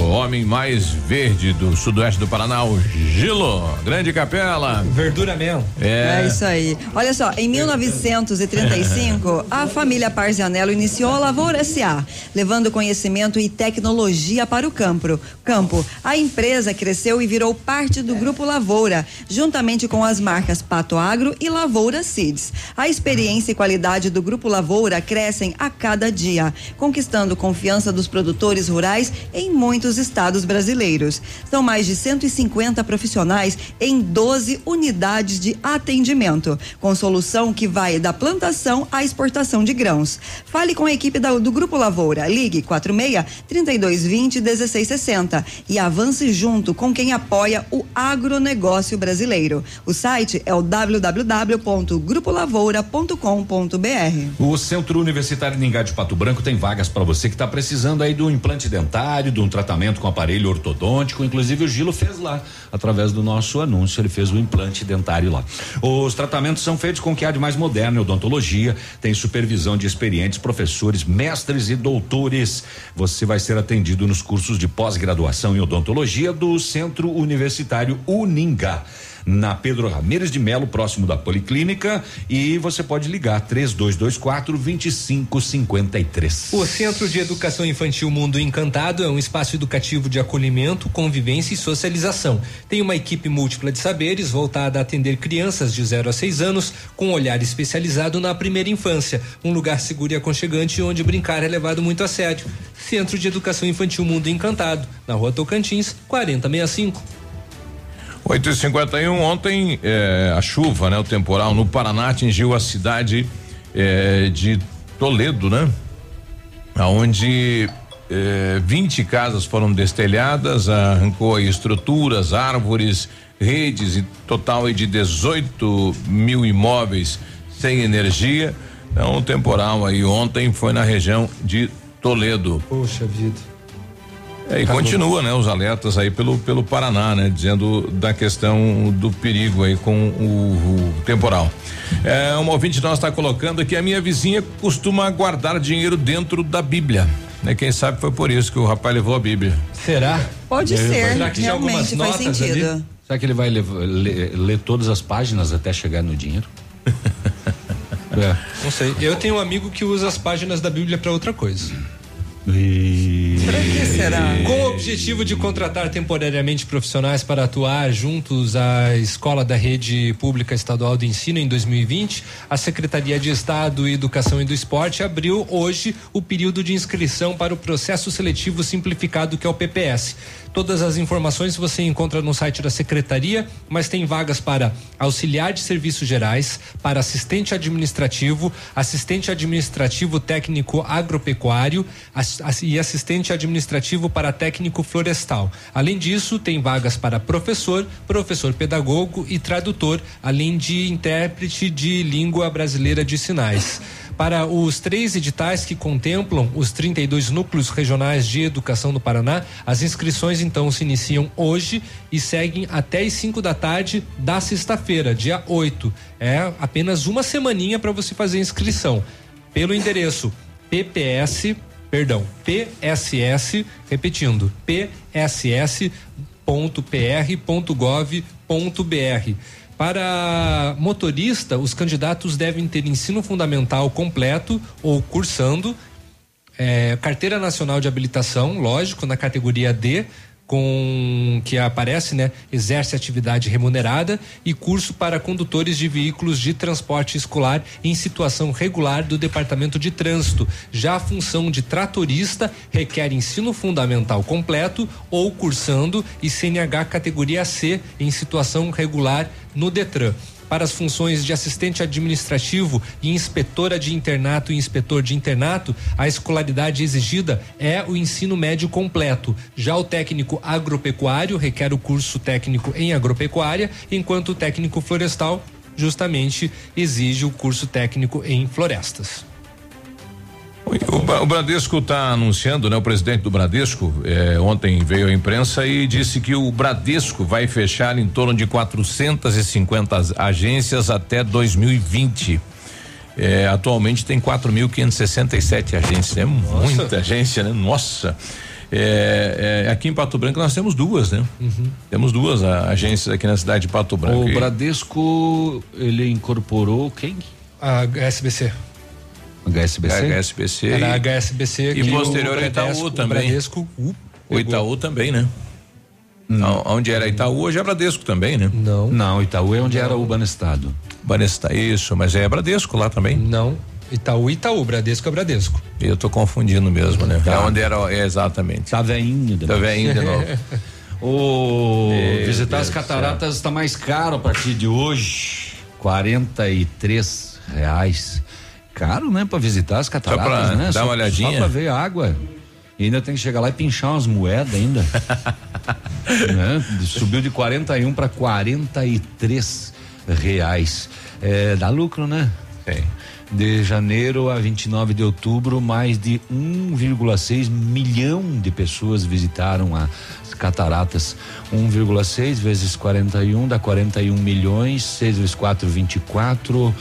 homem mais verde do sudoeste do Paraná, o Gilo, Grande Capela. Verdura mesmo. É. É isso aí. Olha só, em 1935, a família Parzianello iniciou a Lavoura SA, levando conhecimento e tecnologia para o campo. Campo. A empresa cresceu e virou parte do Grupo Lavoura, juntamente com as marcas Pato Agro e Lavoura Seeds. A experiência e qualidade do Grupo Lavoura crescem a cada dia. Conquistando confiança dos produtores rurais em muitos estados brasileiros. São mais de 150 profissionais em 12 unidades de atendimento, com solução que vai da plantação à exportação de grãos. Fale com a equipe da- do Grupo Lavoura. Ligue 46 3220 1660 e avance junto com quem apoia o agronegócio brasileiro. O site é o www.grupolavoura.com.br. O Centro Universitário Ningá de Pato Branco tem vagas para você que está precisando aí um implante dentário, de um tratamento com aparelho ortodôntico. Inclusive o Gilo fez lá, através do nosso anúncio, ele fez o implante dentário lá. Os tratamentos são feitos com o que há de mais moderno odontologia, tem supervisão de experientes professores, mestres e doutores. Você vai ser atendido nos cursos de pós-graduação em odontologia do Centro Universitário Uningá na Pedro Ramires de Melo, próximo da Policlínica, e você pode ligar 3224 2553. O Centro de Educação Infantil Mundo Encantado é um espaço educativo de acolhimento, convivência e socialização. Tem uma equipe múltipla de saberes voltada a atender crianças de 0 a 6 anos com um olhar especializado na primeira infância. Um lugar seguro e aconchegante onde brincar é levado muito a sério. Centro de Educação Infantil Mundo Encantado, na rua Tocantins, 4065. 8 e 51 ontem eh, a chuva, né? O temporal no Paraná atingiu a cidade eh, de Toledo, né? Aonde eh, 20 casas foram destelhadas, arrancou estruturas, árvores, redes e total de 18 mil imóveis sem energia. Então o temporal aí ontem foi na região de Toledo. Poxa vida. É, e continua, né, os alertas aí pelo pelo Paraná, né, dizendo da questão do perigo aí com o, o temporal. É, uma ouvinte nossa está colocando que a minha vizinha costuma guardar dinheiro dentro da Bíblia. Né, quem sabe foi por isso que o rapaz levou a Bíblia. Será? Pode ser, Será que realmente faz sentido. ali? Será que ele vai levar- ler, ler todas as páginas até chegar no dinheiro? é. Não sei. Eu tenho um amigo que usa as páginas da Bíblia para outra coisa. Pra que será? Com o objetivo de contratar temporariamente profissionais para atuar juntos à Escola da Rede Pública Estadual de Ensino em 2020, a Secretaria de Estado, Educação e do Esporte abriu hoje o período de inscrição para o processo seletivo simplificado que é o PPS. Todas as informações você encontra no site da secretaria, mas tem vagas para auxiliar de serviços gerais, para assistente administrativo, assistente administrativo técnico agropecuário e assistente administrativo para técnico florestal. Além disso, tem vagas para professor, professor pedagogo e tradutor, além de intérprete de língua brasileira de sinais. Para os três editais que contemplam os 32 núcleos regionais de educação do Paraná, as inscrições então se iniciam hoje e seguem até as 5 da tarde da sexta-feira, dia 8. É apenas uma semaninha para você fazer a inscrição. Pelo endereço PPS, perdão, PSS, repetindo, pss.pr.gov.br. Para motorista, os candidatos devem ter ensino fundamental completo ou cursando, é, carteira nacional de habilitação, lógico, na categoria D, com que aparece, né, exerce atividade remunerada e curso para condutores de veículos de transporte escolar em situação regular do Departamento de Trânsito. Já a função de tratorista requer ensino fundamental completo ou cursando e CNH categoria C em situação regular no Detran. Para as funções de assistente administrativo e inspetora de internato e inspetor de internato, a escolaridade exigida é o ensino médio completo. Já o técnico agropecuário requer o curso técnico em agropecuária, enquanto o técnico florestal justamente exige o curso técnico em florestas. O, o Bradesco está anunciando, né? O presidente do Bradesco eh, ontem veio à imprensa e disse que o Bradesco vai fechar em torno de 450 as- agências até 2020. Eh, atualmente tem 4.567 agências. É muita agência, né? Nossa. Eh, eh, aqui em Pato Branco nós temos duas, né? Temos duas a- agências aqui na cidade de Pato Branco. O Bradesco, ele incorporou quem? A HSBC. HSBC? HSBC. Era a e- HSBC E que posterior o a Itaú Bradesco- o também. Bradesco, uh, o Itaú também, né? Não, Onde era Itaú, hoje é Bradesco também, né? Não. Não, Itaú é onde era o Banestado. Banestado, isso, mas é Bradesco lá também? Não. Itaú, Itaú, Bradesco é Bradesco. Eu tô confundindo mesmo, né? Tá. É onde era, é exatamente. Tá veinho de Tá novo. veinho de novo. O Meu visitar Deus as cataratas está mais caro a partir de hoje. 43 reais. Caro, né? Pra visitar as cataratas, pra né? dar uma olhadinha? Só pra ver água. E ainda tem que chegar lá e pinchar umas moedas ainda. né? Subiu de 41 para 43 reais. É, dá lucro, né? Tem. De janeiro a 29 de outubro, mais de 1,6 milhão de pessoas visitaram as cataratas. 1,6 vezes 41 dá 41 milhões, 6 vezes 4, 24,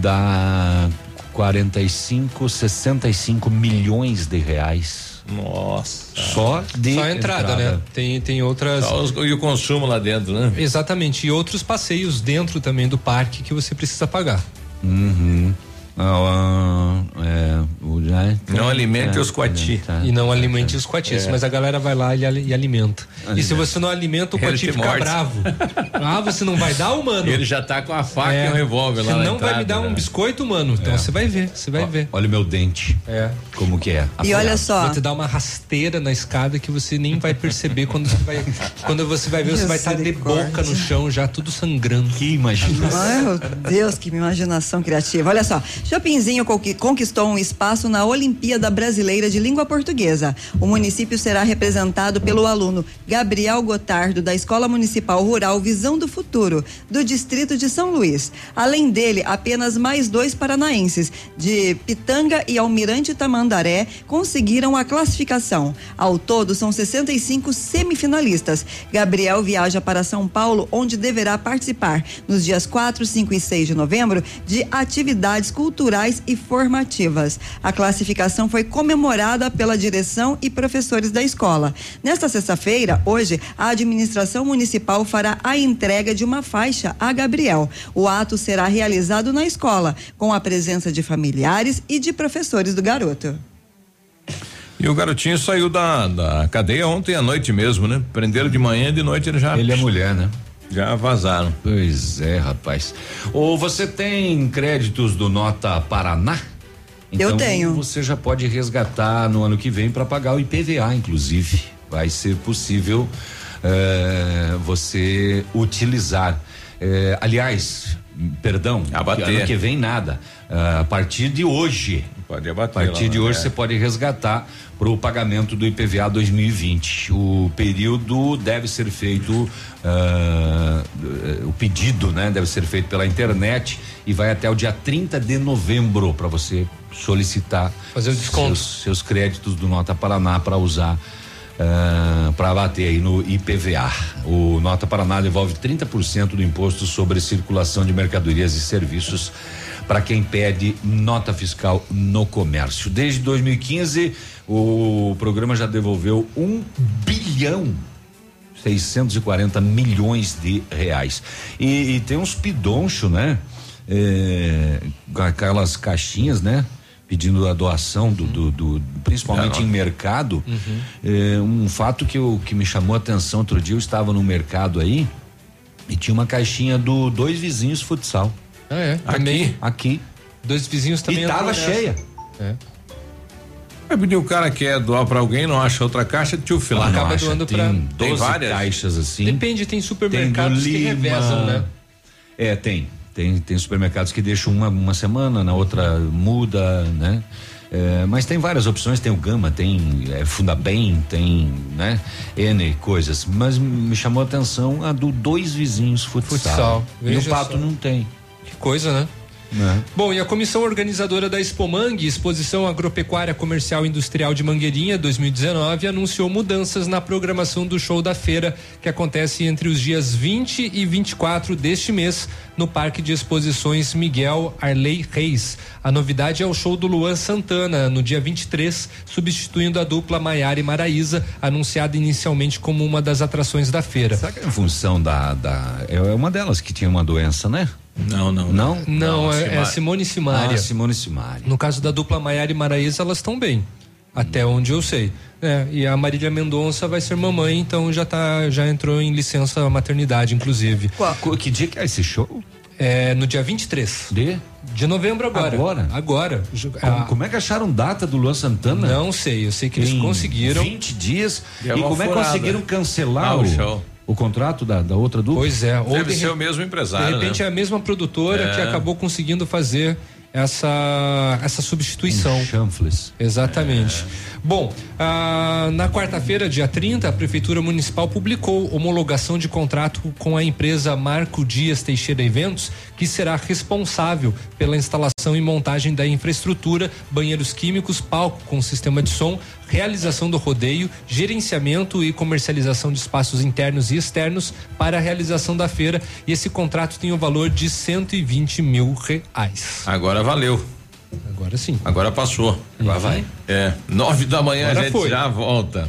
dá 45, 65 milhões de reais. Nossa. Só de Só a entrada, né? Tem, tem outras. Os- e o consumo lá dentro, né? Exatamente. E outros passeios dentro também do parque que você precisa pagar. Uhum. Ah, ah, é, o- já- Não alimente é, os coati. tá. E não alimente os coatis, É. mas a galera vai lá e, e alimenta. E se Alimenta. você não alimenta, o coati fica morde. bravo. Ah, você não vai dar, mano? Ele já tá com a faca É. e um revólver lá Você não vai me dar um né? biscoito, mano? Então É. você vai ver, você vai ver. Olha o meu dente. É. Como que é? E olha só. Vai te dar uma rasteira na escada que você nem vai perceber quando você vai. quando você vai ver, você vai estar de boca no chão, já tudo sangrando. Que imaginação. Ai, meu Deus, que imaginação criativa. Olha só, Chopinzinho conqui- conquistou um espaço na Olimpíada Brasileira de Língua Portuguesa. O município será representado pelo aluno Gabriel Gotardo, da Escola Municipal Rural Visão do Futuro, do distrito de São Luís. Além dele, apenas mais dois paranaenses, de Pitanga e Almirante Tamandaré, conseguiram a classificação. Ao todo, são 65 semifinalistas. Gabriel viaja para São Paulo, onde deverá participar nos dias 4, 5 e 6 de novembro de atividades culturais e formativas. A classificação foi comemorada pela direção e professores da escola. Nesta sexta-feira, hoje, a administração municipal fará a entrega de uma faixa a Gabriel. O ato será realizado na escola, com a presença de familiares e de professores do garoto. E o garotinho saiu da, da cadeia ontem à noite mesmo, né? Prenderam de manhã e de noite ele já. Ele é mulher, né? Já vazaram. Pois é, rapaz. Ou você tem créditos do Nota Paraná? Eu Então, tenho. Você já pode resgatar no ano que vem para pagar o IPVA, inclusive. Vai ser possível eh, você utilizar. Eh, aliás, perdão, Abater. ano que vem nada. Ah, a partir de hoje. Pode A abater. partir lá, de né? hoje É. você pode resgatar para o pagamento do IPVA 2020. O período deve ser feito, ah, eh, o pedido, né, deve ser feito pela internet e vai até o dia 30 de novembro para você solicitar Fazer o desconto. seus, seus créditos do Nota Paraná para usar para bater aí no IPVA. O Nota Paraná devolve 30% do imposto sobre circulação de mercadorias e serviços para quem pede nota fiscal no comércio. Desde 2015, o programa já devolveu um bilhão 640 milhões de reais. E, e tem uns pidoncho, né? É, com aquelas caixinhas, né? Pedindo a doação do, do- do- principalmente em mercado. É, um fato que, eu, que me chamou a atenção outro dia, eu estava no mercado aí e tinha uma caixinha do dois vizinhos futsal. Ah, é? Também. Aqui. Dois vizinhos também. E tava cheia. É. Vai pedir o cara quer doar pra alguém, não acha outra caixa, tchuf lá. Acaba não acha. doando Tem pra- 12 Tem várias? caixas assim. Depende, tem supermercados Tem que revezam, né? É, tem. Tem, tem supermercados que deixam uma, uma semana, na outra muda, né? É, mas tem várias opções, tem o Gama, tem é, Fundabem, tem, né? N coisas. Mas me chamou a atenção a do dois vizinhos futsal. Futsal, E o Pato só. não tem. Que coisa, né? Né? Bom, e a comissão organizadora da Expomang, Exposição Agropecuária Comercial e Industrial de Mangueirinha 2019, anunciou mudanças na programação do show da feira, que acontece entre os dias 20 e 24 deste mês, no Parque de Exposições Miguel Arley Reis. A novidade é o show do Luan Santana, no dia 23, substituindo a dupla Maiara e Maraísa, anunciada inicialmente como uma das atrações da feira. Será que é em função da, da. É uma delas que tinha uma doença, né? Não, não. Não? Não, é, é Simara. Simone Simaria. Ah, Simone Simaria. No caso da dupla Maiara e Maraísa, elas estão bem. Até onde eu sei. É, e a Marília Mendonça vai ser mamãe, então já tá, já entrou em licença maternidade, inclusive. Co- Que dia que é esse show? É, no dia 23. De? De novembro agora. Agora? Agora. Como, como é que acharam data do Luan Santana? Não sei, eu sei que eles Em conseguiram. 20 dias. E E, é como é que furada. conseguiram cancelar Ah, o show. O contrato da, da outra dupla? Pois é. Ou Deve de ser re- o mesmo empresário, De repente né? é a mesma produtora É. que acabou conseguindo fazer essa essa substituição. Chanfles. Exatamente. Bom, ah, na quarta-feira, dia 30, a Prefeitura Municipal publicou homologação de contrato com a empresa Marco Dias Teixeira Eventos, que será responsável pela instalação e montagem da infraestrutura, banheiros químicos, palco com sistema de som, realização do rodeio, gerenciamento e comercialização de espaços internos e externos para a realização da feira. E esse contrato tem o valor de 120 mil reais. Agora valeu. Agora sim. Agora passou. Agora vai? É. Nove da manhã Agora a gente foi. já volta.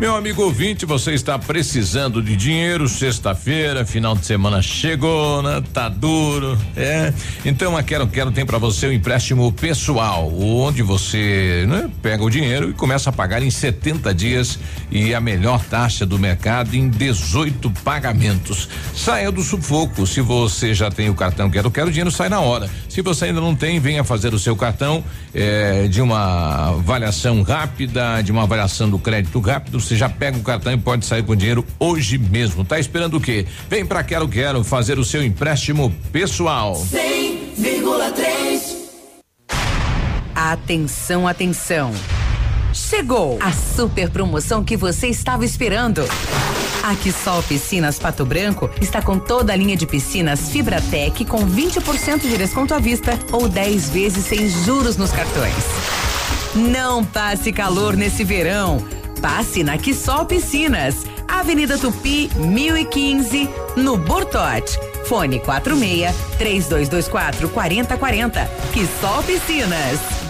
Meu amigo ouvinte, você está precisando de dinheiro, sexta-feira, final de semana chegou, né? Tá duro, é. Então a Quero Quero tem para você o empréstimo pessoal, onde você né, pega o dinheiro e começa a pagar em 70 dias e a melhor taxa do mercado em 18 pagamentos. Saia do sufoco. Se você já tem o cartão Quero Quero, o dinheiro sai na hora. Se você ainda não tem, venha fazer o seu cartão eh, de uma avaliação rápida, de uma avaliação do crédito rápido. Você já pega o cartão e pode sair com dinheiro hoje mesmo. Tá esperando o quê? Vem pra Quero Quero fazer o seu empréstimo pessoal. 100,3. Atenção, atenção. Chegou a super promoção que você estava esperando. A Quissol Piscinas Pato Branco está com toda a linha de piscinas Fibratec com 20% de desconto à vista ou 10 vezes sem juros nos cartões. Não passe calor nesse verão. Passe na Quissol Piscinas, Avenida Tupi, 1015, no Bortote. Fone 46 3224 4040. Quissol Piscinas.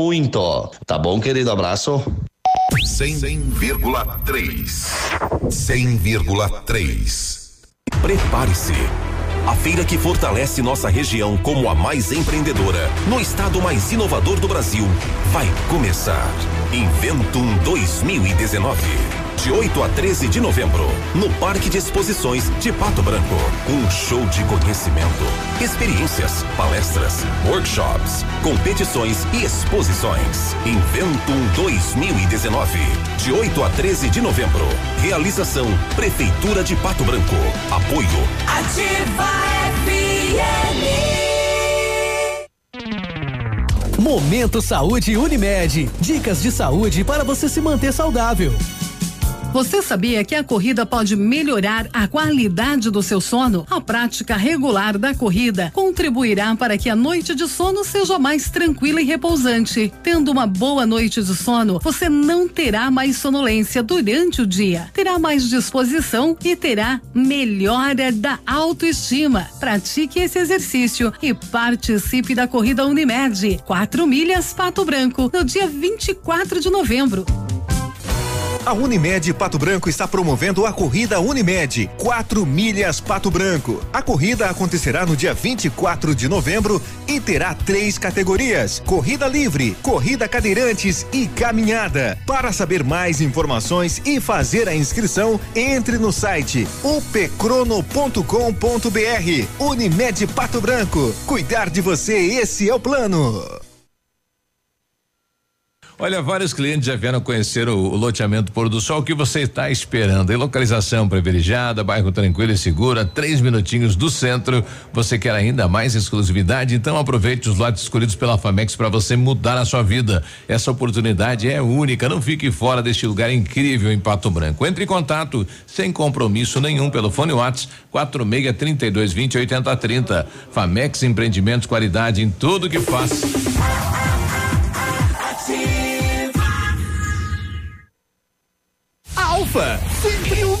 Tá bom, querido? Abraço. 100,3. 100,3. Prepare-se. A feira que fortalece nossa região como a mais empreendedora, no estado mais inovador do Brasil, vai começar. Inventum 2019. De 8 a 13 de novembro, no Parque de Exposições de Pato Branco. Um show de conhecimento, experiências, palestras, workshops, competições e exposições. Inventum 2019. De 8 a 13 de novembro. Realização Prefeitura de Pato Branco. Apoio Ativa FM. Momento Saúde Unimed. Dicas de saúde para você se manter saudável. Você sabia que a corrida pode melhorar a qualidade do seu sono? A prática regular da corrida contribuirá para que a noite de sono seja mais tranquila e repousante. Tendo uma boa noite de sono, você não terá mais sonolência durante o dia, terá mais disposição e terá melhora da autoestima. Pratique esse exercício e participe da corrida Unimed. 4 milhas Pato Branco, no dia 24 de novembro. A Unimed Pato Branco está promovendo a corrida Unimed 4 milhas Pato Branco. A corrida acontecerá no dia 24 de novembro e terá três categorias: corrida livre, corrida cadeirantes e caminhada. Para saber mais informações e fazer a inscrição, entre no site upcrono.com.br. Unimed Pato Branco. Cuidar de você, esse é o plano. Olha, vários clientes já vieram conhecer o, o loteamento Pôr do Sol. O que você está esperando? Localização privilegiada, bairro tranquilo e seguro, a três minutinhos do centro. Você quer ainda mais exclusividade? Então aproveite os lotes escolhidos pela Famex para você mudar a sua vida. Essa oportunidade é única. Não fique fora deste lugar incrível em Pato Branco. Entre em contato sem compromisso nenhum pelo fone Whats 46 32 20 80 30. Famex Empreendimentos, qualidade em tudo que faz. Alfa, sempre o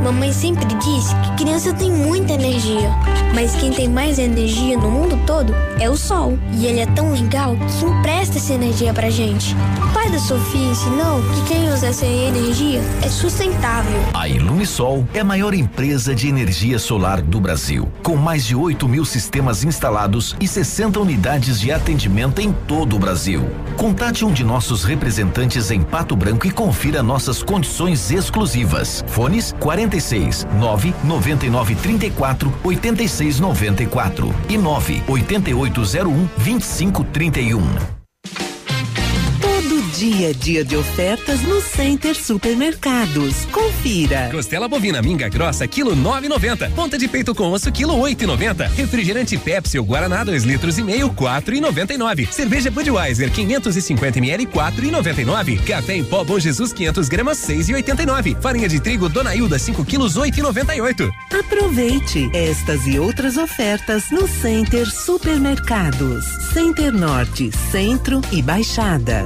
Mamãe sempre disse que criança tem muita energia, mas quem tem mais energia no mundo todo é o sol. E ele é tão legal que empresta essa energia pra gente. O pai da Sofia ensinou que quem usa essa energia é sustentável. A Ilumisol é a maior empresa de energia solar do Brasil, com mais de 8 mil sistemas instalados e 60 unidades de atendimento em todo o Brasil. Contate um de nossos representantes em Pato Branco e confira nossas condições exclusivas. Fones 46 9 99 34 86 94 e 9 8801 2531. Dia é dia de ofertas no Center Supermercados. Confira. Costela bovina minga grossa, quilo 9,90. Ponta de peito com osso, quilo 8,90. Refrigerante Pepsi ou Guaraná, 2 litros e meio, 4,99. Cerveja Budweiser, 550 ml, 4,99. Café em pó Bom Jesus, 500 gramas, 6,89. Farinha de trigo Dona Hilda, 5 quilos, 8,98. Aproveite estas e outras ofertas no Center Supermercados. Center Norte, Centro e Baixada.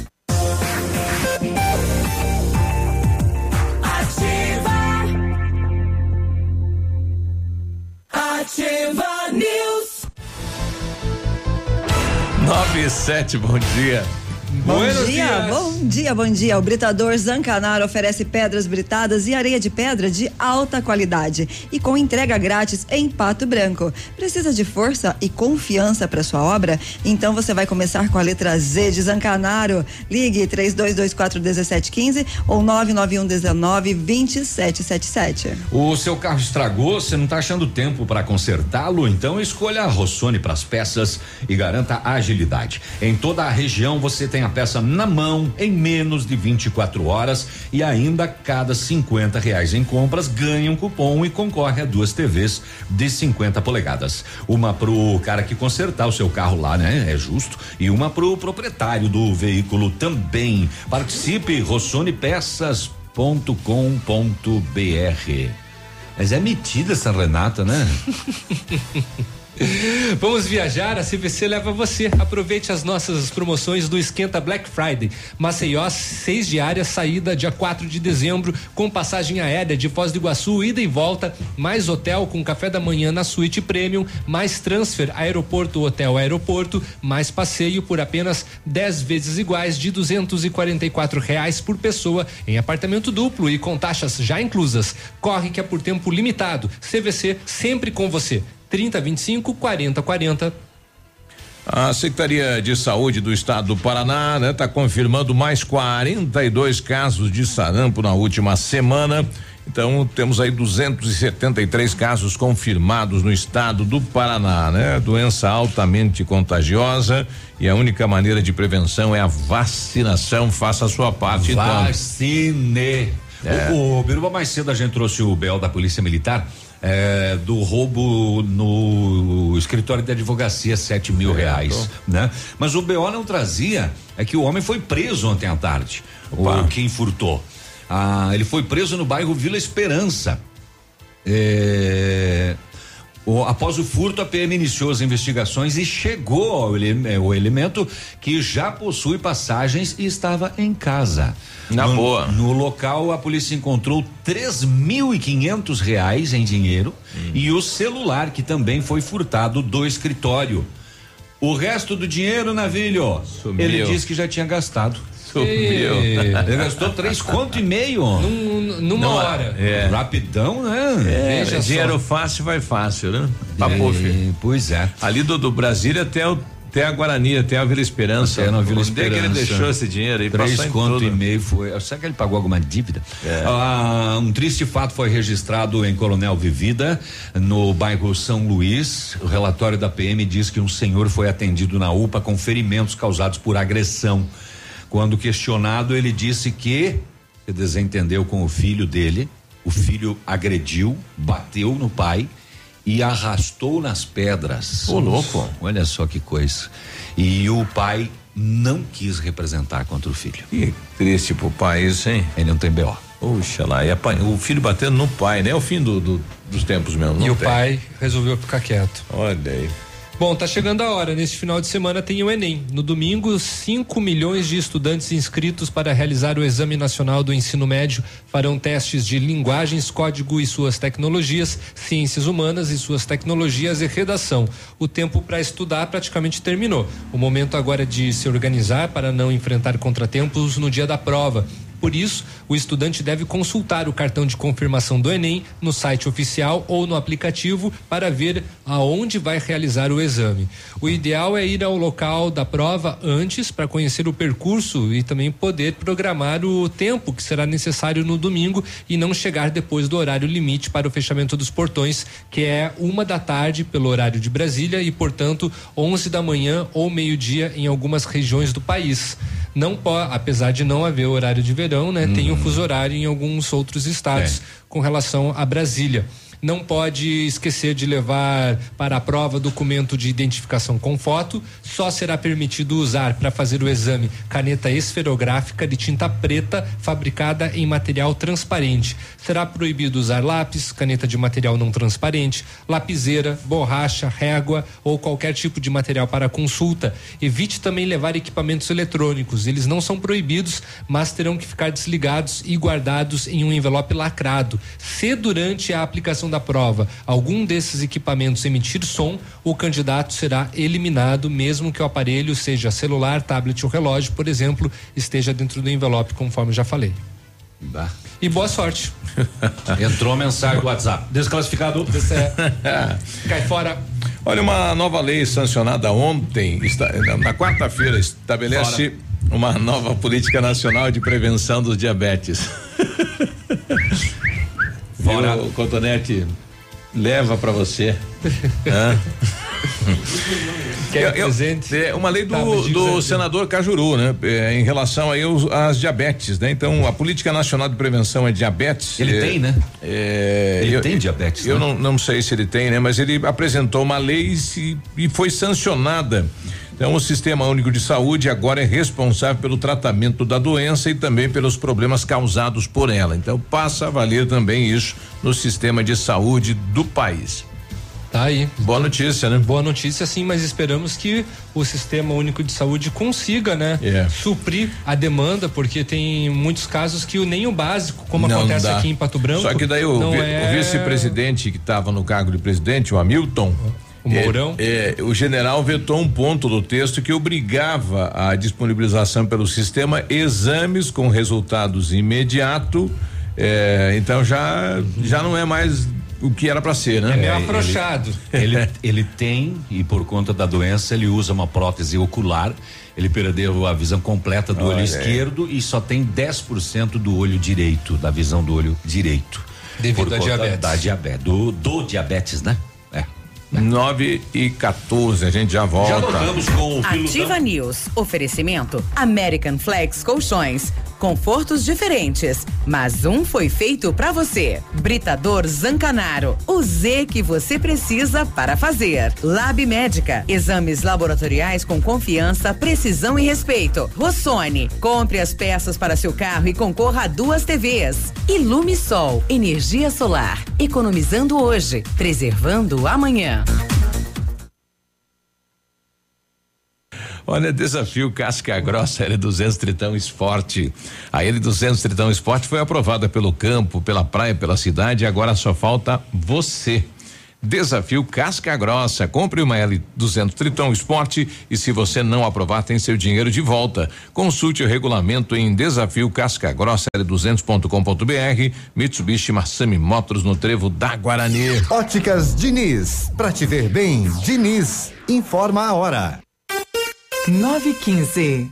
E 7, bom dia. Bom Buenos dia, dias. bom dia, bom dia. O Britador Zancanaro oferece pedras britadas e areia de pedra de alta qualidade e com entrega grátis em Pato Branco. Precisa de força e confiança para sua obra? Então você vai começar com a letra Z de Zancanaro. Ligue 3224 1715 ou 99119 2777. O seu carro estragou, você não está achando tempo para consertá-lo? Então escolha a Rossoni para as peças e garanta agilidade. Em toda a região você tem a peça na mão em menos de 24 horas e ainda cada 50 reais em compras ganha um cupom e concorre a duas TVs de 50 polegadas. Uma pro cara que consertar o seu carro lá, né? É justo. E uma pro proprietário do veículo também. Participe rossonepeças.com.br. Mas é metida essa Renata, né? Vamos viajar, a CVC leva você. Aproveite as nossas promoções do Esquenta Black Friday. Maceió, seis diárias, saída dia 4 de dezembro, com passagem aérea de Foz do Iguaçu, ida e volta, mais hotel com café da manhã na suíte premium, mais transfer aeroporto, hotel, aeroporto, mais passeio por apenas 10 vezes iguais de 244 reais por pessoa em apartamento duplo e com taxas já inclusas. Corre que é por tempo limitado. CVC sempre com você. 30 25 40 40. A Secretaria de Saúde do Estado do Paraná está confirmando mais 42 casos de sarampo na última semana. Então temos aí 273 casos confirmados no estado do Paraná, né? Doença altamente contagiosa e a única maneira de prevenção é a vacinação. Faça a sua parte, então. Vacine. É. O, o Biruba mais cedo a gente trouxe o BL da Polícia Militar. É, do roubo no escritório de advocacia, sete mil reais, né? Mas o BO não trazia, é que o homem foi preso ontem à tarde, o quem furtou. Ah, ele foi preso no bairro Vila Esperança. É, o- após o furto, a PM iniciou as investigações e chegou ao ele- eh, o elemento que já possui passagens e estava em casa. Na no, boa. No local, a polícia encontrou três mil e quinhentos reais em dinheiro Hum. e o celular que também foi furtado do escritório. O resto do dinheiro, Navilho, Sumiu. ele disse que já tinha gastado. Sumiu. Ele gastou três conto e meio. numa Não, hora. É. Rapidão, né? É, Veja dinheiro só. fácil vai fácil, né? Papo, É, filho. Pois é. Ali do, do Brasília até o até a Guarani, até a Vila Esperança. Até na Vila Onde é que ele Esperança. deixou esse dinheiro aí? Três conto tudo. e meio foi. Será que ele pagou alguma dívida? É. Ah, um triste fato foi registrado em Coronel Vivida, no bairro São Luís. O relatório da PM diz que um senhor foi atendido na UPA com ferimentos causados por agressão. Quando questionado, ele disse que se desentendeu com o filho dele. O filho agrediu, bateu no pai e arrastou nas pedras. Ô, louco. Olha só que coisa. E o pai não quis representar contra o filho. Que triste pro pai isso, hein? Ele não tem BO. Puxa lá, e apa- o filho batendo no pai, né? É o fim do, do- dos tempos mesmo. E o tem. pai resolveu ficar quieto. Olha aí. Bom, tá chegando a hora. Neste final de semana tem o Enem. No domingo, 5 milhões de estudantes inscritos para realizar o Exame Nacional do Ensino Médio farão testes de linguagens, código e suas tecnologias, ciências humanas e suas tecnologias e redação. O tempo para estudar praticamente terminou. O momento agora de se organizar para não enfrentar contratempos no dia da prova. Por isso, o estudante deve consultar o cartão de confirmação do Enem no site oficial ou no aplicativo para ver aonde vai realizar o exame. O ideal é ir ao local da prova antes para conhecer o percurso e também poder programar o tempo que será necessário no domingo e não chegar depois do horário limite para o fechamento dos portões, que é uma da tarde pelo horário de Brasília e, portanto, 11 da manhã ou meio-dia em algumas regiões do país. Não pode, apesar de não haver horário de verão, né? Tem o fuso horário em alguns outros estados com relação a Brasília. Não pode esquecer de levar para a prova documento de identificação com foto. Só será permitido usar para fazer o exame caneta esferográfica de tinta preta fabricada em material transparente. Será proibido usar lápis, caneta de material não transparente, lapiseira, borracha, régua ou qualquer tipo de material para consulta. Evite também levar equipamentos eletrônicos. Eles não são proibidos, mas terão que ficar desligados e guardados em um envelope lacrado. Se durante a aplicação da prova algum desses equipamentos emitir som, o candidato será eliminado, mesmo que o aparelho seja celular, tablet ou relógio, por exemplo, esteja dentro do envelope, conforme já falei. E boa sorte. Entrou a mensagem do WhatsApp. Desclassificado. Cai fora. Olha, uma nova lei sancionada ontem, está- na- quarta-feira, estabelece uma nova política nacional de prevenção dos diabetes. Fora. Viu, Cotonete, leva pra você. Hã? Quer Eu- presente? É uma lei do, Tá, do senador Cajuru, né? É, em relação aí aos- às diabetes, né? Então, a política nacional de prevenção é diabetes. Ele é, tem, né? é, Ele eu- tem diabetes, Eu né? não, não sei se ele tem, né? Mas ele apresentou uma lei e, se- e foi sancionada. Então, o Sistema Único de Saúde agora é responsável pelo tratamento da doença e também pelos problemas causados por ela. Então, passa a valer também isso no sistema de saúde do país. Tá aí. Boa notícia, né? Boa notícia, sim, mas esperamos que o Sistema Único de Saúde consiga, né? É. Suprir a demanda, porque tem muitos casos que o- nem o básico, como Não acontece dá. aqui em Pato Branco. Só que daí o, vi- é... o vice-presidente que estava no cargo de presidente, o Hamilton. O Mourão? é, é, o general vetou um ponto do texto que obrigava a disponibilização pelo sistema exames com resultados imediato. é, então já já não é mais o que era para ser, né? É meio ele- afrouxado. Ele, ele tem, e por conta da doença, ele usa uma prótese ocular. Ele perdeu a visão completa do Olha olho aí. esquerdo e só tem 10% do olho direito, da visão do olho direito. Devido por à conta diabetes. Da diabetes, do, do diabetes, né? É. 9 e 14, a gente já volta. Já voltamos com o Ativa News. Oferecimento American Flex Colchões. Confortos diferentes, mas um foi feito pra você. Britador Zancanaro. O Z que você precisa para fazer. Lab Médica. Exames laboratoriais com confiança, precisão e respeito. Rossoni. Compre as peças para seu carro e concorra a duas TVs. Ilume Sol. Energia solar. Economizando hoje, preservando amanhã. Olha, desafio Casca Grossa L200 Tritão Esporte. A L200 Tritão Esporte foi aprovada pelo campo, pela praia, pela cidade e agora só falta você. Desafio Casca Grossa. Compre uma L200 Tritão Esporte e se você não aprovar, tem seu dinheiro de volta. Consulte o regulamento em desafio Casca Grossa L200.com.br. Mitsubishi Massami Motors no Trevo da Guarani. Óticas Diniz, pra te ver bem, Diniz, informa a hora. 915.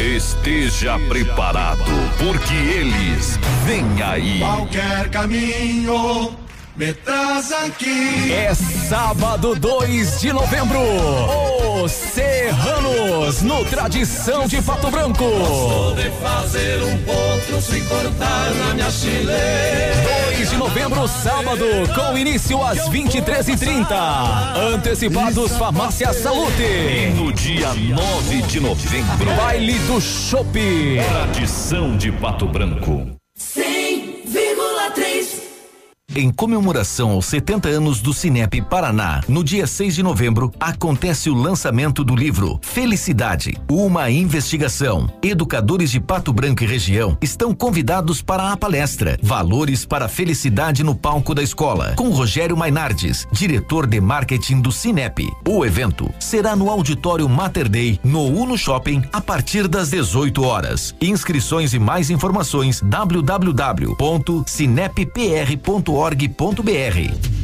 Esteja preparado, porque eles vêm aí. Qualquer caminho me traz aqui. É sábado 2 de novembro. Os Serranos, no Tradição de Pato Branco. Gosto de fazer um ponto sem cortar na minha chile. 2 de novembro, sábado, com início às 23h30. Antecipados Farmácia Salute. No dia 9 de novembro. Baile do Chopp. Tradição de Pato Branco. 100,3. Em comemoração aos 70 anos do Cinep Paraná, no dia 6 de novembro, acontece o lançamento do livro Felicidade, uma investigação. Educadores de Pato Branco e região estão convidados para a palestra Valores para a Felicidade no Palco da Escola, com Rogério Mainardes, diretor de marketing do Cinep. O evento será no Auditório Mater Dei, no Uno Shopping, a partir das 18 horas. Inscrições e mais informações www.cineppr.org.br.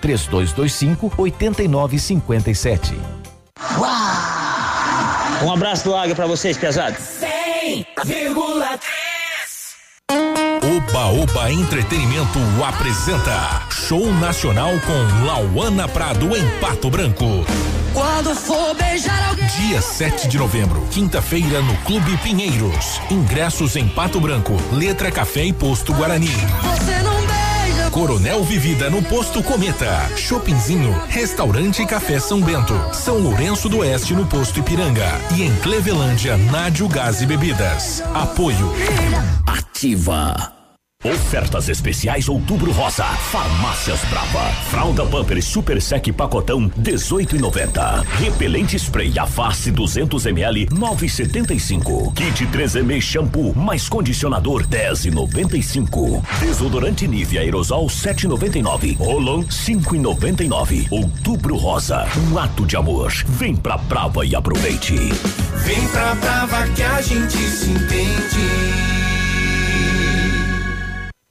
3225 8957. Um abraço do Águia pra vocês, pesados. 100,3. Oba Oba Entretenimento apresenta Show Nacional com Lauana Prado em Pato Branco. Quando for beijar alguém. Dia 7 de novembro, quinta-feira, no Clube Pinheiros. Ingressos em Pato Branco, Letra Café e Posto Guarani. Você não. Coronel Vivida no Posto Cometa. Shoppingzinho, Restaurante Café São Bento. São Lourenço do Oeste no Posto Ipiranga. E em Clevelândia, Nádio Gás e Bebidas. Apoio. Ativa. Ofertas especiais Outubro Rosa. Farmácias Brava. Fralda Pampers Super Sec Pacotão 18,90. Repelente Spray a face 200 ml 9,75. Kit 3M Shampoo mais condicionador 10,95. Desodorante Nivea Aerosol 7,99. Rolon 5,99. Outubro Rosa. Um ato de amor. Vem pra Brava e aproveite. Vem pra Brava que a gente se entende.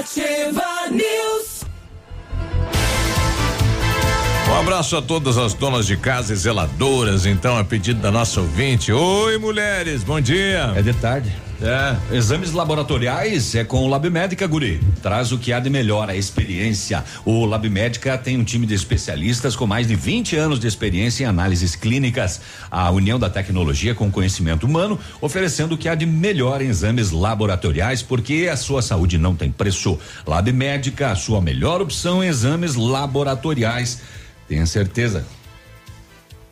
Ativa News. Abraço a todas as donas de casa e zeladoras, então, a pedido da nossa ouvinte. Oi, mulheres, bom dia. É de tarde. É. Exames laboratoriais é com o Lab Médica, Guri. Traz o que há de melhor, a experiência. O Lab Médica tem um time de especialistas com mais de 20 anos de experiência em análises clínicas. A união da tecnologia com o conhecimento humano, oferecendo o que há de melhor em exames laboratoriais, porque a sua saúde não tem preço. Lab Médica, a sua melhor opção em exames laboratoriais. Tenha certeza.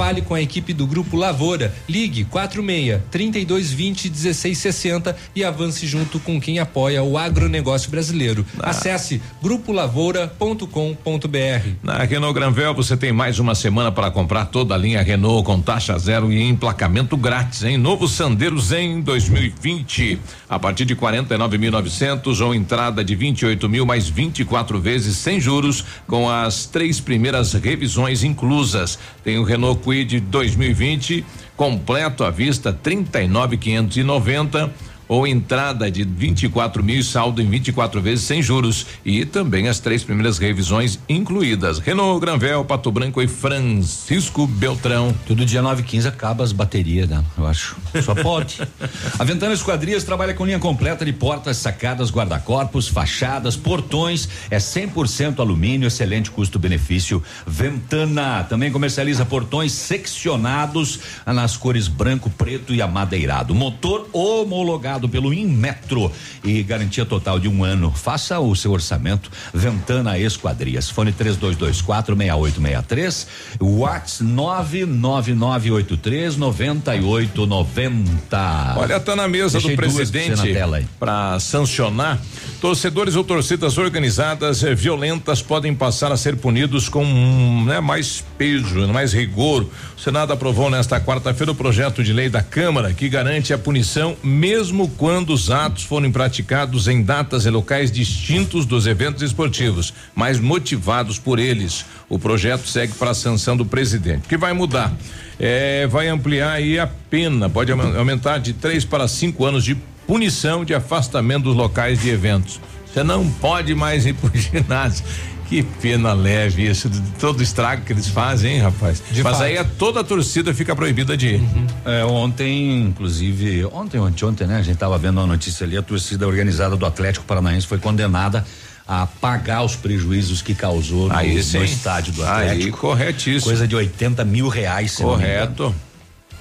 Fale com a equipe do Grupo Lavoura. Ligue 46 3220 1660 e avance junto com quem apoia o agronegócio brasileiro. Acesse grupolavoura.com.br. Na Renault Granvel você tem mais uma semana para comprar toda a linha Renault com taxa zero e emplacamento grátis, em Novo Sandero Zen 2020. A partir de 49.900 ou entrada de 28 mil mais 24 vezes sem juros, com as três primeiras revisões inclusas. Tem o Renault Kwid 2020 completo à vista 39.590 ou entrada de 24 mil e saldo em 24 vezes sem juros e também as três primeiras revisões incluídas. Renault Granvel, Pato Branco e Francisco Beltrão. Tudo dia 9 e 15 acaba as baterias, né? Eu acho. Só pode. A Ventana Esquadrias trabalha com linha completa de portas, sacadas, guarda-corpos, fachadas, portões. É 100% alumínio, excelente custo-benefício. Ventana também comercializa portões seccionados nas cores branco, preto e amadeirado. Motor homologado pelo Inmetro e garantia total de um ano. Faça o seu orçamento. Ventana Esquadrias. Fone 3224 6863. Whats 99983 9890. Olha, tá na mesa Deixei do presidente para sancionar. Torcedores ou torcidas organizadas eh, violentas podem passar a ser punidos com hum, né, mais peso, mais rigor. O Senado aprovou nesta quarta-feira o projeto de lei da Câmara que garante a punição mesmo quando os atos forem praticados em datas e locais distintos dos eventos esportivos, mas motivados por eles. O projeto segue para a sanção do presidente. O que vai mudar? É, vai ampliar aí a pena, pode aumen- aumentar de três para cinco anos de punição de afastamento dos locais de eventos. Você não pode mais ir pro ginásio. Que pena leve isso, de todo o estrago que eles fazem, hein, rapaz? De Mas fato. aí a, toda a torcida fica proibida de ir. É, ontem, inclusive, ontem, ontem, ontem, né? A gente tava vendo a notícia ali, a torcida organizada do Atlético Paranaense foi condenada a pagar os prejuízos que causou no, Aí no sim. estádio do Aí, Atlético. corretíssimo. Coisa de 80 mil reais. Correto.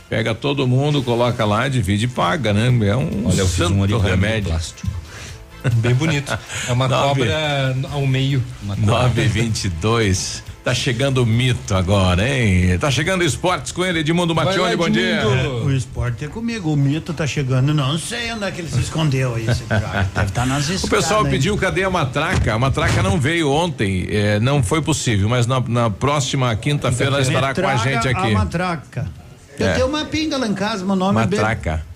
Pega todo mundo, coloca lá, divide e paga, né? É um Olha, eu fiz um remédio. plástico. Bem bonito. É uma Nove. cobra ao meio. Uma Nove e vinte e dois. Tá chegando o mito agora, hein? Tá chegando esportes com ele, Edmundo Matioli, bom dia. O esporte é comigo, o mito tá chegando. Não sei onde é que ele se escondeu aí, esse cara. Deve estar nas O escadas. pessoal hein? pediu cadê a matraca? A matraca não veio ontem, eh, não foi possível, mas na, na próxima quinta-feira ela estará com a gente aqui. A matraca. Eu É. tenho uma pinga lá em casa, meu nome Matraca. É.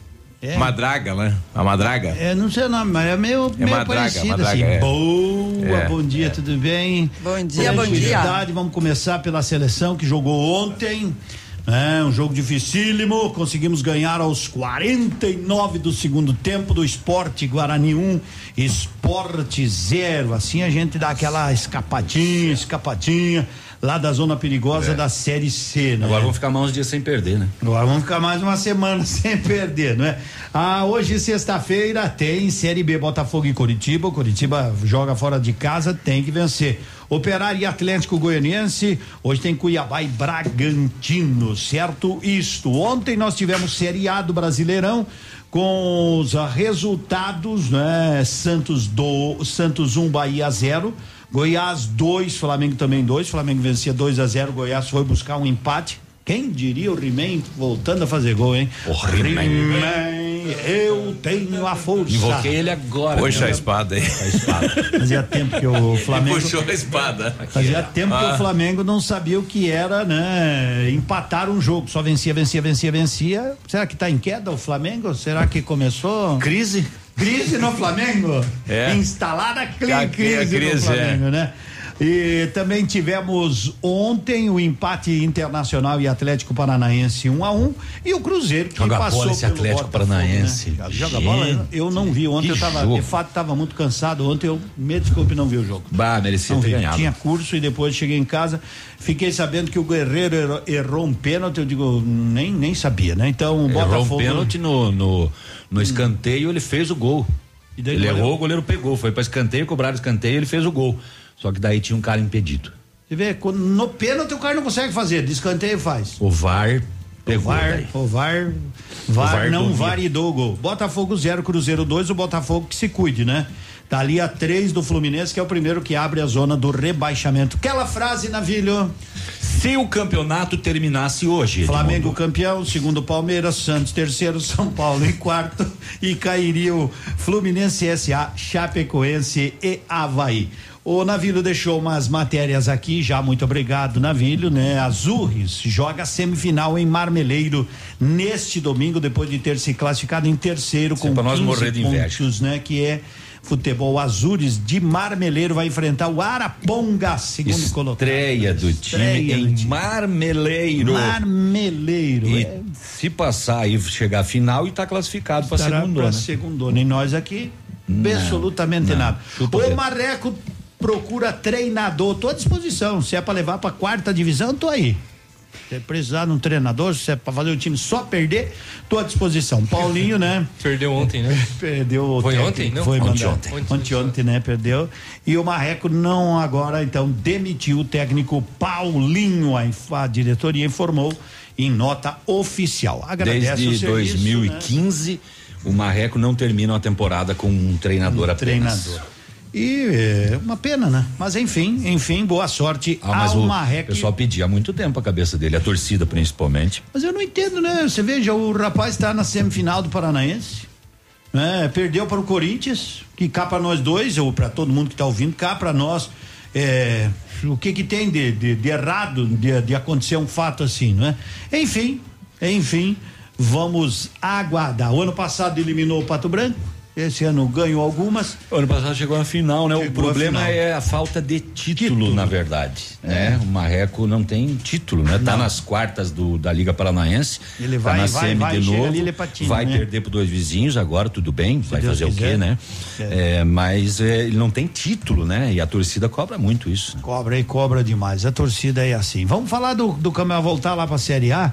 Madraga, né? A madraga. é. É, não sei o nome, mas é meio, É meio madraga, parecido madraga, assim. é. Boa, É, bom dia, tudo bem? Bom dia, bom dia. Vamos começar pela seleção que jogou ontem. É um jogo dificílimo, conseguimos ganhar aos 49 do segundo tempo do Esporte Guarani 1, Esporte 0. Assim a gente dá aquela escapadinha, escapadinha lá da zona perigosa da Série C, né? Agora vamos ficar mais uns dias sem perder, né? Agora vamos ficar mais uma semana sem perder, não é? Ah, hoje, sexta-feira, tem Série B Botafogo e Curitiba. O Curitiba joga fora de casa, tem que vencer. Operário e Atlético Goianiense. Hoje tem Cuiabá e Bragantino, certo? Isto. Ontem nós tivemos Série A do Brasileirão com os resultados, né? Santos do Santos 1, Bahia 0. Goiás 2, Flamengo também 2. Flamengo vencia 2 a 0. Goiás foi buscar um empate. Quem diria o He-Man voltando a fazer gol, hein? O He-Man. Eu tenho a força. Invoquei ele agora. Puxa né? a espada aí. A espada. Fazia tempo que o Flamengo. Puxou a espada. Fazia tempo que Ah. o Flamengo não sabia o que era, né? Empatar um jogo. Só vencia, vencia, vencia, vencia. Será que tá em queda o Flamengo? Será que começou? Crise? Crise no Flamengo? É. Instalada a crise, crise, no Flamengo, é. né? E também tivemos ontem o empate internacional e Atlético Paranaense 1 a 1 e o Cruzeiro que Joga passou bola esse pelo Atlético Botafogo, Paranaense. né? Joga Gente, bola, eu- não vi ontem, eu tava, jogo. de fato estava muito cansado ontem, eu me desculpe não vi o jogo. Bah, merecia Não ter vi. ganhado. Tinha curso e depois cheguei em casa, fiquei sabendo que o Guerreiro errou, errou um pênalti, eu digo, nem, nem sabia, né? Então o Errou Botafogo. um pênalti no, no, no escanteio, ele fez o gol. Ele goleiro- errou, o goleiro pegou. Foi pra escanteio, cobraram escanteio, ele fez o gol. Só que daí tinha um cara impedido. Você vê, no pênalti o cara não consegue fazer, de escanteio faz. O VAR O pegou. VAR, daí. o VAR, VAR, VAR não domina. validou o gol. Botafogo 0, Cruzeiro 2, o Botafogo que se cuide, né? Tá ali a 3 do Fluminense, que é o primeiro que abre a zona do rebaixamento. Aquela frase, Navilho. Se o campeonato terminasse hoje. Flamengo Edmundo, campeão, segundo Palmeiras, Santos terceiro, São Paulo em quarto e cairia o Fluminense SA, Chapecoense e Havaí. O Navilho deixou umas matérias aqui, já muito obrigado, Navilho, né? Azurres joga semifinal em Marmeleiro neste domingo, depois de ter se classificado em terceiro é com pra nós 15 morrer de inveja. pontos, né? Que é futebol Azures de Marmeleiro vai enfrentar o Araponga, segundo colocado. Estreia do time Estreia do em time. Marmeleiro. Marmeleiro. E é. se passar e chegar à final e tá classificado pra Estará segunda, pra né? segundona. E nós aqui, Não, absolutamente não. nada. Chupa o. Marreco procura treinador. Tô à disposição. Se é pra levar pra quarta divisão, tô aí. Se precisar de um treinador, se é pra fazer o time só perder, tô à disposição. Paulinho, né? Perdeu ontem, né? Perdeu o Foi técnico, ontem, não? Foi Ontem, mandado. ontem. Ontem, ontem, né? Perdeu. E o Marreco não agora, então, demitiu o técnico Paulinho. A, a diretoria informou em nota oficial. Agradece o Desde serviço, né? 2015, o Marreco não termina uma temporada com um treinador apenas. treinador. E é uma pena, né? Mas enfim, enfim, boa sorte Ah, mas ao o Marreco. pessoal pedia há muito tempo a cabeça dele, a torcida principalmente. Mas eu não entendo, né? Você veja, o rapaz está na semifinal do Paranaense, né? Perdeu para o Corinthians, que cá para nós dois, ou para todo mundo que está ouvindo, cá para nós, é, o que que tem de, de, de errado de, de acontecer um fato assim, não é? Enfim, enfim, vamos aguardar. O ano passado eliminou o Pato Branco, esse ano ganhou algumas. O ano passado chegou na final, né? o Chegou à problema final. é a falta de título, na verdade. Né? O Marreco não tem título, né? Tá Não. nas quartas do, da Liga Paranaense. Ele tá vai, na vai, semi vai, de novo. ali, patina, vai né? perder por dois vizinhos agora, tudo bem, vai Deus fazer o quiser. quê, né? É. É, mas é, ele não tem título, né? E a torcida cobra muito isso. Cobra e cobra demais. A torcida é assim. Vamos falar do, do Camel voltar lá pra Série A,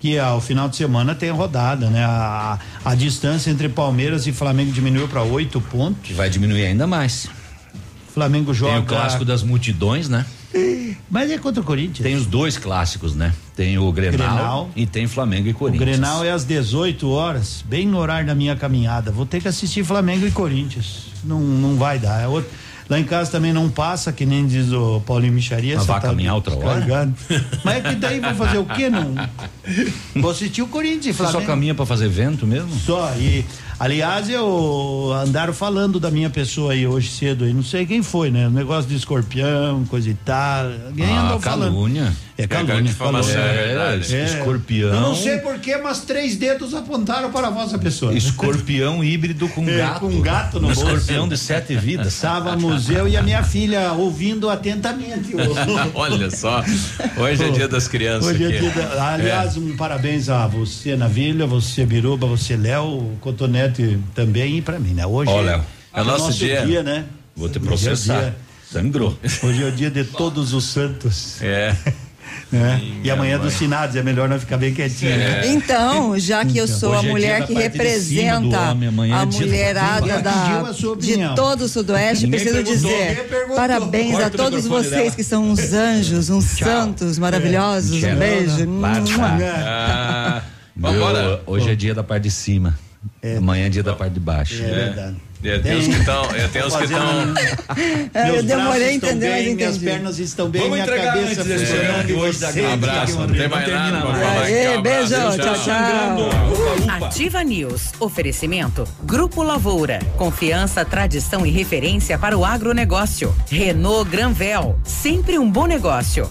que ao final de semana tem rodada, né? A, a distância entre Palmeiras e Flamengo diminuiu para oito pontos. Vai diminuir ainda mais. Flamengo joga. Tem o clássico das multidões, né? Mas é contra o Corinthians. Tem os dois clássicos, né? Tem o Grenal, Grenal. e tem Flamengo e O Corinthians. Grenal é às 18 horas, bem no horário da minha caminhada. Vou ter que assistir Flamengo e Corinthians. Não, não vai dar. É outro- Lá em casa também não passa, que nem diz o Paulinho Micharia. Mas você vai caminhar outra hora? Mas é que daí vou fazer o quê? Não. Vou assistir o Corinthians e Você só caminha pra fazer evento mesmo? Só, e aliás, eu andaram falando da minha pessoa aí hoje cedo aí, não sei quem foi, né? O negócio de escorpião, coisa e tal. Alguém Ah, andou falando. calúnia. É calúnia. calúnia. é verdade. Escorpião. Eu não sei porquê, mas três dedos apontaram para a vossa pessoa. Escorpião híbrido com É, gato. com gato no bolso. Escorpião de sete vidas. Estávamos eu e a minha filha ouvindo atentamente. Olha só, hoje é dia das crianças Hoje é aqui. dia da- aliás, um parabéns a você, Navilha, você, Biruba, você, Léo, o Cotonete também e pra mim, né? Hoje Ó, Léo, é nosso dia. né? Vou te Hoje é processar. dia- Sangrou. Hoje é o dia de todos os santos. É. Né? E amanhã mãe. dos finados, é melhor nós ficar bem quietinho. né? Então, já que eu Então. sou a Hoje é mulher dia que da representa homem, a é dia da mulherada da, a opinião. de todo o Sudoeste, Ninguém preciso dizer parabéns Corta a todos vocês dela. que são uns anjos, uns santos maravilhosos. Um Tchau. beijo. Ah, Meu, vambora. hoje é dia da parte de cima. Amanhã é dia da parte de baixo. É, verdade. É, tem uns que estão. É, tem uns que estão. É, eu demorei a entender, mas bem, minhas pernas estão bem, Vamos minha entregar cabeça funcionando hoje você Graça. Abraço, não tem mais nada Um beijo, tchau, tchau. Ativa News. Oferecimento. Grupo Lavoura. Confiança, tradição e referência para o agronegócio. Renault Granvel. Sempre um bom negócio.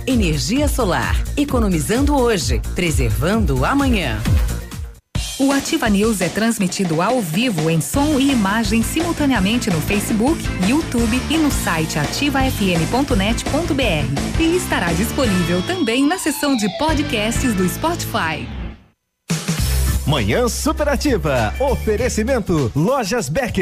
Energia solar. Economizando hoje, preservando amanhã. O Ativa News é transmitido ao vivo em som e imagem simultaneamente no Facebook, YouTube e no site ativafm.net.br. E estará disponível também na seção de podcasts do Spotify. Manhã Superativa. Oferecimento Lojas Becker.